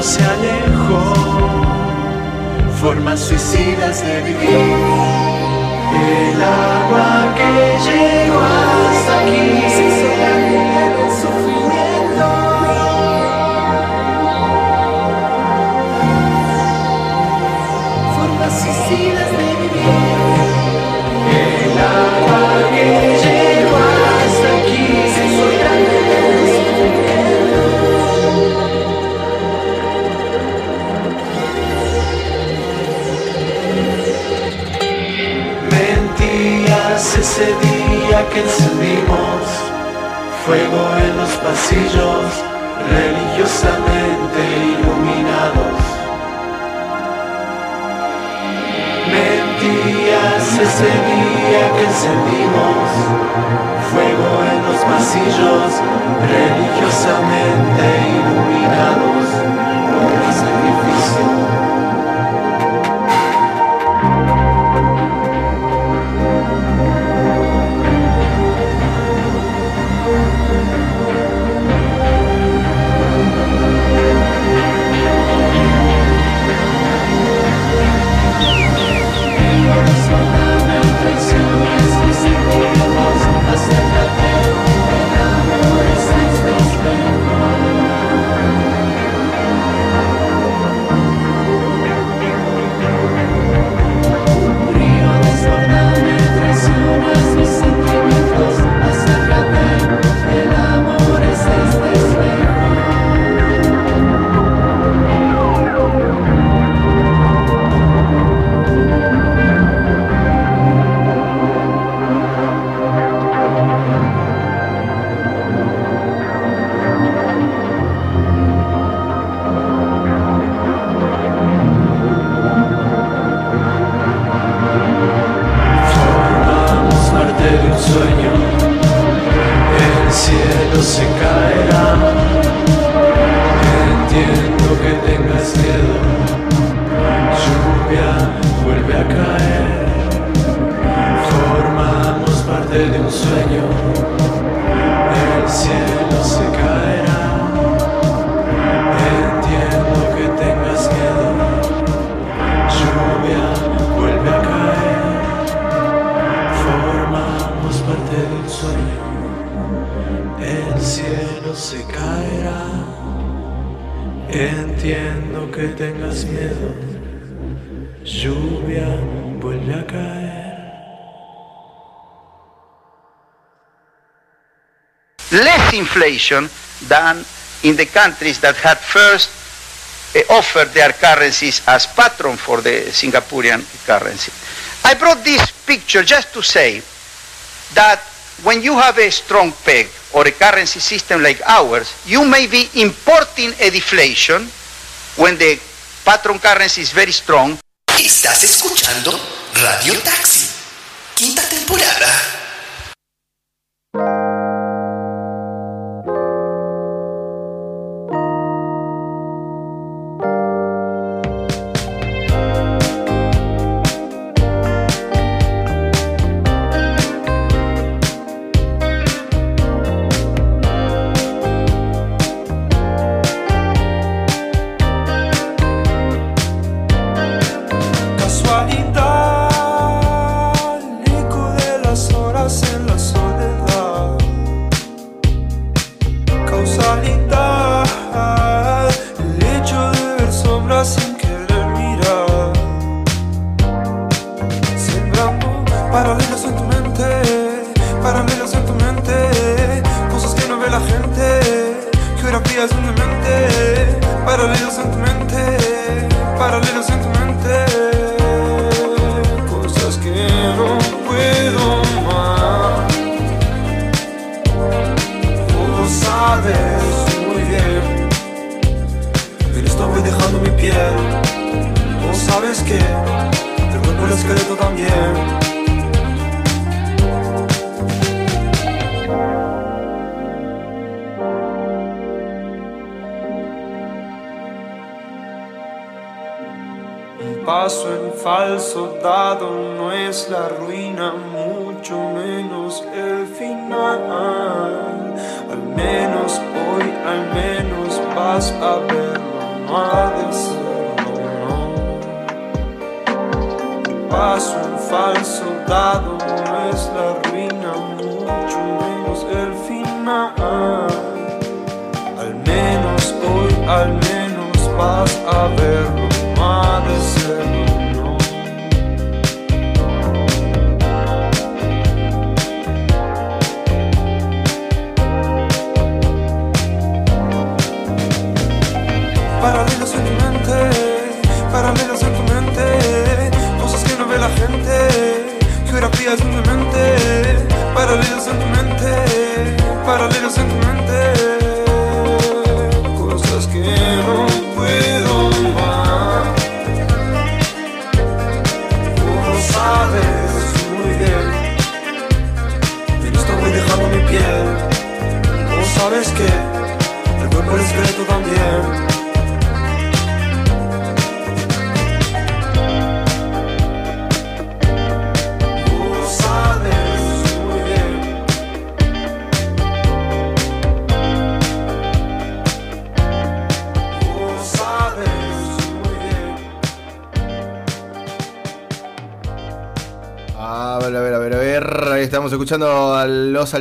Se alejó. Formas suicidas de vivir. El agua que llegó hasta aquí Mentías ese día que encendimos fuego en los pasillos religiosamente iluminados. Mentías ese día que encendimos fuego en los pasillos religiosamente iluminados por el sacrificio. El el cielo se caerá. Entiendo que tengas miedo, lluvia vuelve a caer. Formamos parte de un sueño, el cielo se caerá. se caerá. Entiendo que tengas miedo, lluvia vuelve a caer. Less inflation than in the countries that had first eh, offered their currencies as patron for the Singaporean currency. I brought this picture just to say that when you have a strong peg, or a currency system like ours, you may be importing a deflation when the patron currency is very strong. Estás escuchando Radio Taxi, quinta temporada. doesn't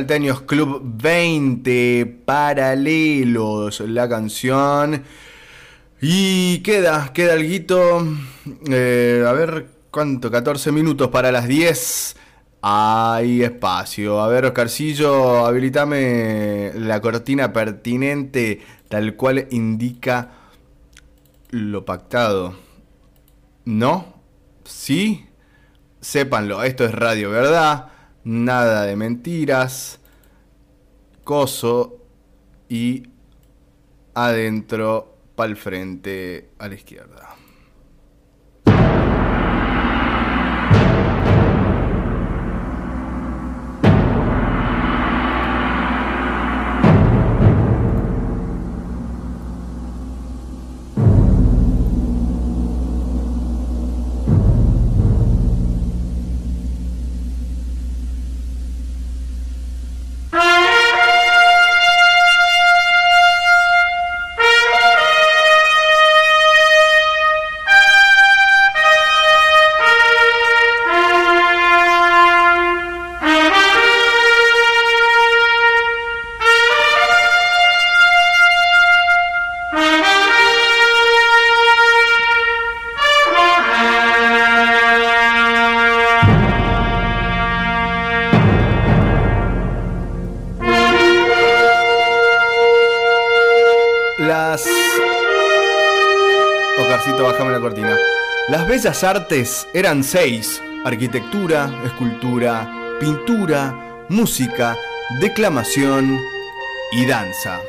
Salteños Club 20 Paralelos, la canción. Y queda, queda alguito. Eh, a ver, ¿cuánto? 14 minutos para las 10. Hay espacio. A ver, Oscarcillo, habilitame la cortina pertinente, tal cual indica lo pactado. ¿No? ¿Sí? Sépanlo, esto es radio, ¿verdad? nada de mentiras, coso y adentro, para el frente, a la izquierda. Bellas artes eran seis: arquitectura, escultura, pintura, música, declamación y danza.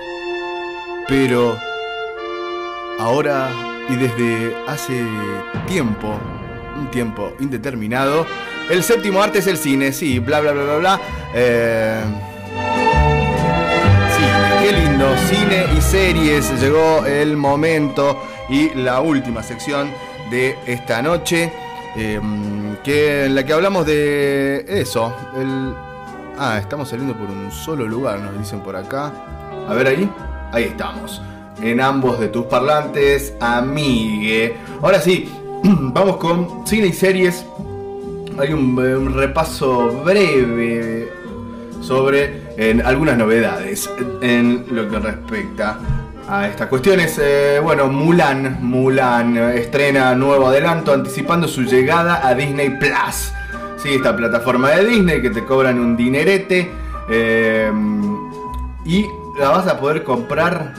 Pero ahora y desde hace tiempo, un tiempo indeterminado, el séptimo arte es el cine, sí, bla bla bla bla bla. Eh, cine, qué lindo, cine y series, llegó el momento y la última sección de esta noche, eh, que, en la que hablamos de eso, el... Ah, estamos saliendo por un solo lugar, nos dicen por acá. A ver ahí, ahí estamos. En ambos de tus parlantes, amigue. Ahora sí, vamos con cine y series. Hay un, repaso breve sobre algunas novedades en lo que respecta a estas cuestiones. Eh, bueno, Mulan, Mulan eh, estrena nuevo adelanto anticipando su llegada a Disney Plus. Sí, esta plataforma de Disney que te cobran un dinerete eh, y la vas a poder comprar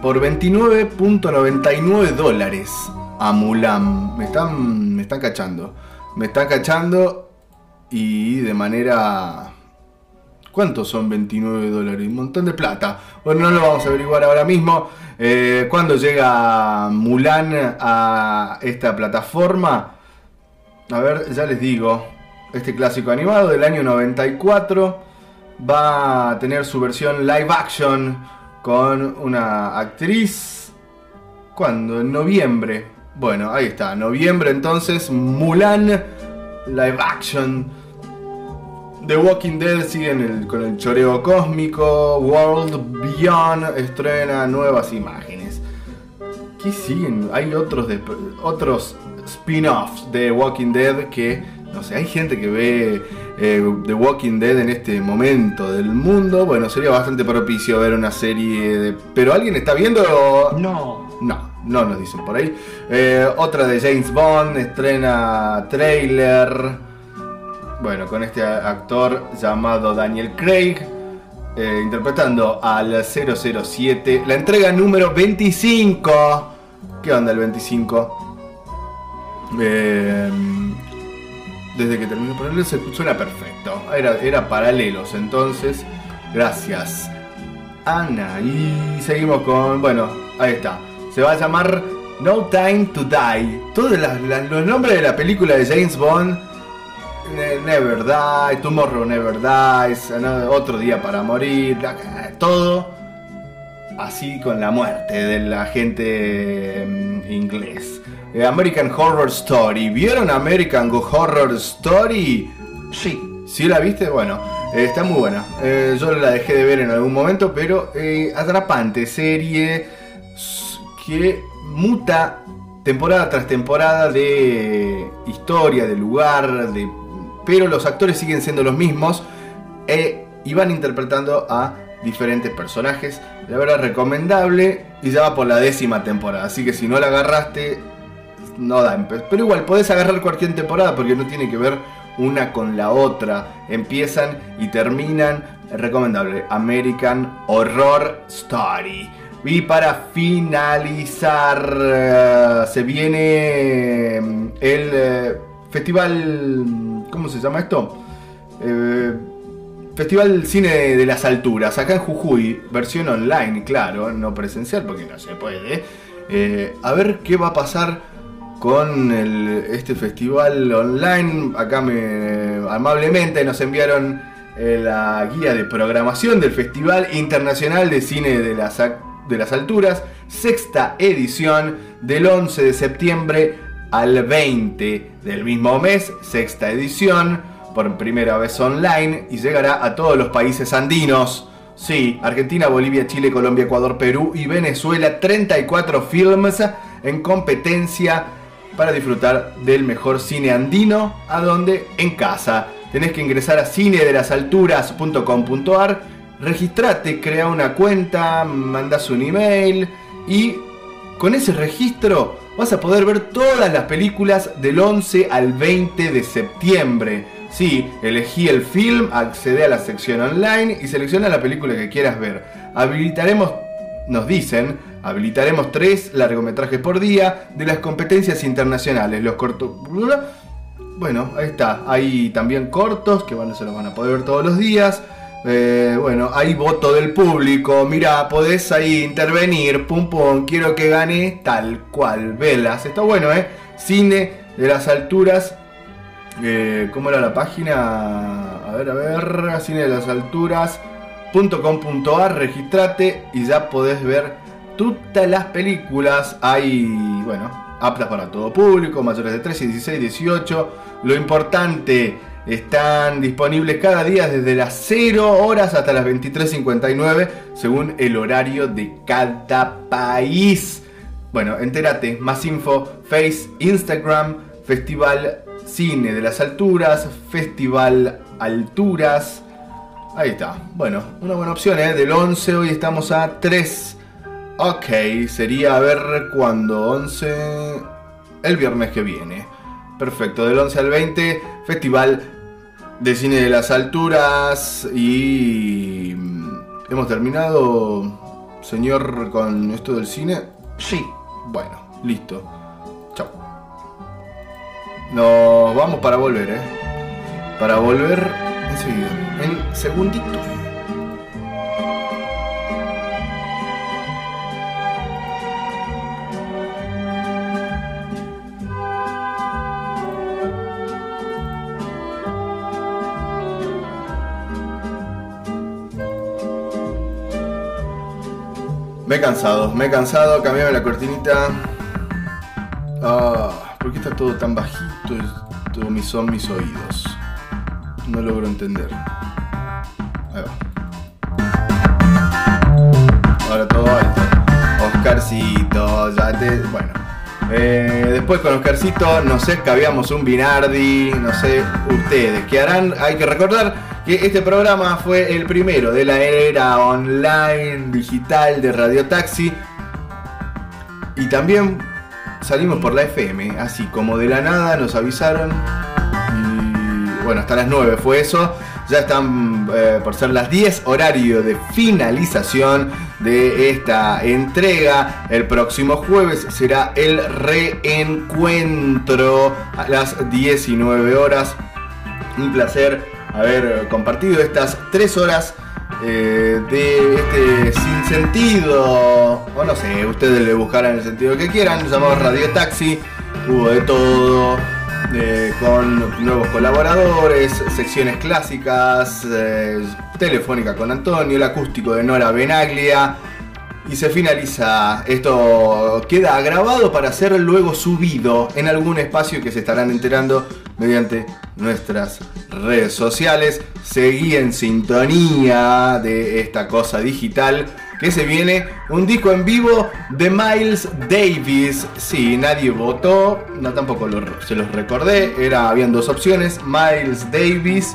por 29.99 dólares a Mulan. Me están, me están cachando. Me están cachando y de manera... ¿Cuántos son 29 dólares? Un montón de plata. Bueno, no lo vamos a averiguar ahora mismo. Eh, ¿Cuándo llega Mulan a esta plataforma? A ver, ya les digo. Este clásico animado del año 94 va a tener su versión live action con una actriz. ¿Cuándo? En noviembre. Bueno, ahí está. Noviembre entonces. Mulan live action. The Walking Dead sigue en el- con el choreo cósmico. World Beyond estrena nuevas imágenes. ¿Qué siguen? Hay otros, de- otros spin-offs de Walking Dead que, no sé, hay gente que ve eh, The Walking Dead en este momento del mundo. Bueno, sería bastante propicio ver una serie de... ¿Pero alguien está viendo? No. No, no nos dicen por ahí. Eh, otra de James Bond estrena trailer. Bueno, con este actor llamado Daniel Craig. eh, interpretando al 007. La entrega número 25. ¿Qué onda el 25? Eh, desde que terminé de ponerlo se suena perfecto. Era, era paralelos entonces. Gracias. Ana. Y seguimos con. Bueno, ahí está. Se va a llamar No Time to Die. Todos los nombres de la película de James Bond. Ne- Never Die, Tomorrow Never Dies, Otro Día para Morir, la- todo así con la muerte del agente mm, inglés. Eh, American Horror Story. ¿Vieron American Horror Story? Sí. ¿Sí la viste? Bueno, eh, está muy buena. Eh, yo la dejé de ver en algún momento, pero eh, atrapante serie que muta temporada tras temporada de historia, de lugar, de pero los actores siguen siendo los mismos e, y van interpretando a diferentes personajes. La verdad recomendable y ya va por la décima temporada, así que si no la agarraste, no da. Pero igual podés agarrar cualquier temporada porque no tiene que ver una con la otra. Empiezan y terminan. Recomendable. American Horror Story. Y para finalizar, eh, se viene mm, el eh, festival. ¿Cómo se llama esto? Eh, Festival Cine de las Alturas, acá en Jujuy, versión online, claro, no presencial porque no se puede. Eh, a ver qué va a pasar con este festival online. Acá me, amablemente nos enviaron eh, la guía de programación del Festival Internacional de Cine de las, de las Alturas, sexta edición del 11 de septiembre al 20 del mismo mes, sexta edición por primera vez online y llegará a todos los países andinos. Sí, Argentina, Bolivia, Chile, Colombia, Ecuador, Perú y Venezuela, 34 films en competencia para disfrutar del mejor cine andino, a donde en casa. Tenés que ingresar a cinedelasalturas.com.ar, registrate, crea una cuenta, mandas un email y con ese registro vas a poder ver todas las películas del 11 al 20 de septiembre. Sí, elegí el film, accede a la sección online y selecciona la película que quieras ver. Habilitaremos, nos dicen, Habilitaremos tres largometrajes por día de las competencias internacionales. Los cortos. Bueno, ahí está. Hay también cortos que van, se los van a poder ver todos los días. Eh, bueno, hay voto del público. Mira, podés ahí intervenir. Pum pum. Quiero que gane tal cual. Velas. Está bueno, ¿eh? Cine de las alturas. Eh, ¿Cómo era la página? A ver, a ver. Cine de las alturas.com.ar. Registrate y ya podés ver todas las películas. Hay, bueno, aptas para todo público, mayores de 13, 16, 18. Lo importante, están disponibles cada día desde las 0 horas hasta las 23.59, según el horario de cada país. Bueno, entérate, más info, Face, Instagram, Festival Cine de las Alturas, Festival Alturas. Ahí está. Bueno, una buena opción, ¿eh? Del 11, hoy estamos a 3. Ok, sería a ver cuándo. 11. El viernes que viene. Perfecto, del 11 al 20, Festival de Cine de las Alturas. Y. mm, ¿Hemos terminado, señor, con esto del cine? Sí. Bueno, listo. Chao. Nos vamos para volver, ¿eh? Para volver enseguida. En segunditos. Me he cansado, me he cansado, cambiame la cortinita. Ah, ¿por qué está todo tan bajito? Esto mis- son mis oídos. No logro entender. Ahí va. Ahora todo alto. Oscarcito, ya te. Bueno. Eh, después con Oscarcito nos escabiamos un Binardi, no sé ustedes qué harán. Hay que recordar este programa fue el primero de la era online digital de Radio Taxi. Y también salimos por la FM, así como de la nada nos avisaron. Y bueno, hasta las 9 fue eso. Ya están eh, por ser las 10, horario de finalización de esta entrega. El próximo jueves será el reencuentro a las 19 horas. Un placer haber compartido estas 3 horas eh, de este sinsentido, o no sé, ustedes le buscarán el sentido que quieran, llamado Radio Taxi, hubo de todo, eh, con nuevos colaboradores, secciones clásicas, eh, telefónica con Antonio, el acústico de Nora Benaglia. Y se finaliza. Esto queda grabado para ser luego subido en algún espacio que se estarán enterando mediante nuestras redes sociales. Seguí en sintonía de esta cosa digital que se viene un disco en vivo de Miles Davis. Sí, nadie votó, no tampoco lo- se los recordé. Era, habían dos opciones, Miles Davis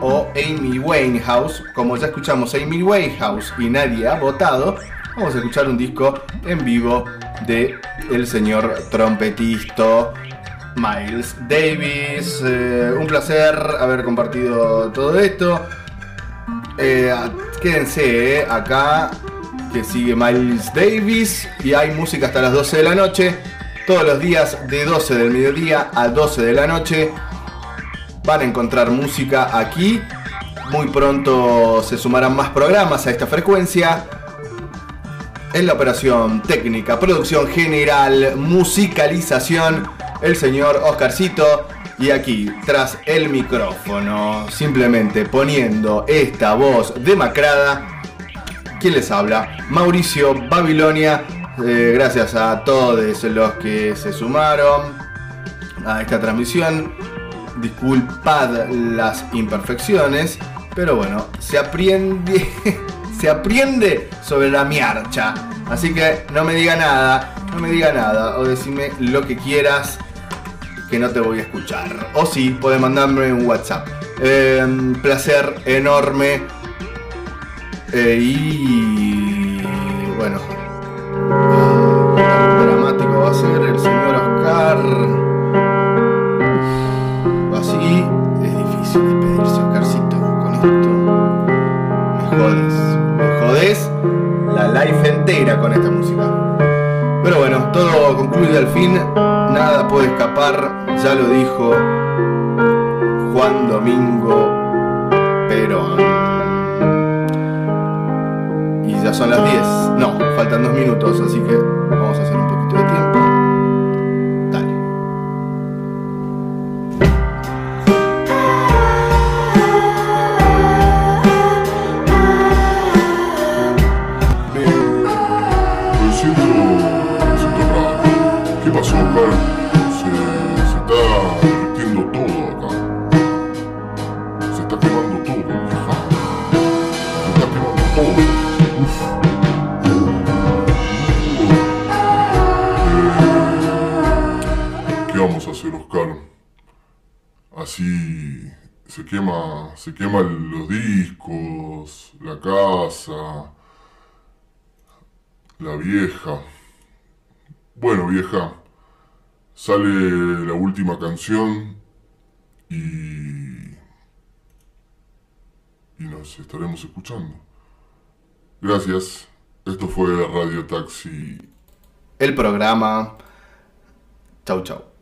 o Amy Winehouse. Como ya escuchamos Amy Winehouse y nadie ha votado, vamos a escuchar un disco en vivo de el señor trompetista Miles Davis. Eh, un placer haber compartido todo esto. Eh, quédense eh, acá que sigue Miles Davis y hay música hasta las 12 de la noche. Todos los días de 12 del mediodía a 12 de la noche van a encontrar música aquí. Muy pronto se sumarán más programas a esta frecuencia. En la operación técnica, producción general, musicalización, el señor Oscarcito. Y aquí, tras el micrófono, simplemente poniendo esta voz demacrada, ¿quién les habla? Mauricio Babilonia. Eh, gracias a todos los que se sumaron a esta transmisión. Disculpad las imperfecciones, pero bueno, se aprende, se aprende sobre la miarcha. Así que no me diga nada, no me diga nada, o decime lo que quieras, que no te voy a escuchar. O sí, puedes mandarme un WhatsApp. Eh, placer enorme. Eh, y bueno, dramático va a ser el señor Oscar. Así es difícil despedirse, Oscarcito. Con esto me. Jodes la life entera con esta música. Todo concluye al fin, nada puede escapar, ya lo dijo Juan Domingo Perón. Y ya son las 10, no, faltan dos minutos, así que vamos a hacer un poquito de tiempo. Así se quema, se queman los discos, la casa, la vieja. Bueno, vieja, sale la última canción y... y nos estaremos escuchando. Gracias. Esto fue Radio Taxi. El programa. Chau, chau.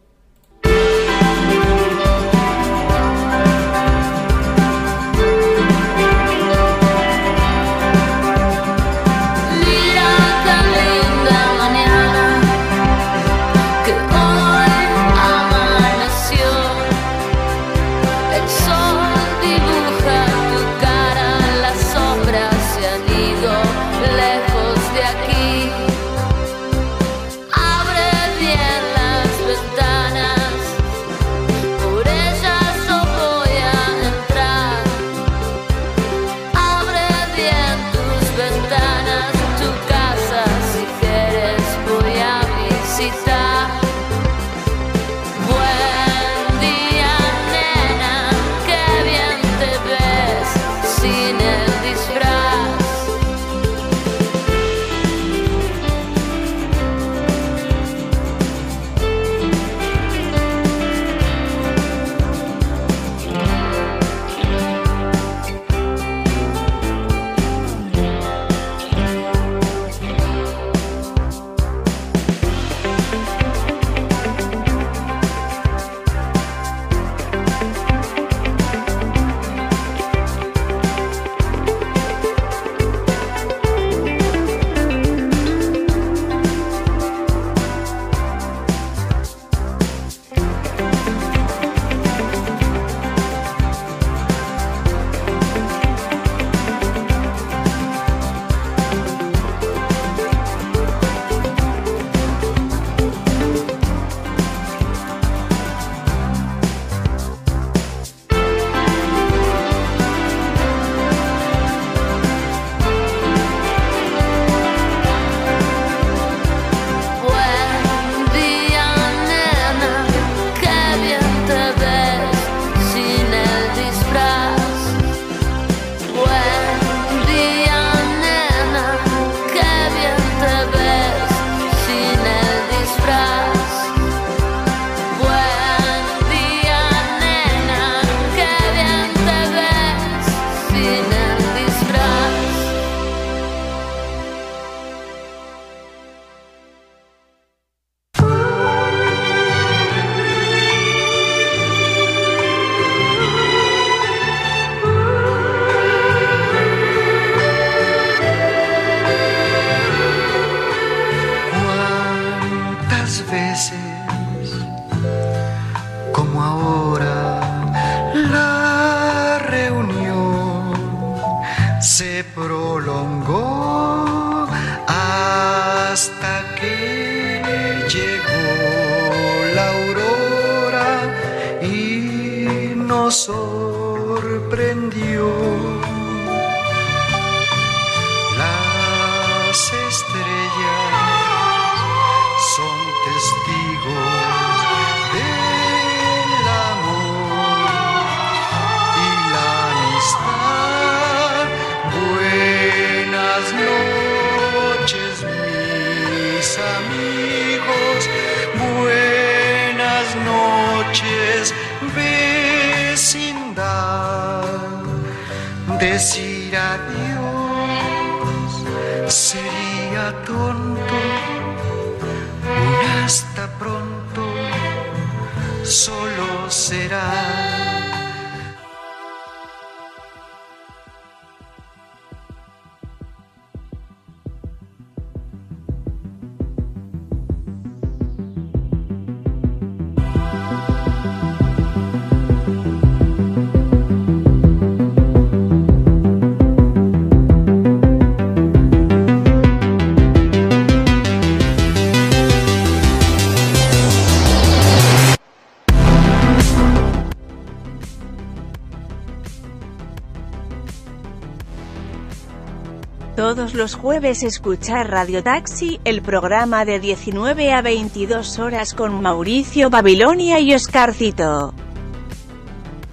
Todos los jueves escuchar Radio Taxi, el programa de 19 a 22 horas con Mauricio Babilonia y Oscarcito.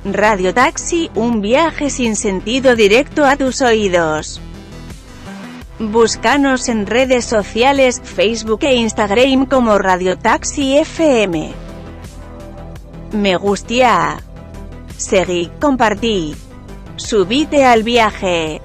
Radio Taxi, un viaje sin sentido directo a tus oídos. Búscanos en redes sociales, Facebook e Instagram como Radio Taxi FM. Me gustia. Seguí, compartí. Subite al viaje.